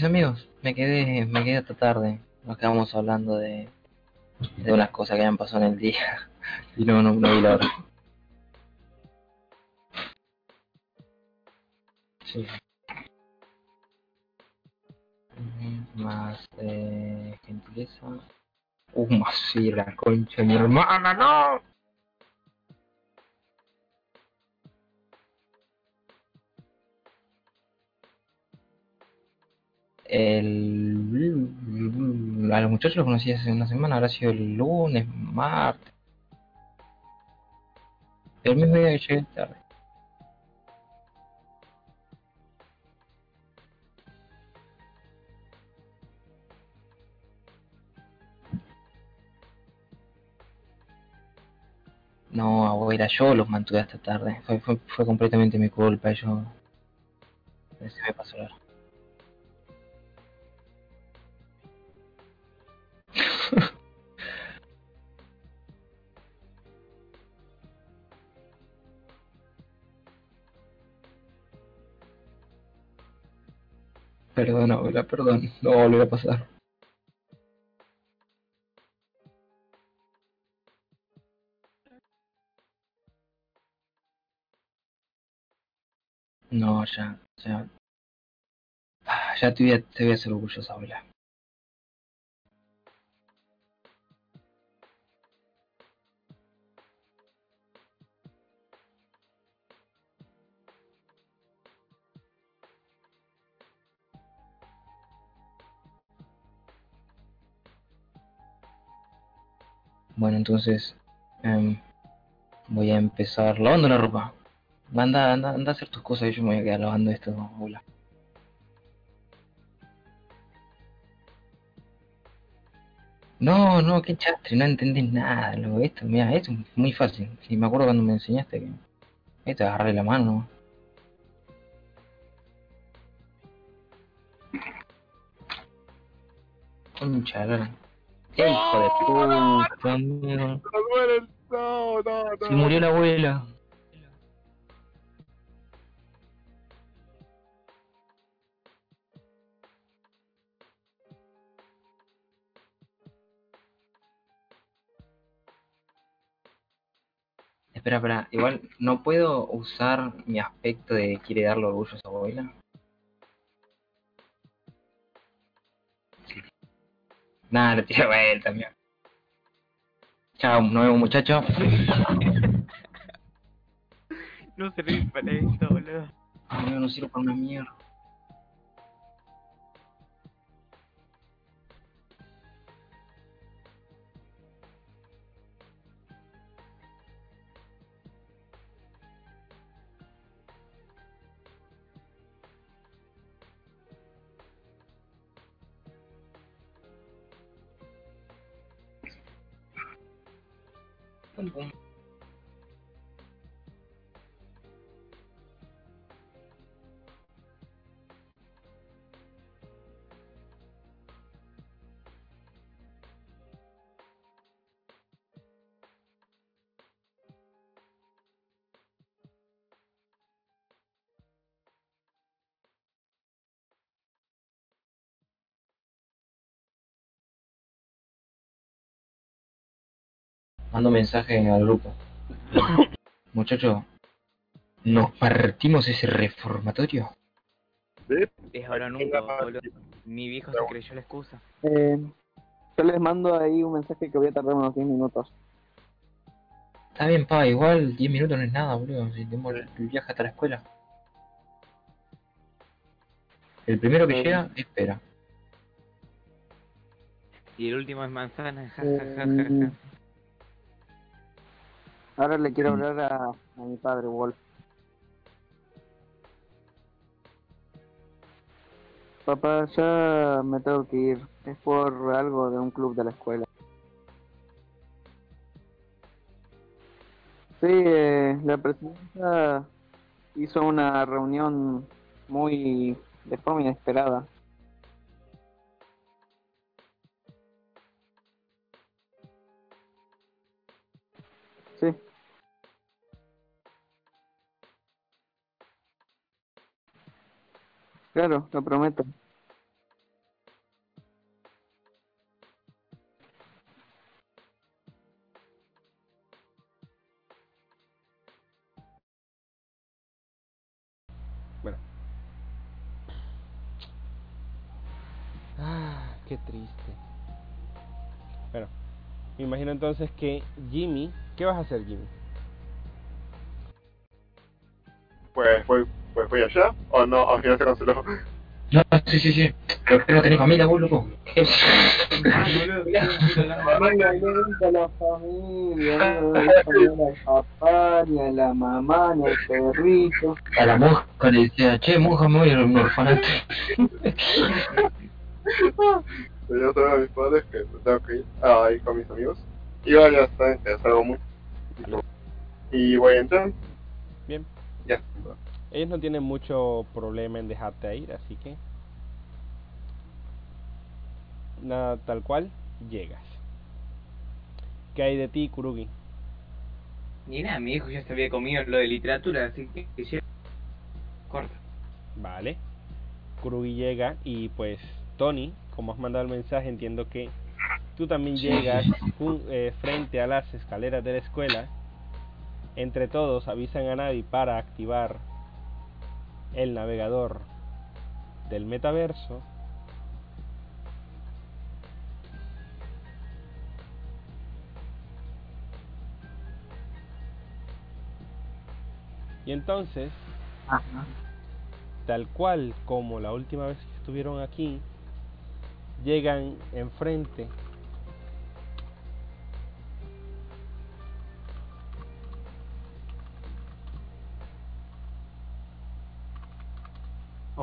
mis amigos. Me quedé, me quedé hasta tarde. Nos quedamos hablando de, de unas cosas que habían pasado en el día y no, no, no vi la hora. Sí. Más eh, gentileza. Uh, más la concha mi hermana, no. El, a los muchachos los conocí hace una semana, habrá sido el lunes, martes, el mismo día que llegué tarde. No, abuela, yo los mantuve hasta tarde. Fue, fue, completamente mi culpa. Yo. Se me pasó. Perdón, abuela, perdón. No va a pasar. No, ya, ya. Ah, Ya te voy a, te voy a hacer orgullosa, abuela. Bueno, entonces em, voy a empezar lavando la ropa. Anda, anda, anda a hacer tus cosas y yo me voy a quedar lavando esto, abuela. No, no, qué chastre, no entendés nada, lo esto, mira, esto es muy fácil. Si me acuerdo cuando me enseñaste que esto es agarrarle la mano, ¿no? Concha, hijo de puta, no, no, no. Se murió la abuela. Espera, espera, igual no puedo usar mi aspecto de quiere darle orgullo a su abuela. Nada, le tiré vuelta, mira. Chao, nos vemos muchachos. No servís para esto, boludo. Amigo, no sirvo para una mierda. Pum, Mando mensaje al grupo. Muchachos, ¿nos partimos ese reformatorio? Es ahora o nunca, boludo. Mi viejo se creyó la excusa. Eh, yo les mando ahí un mensaje que voy a tardar unos 10 minutos. Está bien, pa, igual 10 minutos no es nada, boludo. Si tenemos el viaje hasta la escuela. El primero que Sí. llega, espera. Y el último es manzana. Ahora le quiero hablar a, a mi padre, Wolf. Papá, ya me tengo que ir. Es por algo de un club de la escuela. Sí, eh, la presidenta hizo una reunión muy de forma inesperada. Claro, lo prometo. Bueno. Ah, qué triste. Bueno, me imagino entonces que Jimmy, ¿qué vas a hacer Jimmy? Pues fue, pues fui allá, o no, al final se canceló. No, sí, sí, sí. Pero que no tenés familia, vos, loco. Ah, a la familia, al papá, ni a la mamá, ni al perrito. A la monja le decía, che, monja, me voy a un orfanato. Yo sabía a mis padres que me tengo que ir a ir con mis amigos. Y ahora ya saben que es algo muy... Y voy a entrar, Bien, ya. Ellos no tienen mucho problema en dejarte ir, así que nada tal cual, llegas. ¿Qué hay de ti, Kurugi? Ni nada, mi hijo ya se había comido lo de literatura, así que corta. Vale. Kurugi llega y pues Tony, como has mandado el mensaje, entiendo que tú también llegas eh, frente a las escaleras de la escuela. Entre todos avisan a Navi para activar el navegador del metaverso. Y entonces Ajá. tal cual como la última vez que estuvieron aquí, llegan enfrente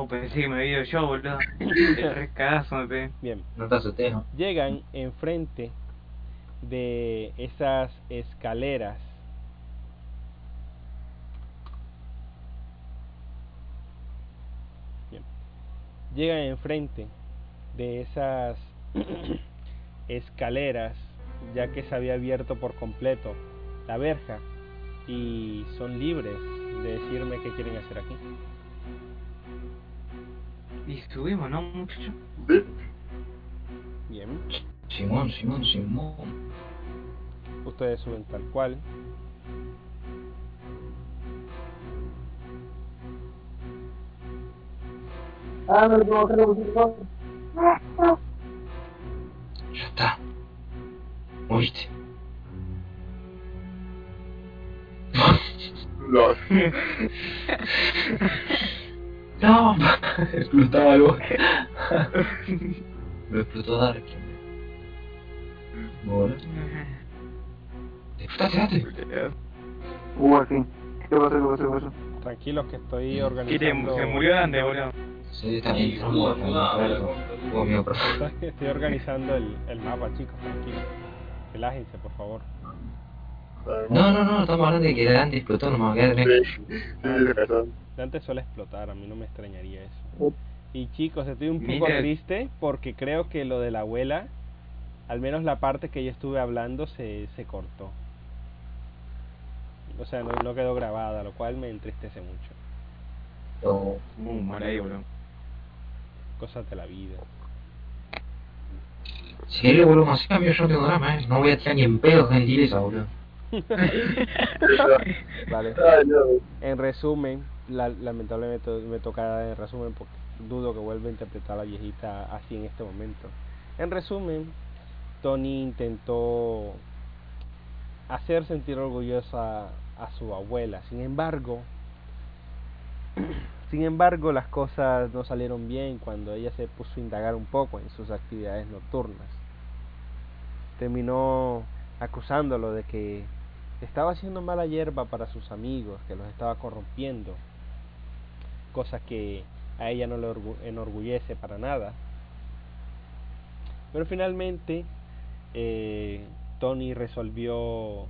Oh, pensé que me había ido yo, boludo. El rescadazo me pegué. Bien, No te asustes, ¿no? llegan enfrente de esas escaleras. Bien. Llegan enfrente de esas escaleras, ya que se había abierto por completo la verja y son libres de decirme qué quieren hacer aquí. Y subimos, ¿no, muchacho? Sí, Bien, Simón, Simón, Simón. ustedes suben tal cual. Ah, no puedo bajar la música. ¿Oíste? Los. No, explotaba algo. Lo explotó Dark. Bueno. Explotaste, date. Uh, al fin. ¿Qué pasó? ¿Qué pasó? ¿Qué pasó? Tranquilos que estoy ¿Qué te, organizando. se murió Dante, boludo? Sí, está bien. Hubo miedo, pero. Estoy, estoy organizando el, el mapa, chicos, tranquilos. Relájense, por favor. No, no, no, estamos hablando de que Dante explotó, no me va a quedar Sí, sí. Dante suele explotar, a mí no me extrañaría eso. Y chicos, estoy un poco Mira. triste porque creo que lo de la abuela, al menos la parte que yo estuve hablando, se, se cortó. O sea, no, no quedó grabada, lo cual me entristece mucho. No. Mal ahí, boludo. Cosas de la vida. Si querés, boludo, así cambio yo no tengo drama, eh. No voy a tirar ni en pedo gentileza, boludo. Vale. Ay, no. En resumen, la- lamentablemente me toca en resumen porque dudo que vuelva a interpretar a la viejita así en este momento. En resumen, Tony intentó hacer sentir orgullosa a su abuela. Sin embargo, sin embargo, las cosas no salieron bien cuando ella se puso a indagar un poco en sus actividades nocturnas. Terminó acusándolo de que estaba haciendo mala hierba para sus amigos, que los estaba corrompiendo, cosa que a ella no le orgu- enorgullece para nada. Pero finalmente eh, Tony resolvió,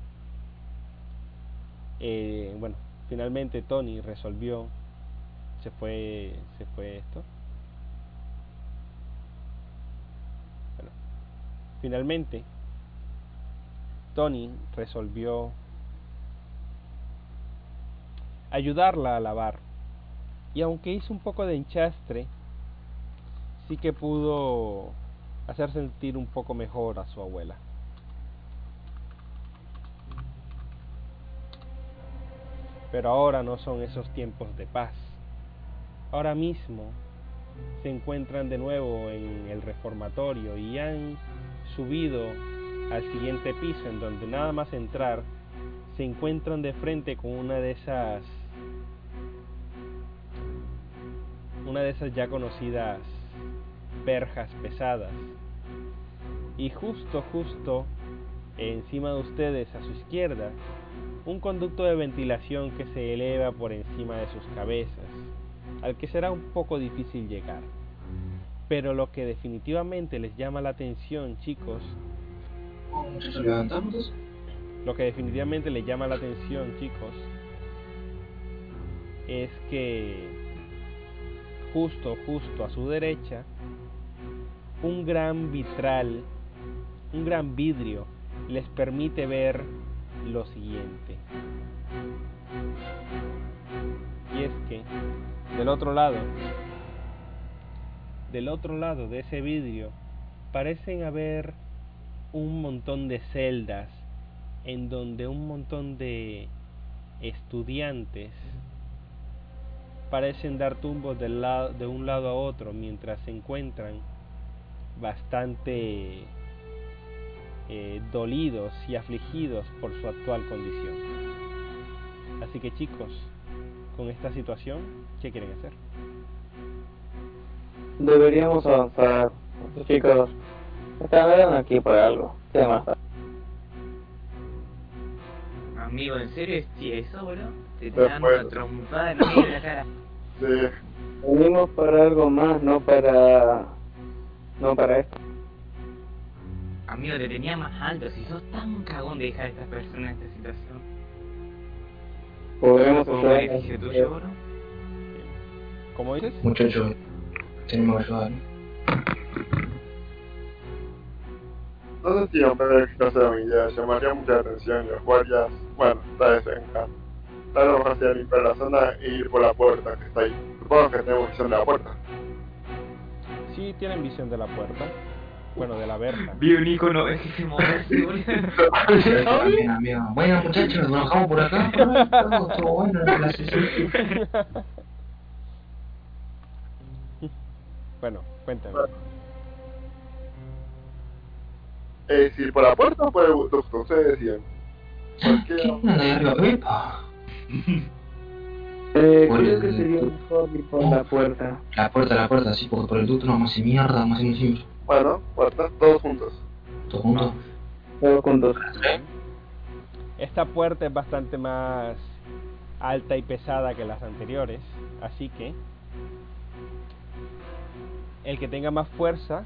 eh, bueno, finalmente Tony resolvió, se fue, se fue esto. Finalmente Tony resolvió ayudarla a lavar. Y aunque hizo un poco de enchastre, sí que pudo hacer sentir un poco mejor a su abuela. Pero ahora no son esos tiempos de paz. Ahora mismo se encuentran de nuevo en el reformatorio y han subido al siguiente piso en donde nada más entrar se encuentran de frente con una de esas una de esas ya conocidas verjas pesadas y justo justo encima de ustedes a su izquierda un conducto de ventilación que se eleva por encima de sus cabezas al que será un poco difícil llegar pero lo que definitivamente les llama la atención chicos levantamos. lo que definitivamente le llama la atención, chicos, es que justo, justo a su derecha, un gran vitral, un gran vidrio, les permite ver lo siguiente. Y es que, del otro lado, del otro lado de ese vidrio, parecen haber un montón de celdas en donde un montón de estudiantes parecen dar tumbos del lado, de un lado a otro mientras se encuentran bastante eh, dolidos y afligidos por su actual condición. Así que chicos, con esta situación, ¿qué quieren hacer? Deberíamos avanzar. Chicos están aquí por algo. ¿Qué más? Amigo, ¿en serio es eso, boludo? Te Pero dan una trompada en la cara. Sí. Venimos para algo más, no para... No para esto. Amigo, te tenía más alto. Si sos tan cagón de dejar a estas personas en esta situación. Podremos ¿Fue un ayudar. beneficio tuyo, bro? ¿Cómo dices? Muchachos, tenemos que ayudar. No sé si hombre mi idea, llamaría mucha la atención y los guardias, bueno, está en vez mejor sea limpiar la zona e ir por la puerta que está ahí. Supongo que tenemos visión de la puerta. Sí, tienen visión de la puerta. Bueno, de la verja. Vi un icono que se amigo. Bueno, muchachos, nos bajamos por acá. Todo bueno la sesión. bueno, cuéntame. Eh, si por la puerta o por el ducto, ustedes decían. ¿Por ¿Qué qué? onda de arriba? ¡Epa! Eh, Por creo el- que sería mejor ir por la puerta. La puerta, la puerta, sí, porque por el ducto no vamos a hacer mierda, vamos a hacer siempre. Bueno, puerta, todos juntos. Todos juntos. Todos juntos. Esta puerta es bastante más alta y pesada que las anteriores, así que el que tenga más fuerza,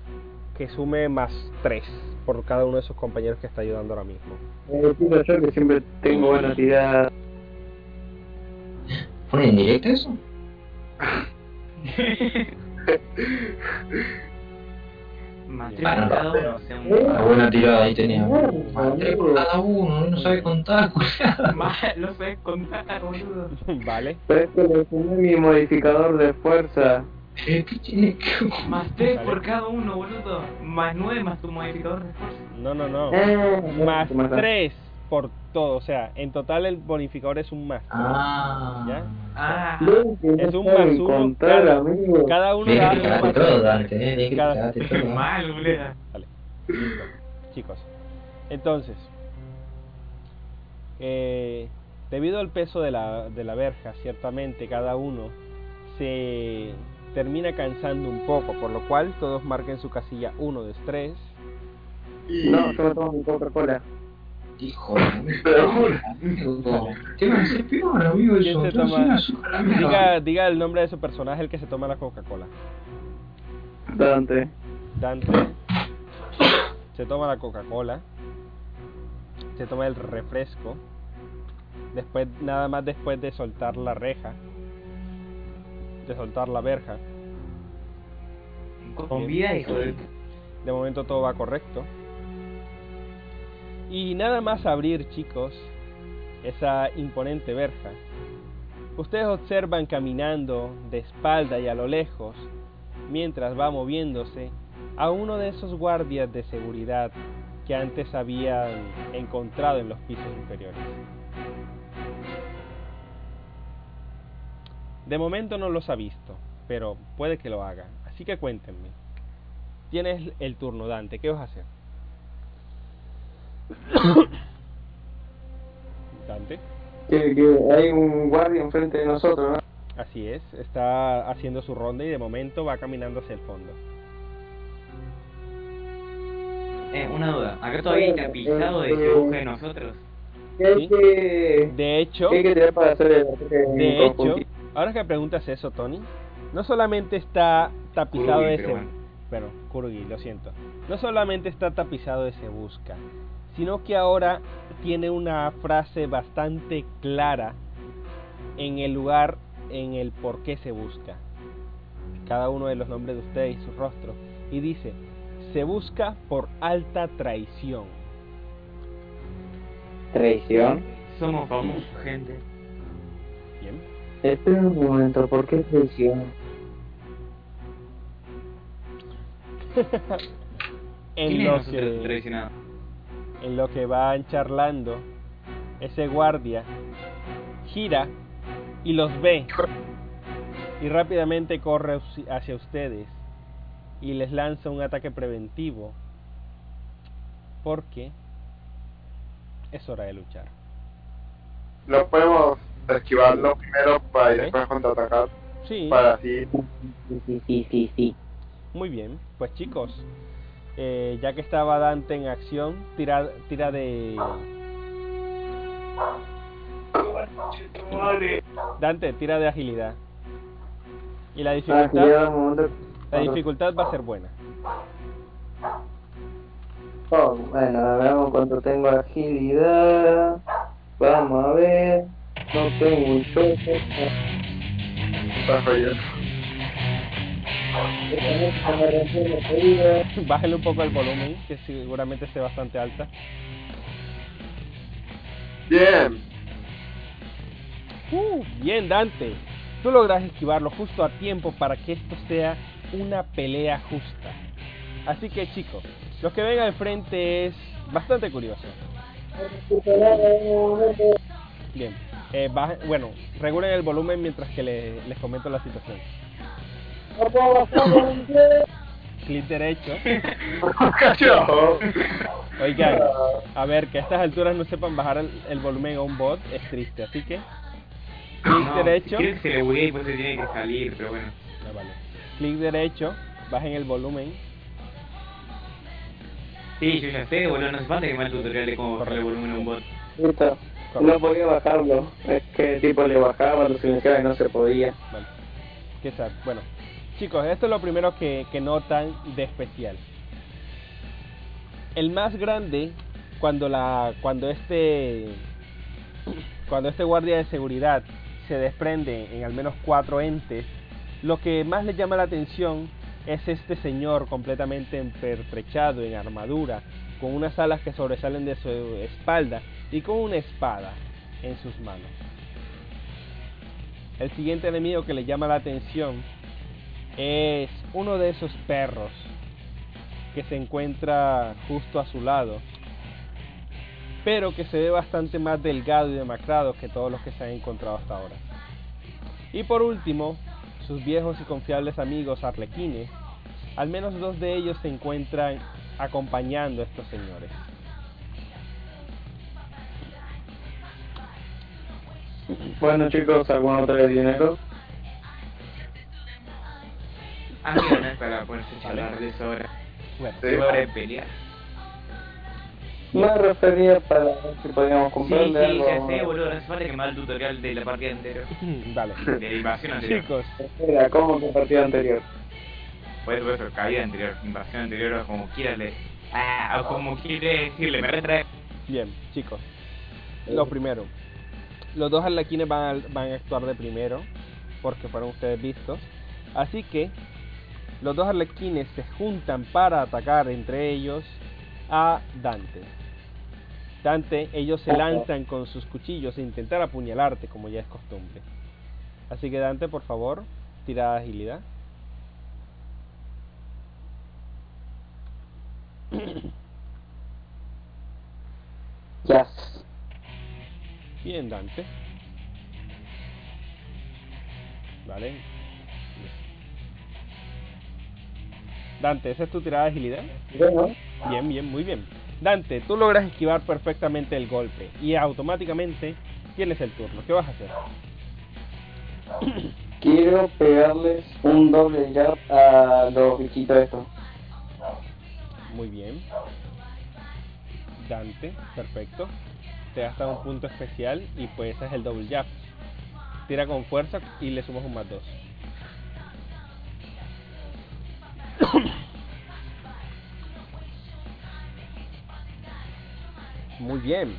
que sume más 3 por cada uno de sus compañeros que está ayudando ahora mismo. Eh, yo que siempre tengo buena tirada. ¿Ponen en directo eso? Más tres Ah, no. por cada uno, o sea, un- Eh. Una buena tirada ahí tenía. Bueno, Más tres por boludo. cada uno, no sabe contar, lo sabes contar, boludo. vale, Pero es que le sumé mi modificador de fuerza. Eh, ¿Qué tiene que Más tres Vale. por cada uno, boludo. Más nueve más tu modificador de fuerza. no, no, no. Eh, Más ¿qué más da? 3 por todo, o sea, en total el bonificador es un más. Ah. ¿Ya? Ah, Es un más uno, cada- amigo. Cada uno da un más todo. Dante, eh, Cada- todo. mal, boludo. Vale. Listo. Chicos. Entonces, eh, debido al peso de la, de la verja, ciertamente cada uno se termina cansando un poco, por lo cual todos marquen su casilla 1 de estrés. Y... No, yo me tomo mi Coca-Cola. Hijo. ¿Qué una azúcar, amigo. Diga, diga el nombre de su personaje, el que se toma la Coca-Cola. Dante. Dante se toma la Coca-Cola, se toma el refresco, después nada más después de soltar la reja, de soltar la verja. Con vida, hijo de... De momento todo va correcto. Y nada más abrir, chicos, esa imponente verja. Ustedes observan caminando de espalda y a lo lejos, mientras va moviéndose, a uno de esos guardias de seguridad que antes habían encontrado en los pisos inferiores. De momento no los ha visto, pero puede que lo haga. Así que cuéntenme. Tienes el turno, Dante. ¿Qué vas a hacer? Dante. Que, que hay un guardia enfrente de nosotros, ¿no? Así es. Está haciendo su ronda y de momento va caminando hacia el fondo. Eh, una duda. Acá todavía hay tapizado de ese buje de nosotros. ¿Qué hay Sí. que, De hecho, qué hay que tirar para hacer el ataque de hecho? Ahora que preguntas eso, Tony, no solamente está tapizado Kurugi, de pero ese... bueno. Bueno, Kurugi, lo siento. No solamente está tapizado de se busca, sino que ahora tiene una frase bastante clara en el lugar, en el por qué se busca. Cada uno de los nombres de ustedes y su rostro. Y dice, se busca por alta traición. Traición. Somos famosos, gente. Espera un momento, ¿por qué en ¿Quién es lo que en lo que van charlando, ese guardia gira y los ve. Y rápidamente corre hacia ustedes y les lanza un ataque preventivo porque es hora de luchar. No podemos esquivarlo primero para Ok. después contraatacar. Sí, Para así. Sí, sí, sí, sí, muy bien. Pues chicos, eh, ya que estaba Dante en acción, tira, tira de... Dante, tira de agilidad. Y la Ah, dificultad... La dificultad va a ser buena. Oh, bueno, veamos cuánto tengo agilidad. Vamos a ver. No tengo un choque. Está fallando. Bájale un poco el volumen, que seguramente esté bastante alta. Bien. Uh, bien, Dante. Tú logras esquivarlo justo a tiempo para que esto sea una pelea justa. Así que chicos, lo que ven al frente es bastante curioso. Bien, eh, baja- bueno, regulen el volumen mientras que le- les comento la situación. Clic derecho. Oigan, a ver, que a estas alturas no sepan bajar el, el volumen a un bot es triste, así que clic No, derecho. Creo que se le buguea y pues se tiene que salir, pero bueno. Ah, vale. Clic derecho, bajen el volumen. Sí, yo ya sé, boludo, no hace falta que me el tutorial de cómo bajarle el volumen a un bot. No podía bajarlo. Es que tipo le bajaba, lo silenciaba y no se podía. Vale. Qué sad. Bueno, chicos, esto es lo primero que, que notan de especial. El más grande, cuando la, cuando este, cuando este guardia de seguridad se desprende en al menos cuatro entes, lo que más le llama la atención es este señor completamente pertrechado en armadura, con unas alas que sobresalen de su espalda y con una espada en sus manos. El siguiente enemigo que le llama la atención es uno de esos perros que se encuentra justo a su lado, pero que se ve bastante más delgado y demacrado que todos los que se han encontrado hasta ahora. Y por último, sus viejos y confiables amigos arlequines, al menos dos de ellos se encuentran acompañando a estos señores. Bueno chicos, ¿algún otro dinero? Ah, mira, no es para ponerse a charlar de eso ahora. Bueno, Sí. De pelear. Me refería para ver si podíamos Sí, comprarle sí, algo. ya sé, boludo, no hace falta que me el tutorial de la partida entera. vale. De la invasión anterior. Chicos, Espera, ¿cómo que partida anterior? Por eso, por eso, caída anterior, invasión anterior, o como quiera le... Ah, o como quiere decirle, me retrae. Bien, chicos. Lo primero. Los dos arlequines van a, van a actuar de primero, porque fueron ustedes vistos. Así que los dos arlequines se juntan para atacar entre ellos a Dante. Dante, ellos se lanzan con sus cuchillos e intentar apuñalarte, como ya es costumbre. Así que Dante, por favor, tira agilidad. Yes. Bien, Dante. Vale. Dante, ¿esa es tu tirada de agilidad? Bueno, Bien, bien, muy bien. Dante, tú logras esquivar perfectamente el golpe y automáticamente tienes el turno. ¿Qué vas a hacer? quiero pegarles un doble jab a los bichitos estos. Muy bien. Dante, perfecto. Te gasta un punto especial y pues ese es el double jab. Tira con fuerza y le sumas un más dos. Muy bien.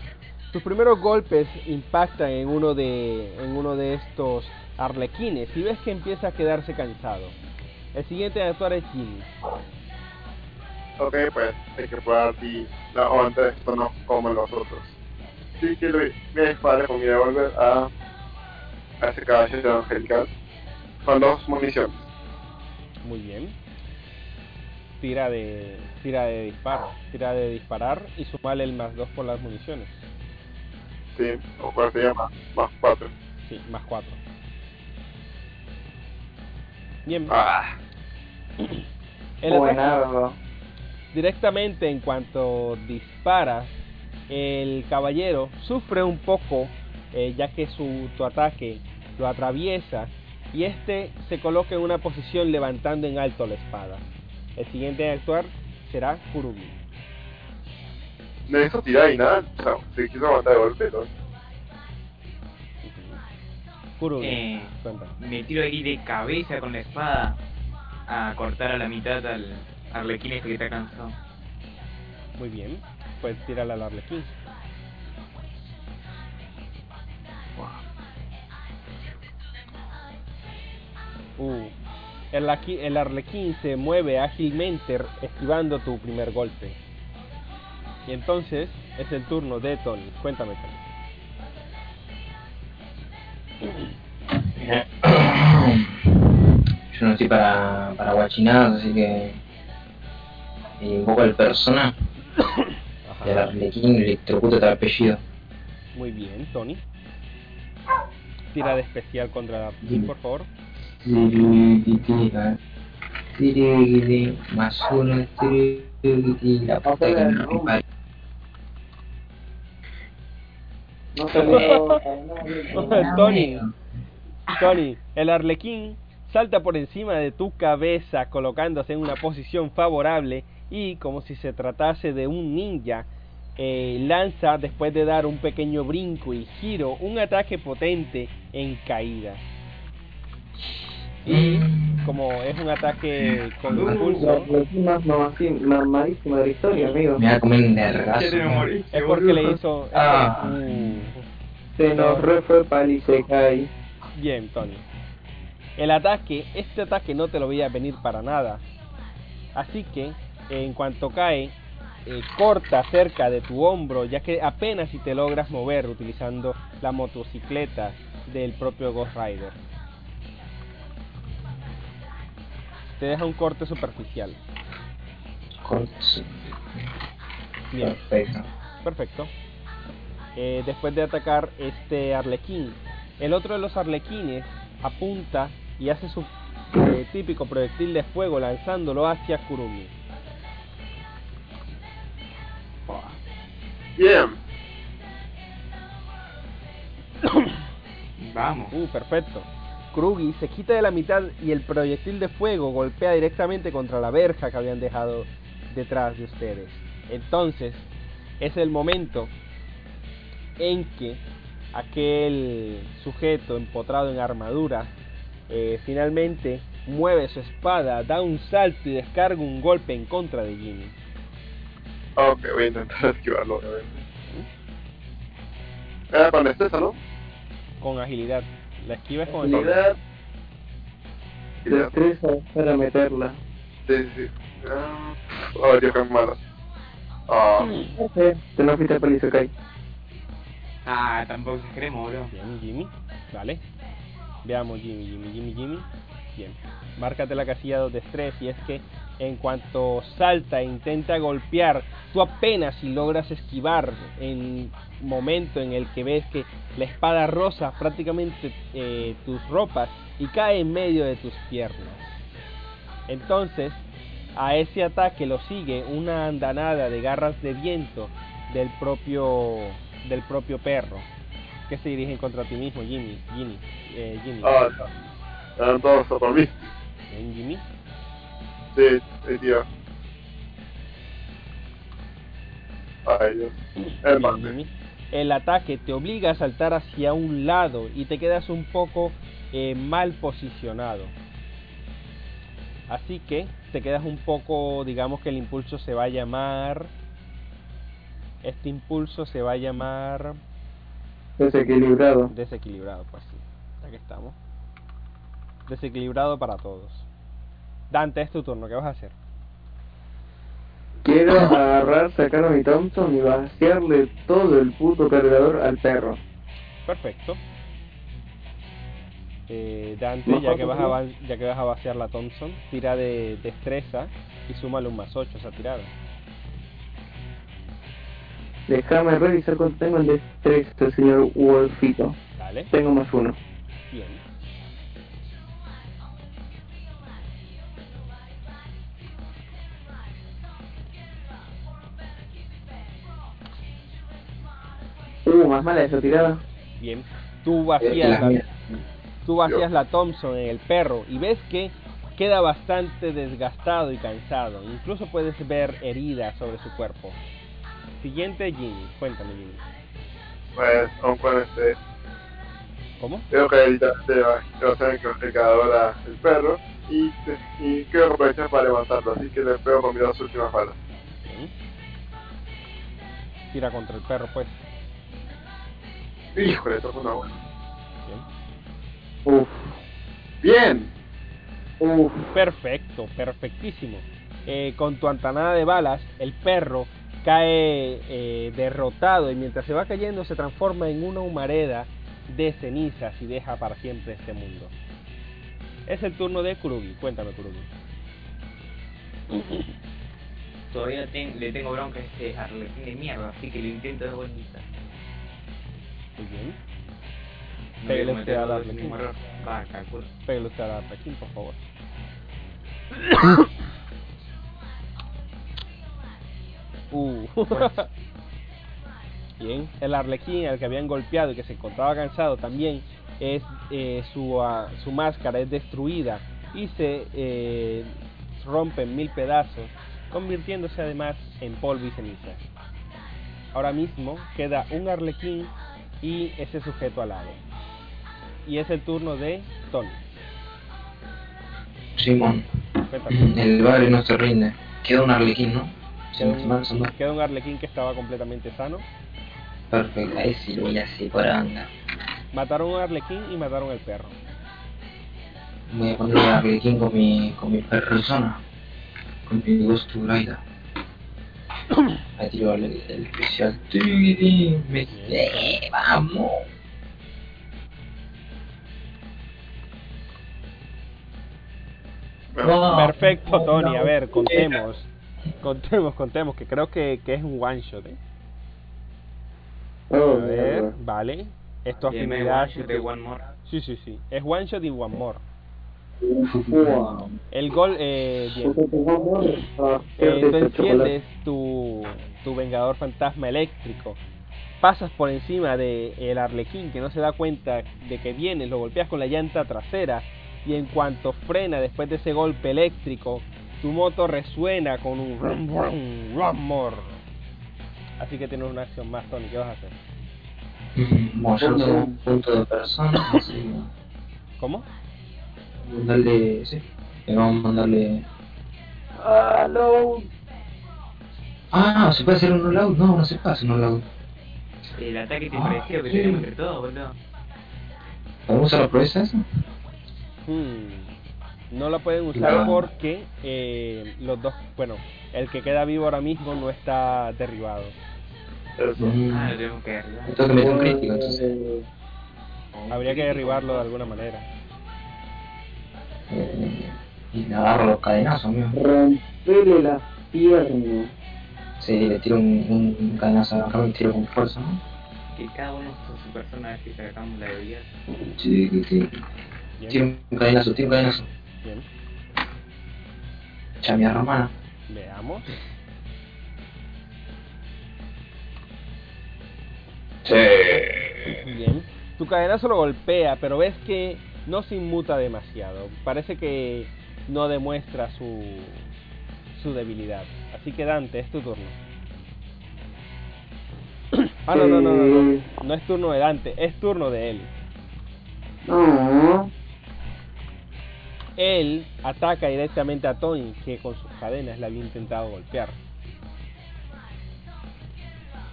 Tus primeros golpes impactan en uno de en uno de estos arlequines y ves que empieza a quedarse cansado. El siguiente a actuar es Jimmy. Ok, pues hay que probar si la onda de esto no como los otros. Así que le voy a disparar con mi revólver a, a ese caballero angelical con dos municiones. Muy bien. Tira de tira de disparo. Tira de disparar y sumale el más 2 por las municiones. Sí, o cuál se llama, más cuatro. Sí, más 4. Bien. Ah, El Buenardo. directamente en cuanto disparas, el caballero sufre un poco eh, ya que su tu ataque lo atraviesa y este se coloca en una posición levantando en alto la espada. El siguiente en actuar será Kurumi. de eso tirar y nada, o sea, se quiso matar de golpe, ¿no? Kurumi, Eh, me tiro ahí de cabeza con la espada a cortar a la mitad al arlequín que está cansado. Muy bien, pues tírala al Arlequín. Uh, el, aquí, el Arlequín se mueve ágilmente esquivando tu primer golpe. Y entonces es el turno de Tony. Cuéntame, Tony. Yo no estoy para, para guachinadas, así que invoco al persona del Arlequín electrocuta tal apellido. Muy bien, Tony. Tira de especial contra Arlequín, por favor. Más uno, la puta que no rompa. Tony, Tony, el arlequín salta por encima de tu cabeza colocándose en una posición favorable y como si se tratase de un ninja, eh, lanza después de dar un pequeño brinco y giro un ataque potente en caída. Y como es un ataque con impulso, La más mamací- mamadísima de la historia, amigo. Me va a comer es porque le hizo... Ah. Uh. Se nos re fue pali se cae. Bien, Tony. El ataque, este ataque no te lo veía venir para nada. Así que, en cuanto cae, eh, corta cerca de tu hombro, ya que apenas si te logras mover utilizando la motocicleta del propio Ghost Rider. Te deja un corte superficial. Cortes. Bien. Perfecto. Perfecto. Eh, después de atacar este arlequín, el otro de los arlequines apunta y hace su eh, típico proyectil de fuego lanzándolo hacia Kurumi. Bien. Vamos. Uh, perfecto. Krugi se quita de la mitad y el proyectil de fuego golpea directamente contra la verja que habían dejado detrás de ustedes. Entonces, es el momento en que aquel sujeto empotrado en armadura eh, finalmente mueve su espada, da un salto y descarga un golpe en contra de Jimmy. Ok, voy a intentar esquivarlo, obviamente. Era con destreza, ¿no? Con agilidad. La esquiva es con Agilidad, Y ya. destreza para meterla. Sí, sí, sí. Ah, Oh, Dios, qué malo. Ah, No sé, te no fuiste se cae. Ah, tampoco exageremos, bro. Bien, Jimmy. Vale. Veamos, Jimmy, Jimmy, Jimmy, Jimmy. Bien. Márcate la casilla 2 de estrés y es que en cuanto salta e intenta golpear, tú apenas si logras esquivar en momento en el que ves que la espada rosa prácticamente eh, tus ropas y cae en medio de tus piernas. Entonces, a ese ataque lo sigue una andanada de garras de viento del propio del propio perro que se dirigen contra ti mismo, Jimmy, Jimmy, eh, Jimmy. ah, a por mí. Jimmy. Sí, sí, tío. Ay, Dios. El. El ataque te obliga a saltar hacia un lado y te quedas un poco eh, mal posicionado. Así que te quedas un poco, digamos que el impulso se va a llamar... Este impulso se va a llamar Desequilibrado. desequilibrado, pues sí. Ya que estamos. Desequilibrado para todos. Dante, es tu turno, ¿qué vas a hacer? Quiero agarrar, sacar a mi Thompson y vaciarle todo el puto cargador al perro. Perfecto. Eh, Dante, ya que, vas a, ya que vas a vaciar la Thompson, tira de destreza y súmale un más 8 a esa tirada. Déjame revisar cuánto tengo en destreza, señor Wolfito. Dale. Tengo más uno. Bien. Uh, más mala esa tirada. Bien. Tú vacías la tú vacías la Thompson en el perro y ves que queda bastante desgastado y cansado. Incluso puedes ver heridas sobre su cuerpo. Siguiente, Jimmy. Cuéntame, Jimmy. Pues, aún con este. ¿Cómo? Tengo que literalmente hacer el cargador al perro. Y, y quiero aprovechar para levantarlo. Así que le pego con mis dos últimas balas. Tira contra el perro, pues. Híjole, esto fue una buena. Bien. Uf, Bien. uf. Perfecto, perfectísimo. Eh, con tu antanada de balas, el perro cae eh, derrotado y mientras se va cayendo se transforma en una humareda de cenizas y deja para siempre este mundo. Es el turno de Kurugi. Cuéntame, Kurugi. Todavía ten- le tengo bronca a este arlequín de mierda, así que lo intento de vuelta. Arlequín. mismo error. Va, calculo. Pégale usted a la Arlequín, por favor. Uh. Bien, el arlequín al que habían golpeado y que se encontraba cansado también es eh, su, ah, su máscara es destruida y se eh, rompe en mil pedazos, convirtiéndose además en polvo y ceniza. Ahora mismo queda un arlequín y ese sujeto al lado. Y es el turno de Tony. Simón, el padre no se rinde. Queda un arlequín, ¿no? Queda un, queda un arlequín que estaba completamente sano. Perfecto, ahí sí lo voy a hacer por anda. Mataron un arlequín y mataron el perro. Voy a poner el arlequín con mi, con mi persona. Con mi Ghost to El, el especial. Me, eh, vamos. No, Perfecto, no, Tony. no. A ver, contemos. Contemos, contemos, que creo que, que es un one shot. ¿eh? Oh, A ver, vale. Es tu Dime afinidad. one shot de one more. Sí, sí, sí. Es one shot y one more. Wow. El gol, eh, bien. Eh, tú enciendes tu, tu vengador fantasma eléctrico. Pasas por encima de el arlequín que no se da cuenta de que viene, lo golpeas con la llanta trasera y en cuanto frena después de ese golpe eléctrico, tu moto resuena con un rum, rum, rum more. Así que tienes una acción más, Tony. ¿Qué vas a hacer? Mm, no tengo un punto de persona, ¿Cómo? Mandarle, sí, le vamos a mandarle... Ah, no. Ah, ¿se puede hacer un all-out? No, no se puede hacer un all-out. El ataque te Ah, pareció que sí. tenemos entre todos, boludo. ¿Podemos usar la proeza esa? Hmm, No la pueden usar Claro. porque eh, los dos, bueno, el que queda vivo ahora mismo no está derribado. Mm. Ah, lo tenemos que arreglar. Tengo que meter un crítico, entonces. Habría que derribarlo de alguna manera. Eh, y le agarro los cadenazos, mío. Rompele las piernas. Sí, le tiro un, un, un cadenazo acá, me tiro con fuerza, ¿no? Que cada uno con su persona que sacamos la debilidad. Sí, sí, sí. Bien, Tiro un cadenazo, tiro un cadenazo. bien. Ya, mi hermana. Veamos. Sí. Bien. Tu cadenazo lo golpea, pero ves que no se inmuta demasiado. Parece que no demuestra su, su debilidad. Así que Dante, es tu turno. Ah, no, no, no, no, no. No es turno de Dante, es turno de él. No. Él ataca directamente a Tony, que con sus cadenas le había intentado golpear.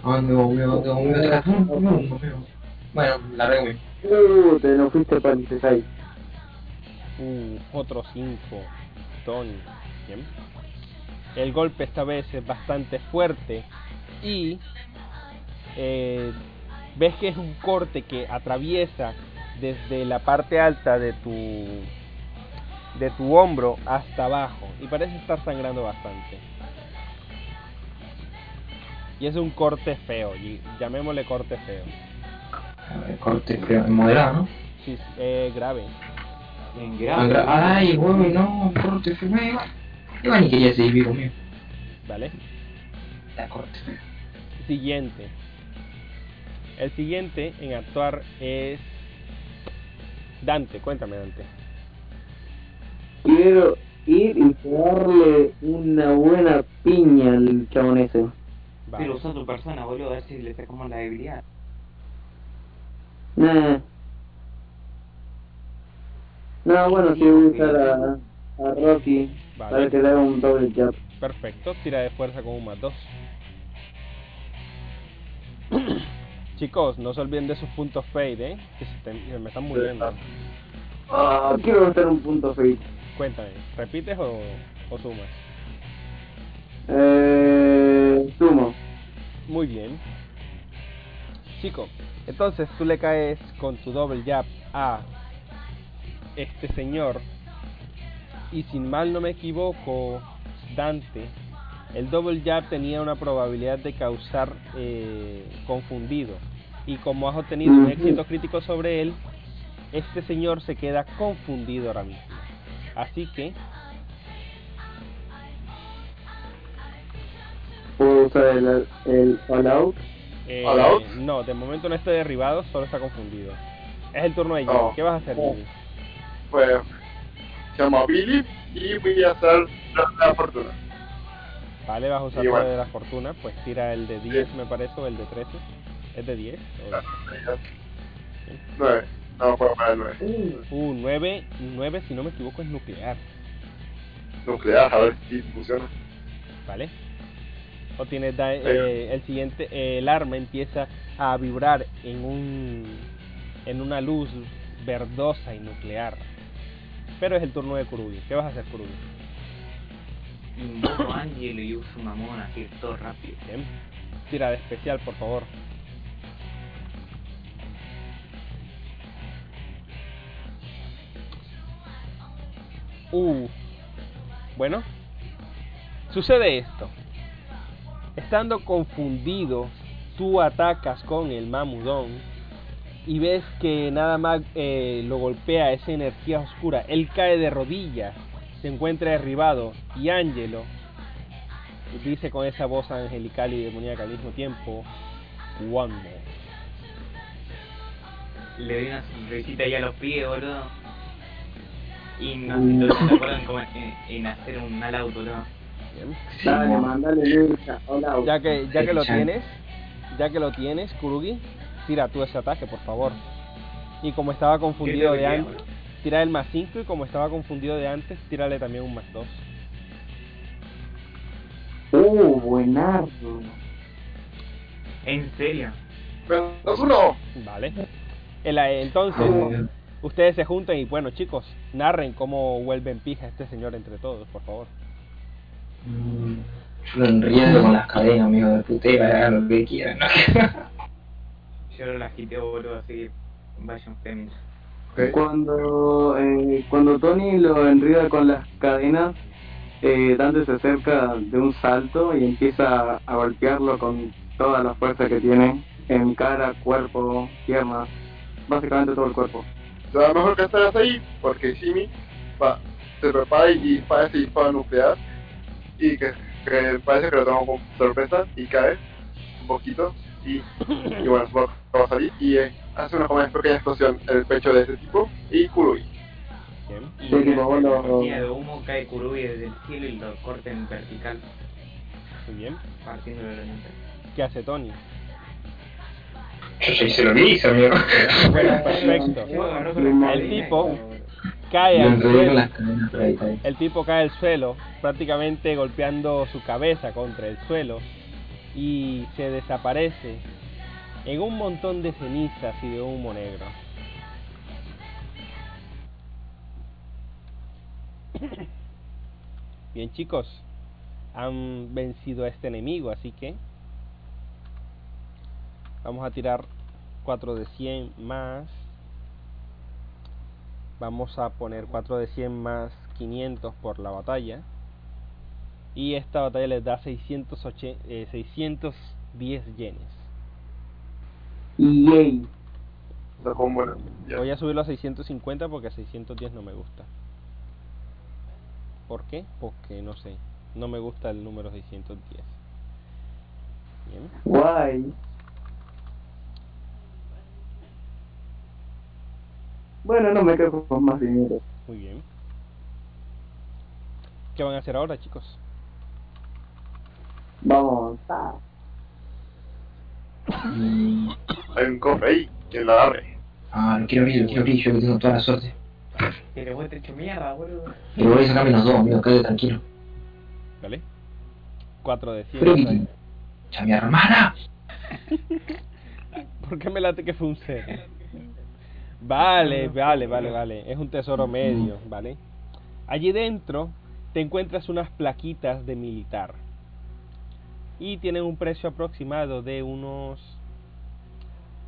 Ah, no, mío, no, mío, atrás. No, no, no, mío. Bueno, la. Te lo fuiste para el 16. Uh, otro 5. Tony. El golpe esta vez es bastante fuerte. Y eh, ves que es un corte que atraviesa desde la parte alta de tu de tu hombro hasta abajo y parece estar sangrando bastante. Y es un corte feo, y llamémosle corte feo. A ver, corte moderado, ¿no? Sí, sí, eh, grave. En Ah, gra- grave. Ay, huevo, no, corte feo. me iba. Ni quería seguir vivo, mío. ¿Vale? La corte. Siguiente. El siguiente en actuar es Dante. Cuéntame, Dante. Quiero ir y darle una buena piña al chabón ese. Vale. Pero usa tu persona, boludo, a ver si le sacamos la debilidad. Nah. No, bueno, sí voy a usar a, a Rocky Vale. para que le haga un doble jab. Perfecto. Tira de fuerza con un más dos. Chicos, no se olviden de sus puntos fade, ¿eh? Que se, te- se me están muriendo. Ah, quiero gastar un punto fade. Cuéntame, ¿repites o, o sumas? Eh, sumo. Muy bien. Chico, entonces tú le caes con tu double jab a este señor. Y sin mal no me equivoco, Dante, el double jab tenía una probabilidad de causar eh, confundido. Y como has obtenido un éxito crítico sobre él, este señor se queda confundido ahora mismo. Así que, Puedo usar el, el all out. Eh, no, de momento no está derribado, solo está confundido. Es el turno de Jimmy. Oh. ¿Qué vas a hacer, Oh. Jimmy? Pues llamo a Billy y voy a hacer la, la fortuna. Vale, vas a usar bueno. de la fortuna, pues tira el de 10 me parece o el de 13. ¿Es de 10? o- Nueve. No puedo pagar nueve. Uh, 9, 9 si no me equivoco es nuclear, Nuclear, a ver si funciona. ¿vale? O tienes da- eh, el siguiente, eh, el arma empieza a vibrar en un en una luz verdosa y nuclear. Pero es el turno de Kurugi. ¿Qué vas a hacer, Kurugi? Invoco a Angelo y uso una mona así todo rápido. Bien. Tira de especial, por favor. Uh. Bueno. Sucede esto. Estando confundido, tú atacas con el mamudón y ves que nada más eh, lo golpea esa energía oscura. Él cae de rodillas, se encuentra derribado y Angelo dice con esa voz angelical y demoníaca al mismo tiempo, One more. Le doy una sonrisita ahí a los pies, boludo. Y no se acuerdan en, en hacer un al auto, boludo. Dale. Hola. Ya que, ya que lo tienes, ya que lo tienes, Kurugi, tira tú ese ataque, por favor. Y como estaba confundido ¿Qué de te antes, tira el más 5 y como estaba confundido de antes, tírale también un más 2. Uh, buenardo. En serio. Menos uno. Vale. El- entonces, ustedes se juntan y bueno, chicos, narren cómo vuelven pija este señor entre todos, por favor. Mm, Yo lo enriedo con las cadenas, amigo de putera, hagan lo que quieran. ¿no? Yo lo agiteo, boludo, así que vayan ustedes. Cuando, eh, cuando Tony lo enrida con las cadenas, eh, Dante se acerca de un salto y empieza a golpearlo con toda la fuerza que tiene en cara, cuerpo, piernas, básicamente todo el cuerpo. Será mejor que estés ahí porque Jimmy va, se prepara y dispara ese disparo nuclear y que, que parece que lo tomó con sorpresa y cae un poquito y, y bueno, supongo que va a salir y eh, hace una como pequeña explosión en el pecho de ese tipo y Kurui. Bien. Y Sí, tipo, gracias a la bueno, cortina de humo cae Kurubi desde el cielo y lo corta en vertical, Muy bien. partiendo de la. ¿Qué hace Tony? Yo ya hice lo que hice, amigo. Bueno, perfecto. El tipo cae al suelo. El tipo cae al suelo, prácticamente golpeando su cabeza contra el suelo y se desaparece en un montón de cenizas y de humo negro. Bien chicos, han vencido a este enemigo, así que vamos a tirar 4 de 100 más. Vamos a poner 4 de 100 más 500 por la batalla. Y esta batalla les da 608, eh, 610 yenes. Yay. Bueno. Voy a subirlo a 650 porque a 610 no me gusta. ¿Por qué? Porque no sé. No me gusta el número 610. Bien. Guay. Bueno, no me quedo con más dinero. Muy bien. ¿Qué van a hacer ahora, chicos? Vamos a... Hay un cofre ahí, quien la agarre. Ah, lo quiero abrir, lo quiero abrir, yo que tengo toda la suerte. Pero vos te hecho mierda, boludo. Pero voy a sacarme los dos, amigo, quédate tranquilo. ¿Vale? 4 de 100. Pero que... ¡Ya mi hermana! ¿Por qué me late que fue un cero? Vale, vale, vale, vale. Es un tesoro medio, ¿vale? Allí dentro te encuentras unas plaquitas de militar. Y tienen un precio aproximado de unos,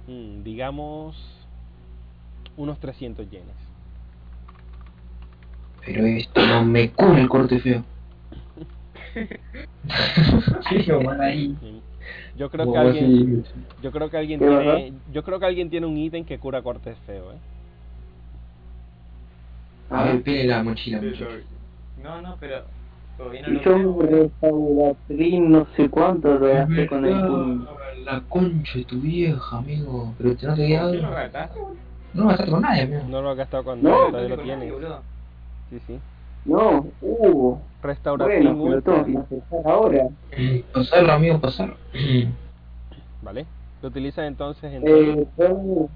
mm, digamos, unos 300 yenes. Pero esto no me cura el corte feo. sí, man, ahí. Yo creo que alguien, yo creo que alguien ¿Qué, tiene, yo creo que alguien tiene un ítem que cura cortes feo, ¿eh? A ver, pele la mochila. No, no, pero todavía no yo restauratriz no sé cuánto lo gasté con el puño. La concha de tu vieja, amigo. Pero te no te queda ¿Qué lo algo. gastaste? No gastaste con nadie, amigo. No lo has gastado con No, ¿Qué todavía lo con tienes. nadie? Sí, sí. No, uh, Restauración bueno, pero tengo que ahora. Pasarlo, amigo, pasarlo. ¿Vale? Lo utilizas entonces en Eh, Tony,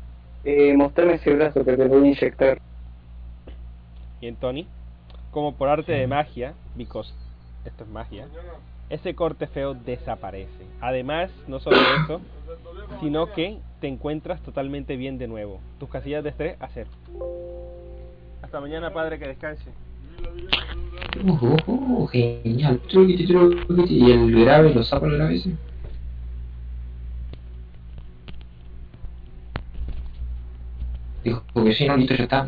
eh, mostrame ese brazo que te voy a inyectar. y en Tony. Como por arte de magia, because esto es magia, ese corte feo desaparece. Además, no solo eso, sino que te encuentras totalmente bien de nuevo. Tus casillas de estrés a cero. Hasta mañana, padre, que descanse. Uh, uh, uh, genial. ¿Y el grave, lo saco el grave ese? Dijo que sí, no, listo, ya está.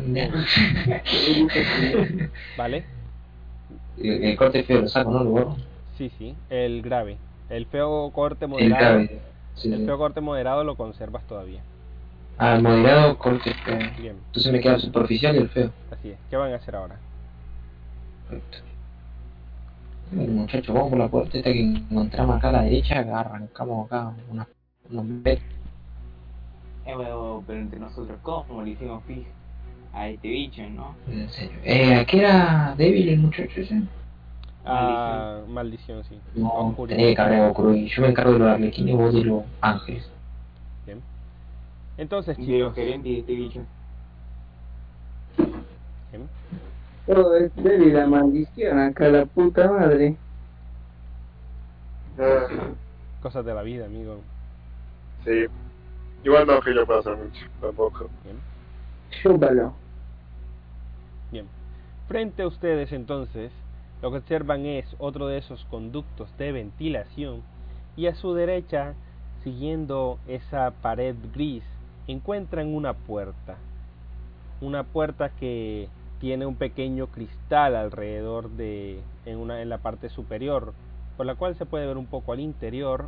¿Vale? el, el corte feo lo saco, ¿no? Lo borro. Sí, sí. El grave. El feo corte El moderado. grave. Sí, El sí. feo corte moderado lo conservas todavía. Ah, el moderado, corte feo. Bien, Entonces me queda el superficial y el feo. así es. ¿Qué van a hacer ahora? Perfecto. Bueno, muchachos, vamos por la puerta esta que encontramos acá a la derecha, que arrancamos acá una, unos metros. Eh, bueno, pero entre nosotros, ¿cómo le hicimos pis a este bicho, no? En serio. Eh, ¿qué era débil el muchacho ese? Ah, maldición, sí. No, tenía que Okuro y yo me encargo de los arlequines y vos de los ángeles. Bien. Entonces, De los chicos, gerentes de este bicho. bien. Todo es débil la maldición acá, la puta madre. Ah, cosas de la vida, amigo. sí. Igual no que yo pueda hacer mucho, tampoco. Bien. Bien. Frente a ustedes entonces, lo que observan es otro de esos conductos de ventilación y a su derecha, siguiendo esa pared gris, encuentran una puerta. Una puerta que tiene un pequeño cristal alrededor de en una en la parte superior, por la cual se puede ver un poco al interior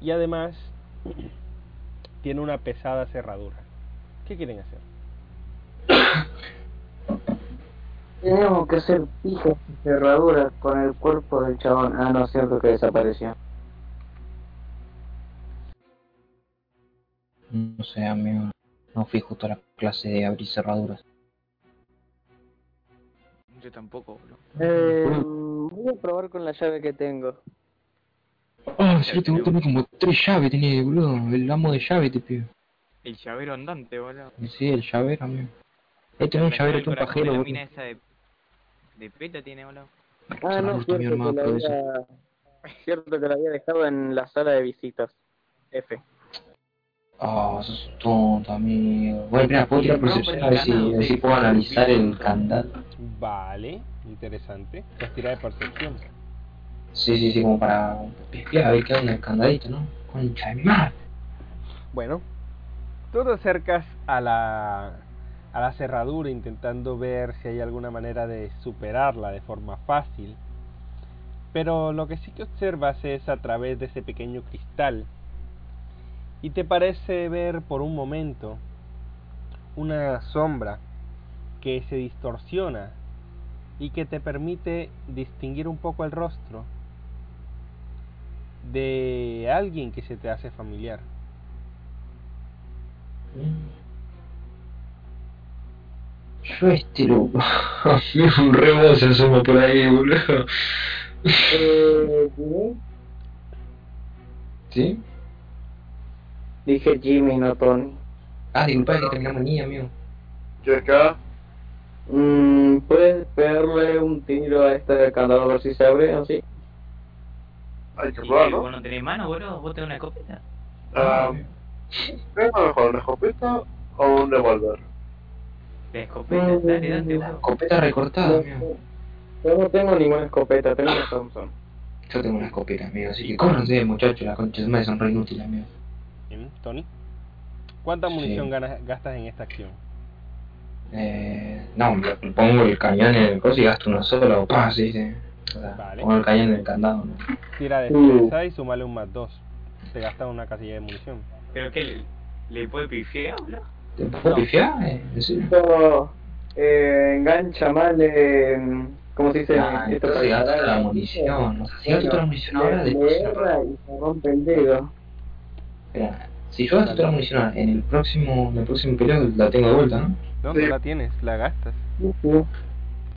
y además tiene una pesada cerradura. ¿Qué quieren hacer? Tenemos que hacer pijas y cerraduras con el cuerpo del chabón. Ah, no, es cierto que desapareció. No sé, amigo. No fui justo a la clase de abrir cerraduras. Yo tampoco, bro. Eh, voy a probar con la llave que tengo. Ah, sí, tengo también como tres llaves, tenía, boludo. El amo de llave te pido. El llavero andante, boludo. Sí, el llavero, amigo. Este no es un llavero, este es un pajero, boludo. esa de, de peta tiene, boludo. Ah, no, Saludos, mi cierto hermano, que, la había, cierto que la había dejado en la sala de visitas. F. Ah, sos tonto, amigo. Bueno, espera, ¿puedo tirar No, percepción a ver si, a ver si puedo analizar el candado? Vale, interesante. Vas a tirar de percepción. Sí, sí, sí, como para espiar a ver qué hay en el candadito, ¿no? Concha de mi madre. Bueno, tú te acercas a la, a la cerradura intentando ver si hay alguna manera de superarla de forma fácil. Pero lo que sí que observas es a través de ese pequeño cristal y te parece ver por un momento una sombra que se distorsiona y que te permite distinguir un poco el rostro de alguien que se te hace familiar. Yo este un rebo se asoma por ahí, boludo. Eh. ¿Sí? Dije Jimmy, no Tony. Ah, disculpa que terminamos I, amigo. ¿Quieres que haga? Mm, ¿Puedes pegarle un tiro a este candado a ver si se abre o sí? Hay que probar, vos ¿no? no tenés mano, boludo. Vos tenés una escopeta. Ah, ¿Qué es mejor, una escopeta o un revólver? La escopeta, Mm, dale, date, La boludo. escopeta recortada, amigo. Yo no tengo ninguna escopeta, tengo una Thompson. Yo tengo una escopeta, amigo, así que córranse, muchachos, las conchas de madre son re inútiles, amigo. Bien, Tony. ¿Cuánta Sí. munición ganas- gastas en esta acción? Eh, no, pongo el cañón en el coso y gasto uno solo, o pa, sí, sí. O sea, Vale. pongo el cañón en el candado, ¿no? Tira de Uh. destreza y sumale un más 2. Te gasta una casilla de munición. ¿Pero qué? ¿Le, le puede pifiar? ¿Te puedo pifiar? Eh, ¿En serio? Esto eh, engancha mal, eh, ¿cómo se dice? Ah, Esto entonces disparar. la munición. O sea, si gasto la munición ahora, Le- después le se Espera, si yo gasto toda la munición en el próximo, en el próximo periodo, la tengo de vuelta, ¿no? No, Sí. no la tienes, la gastas. Sí.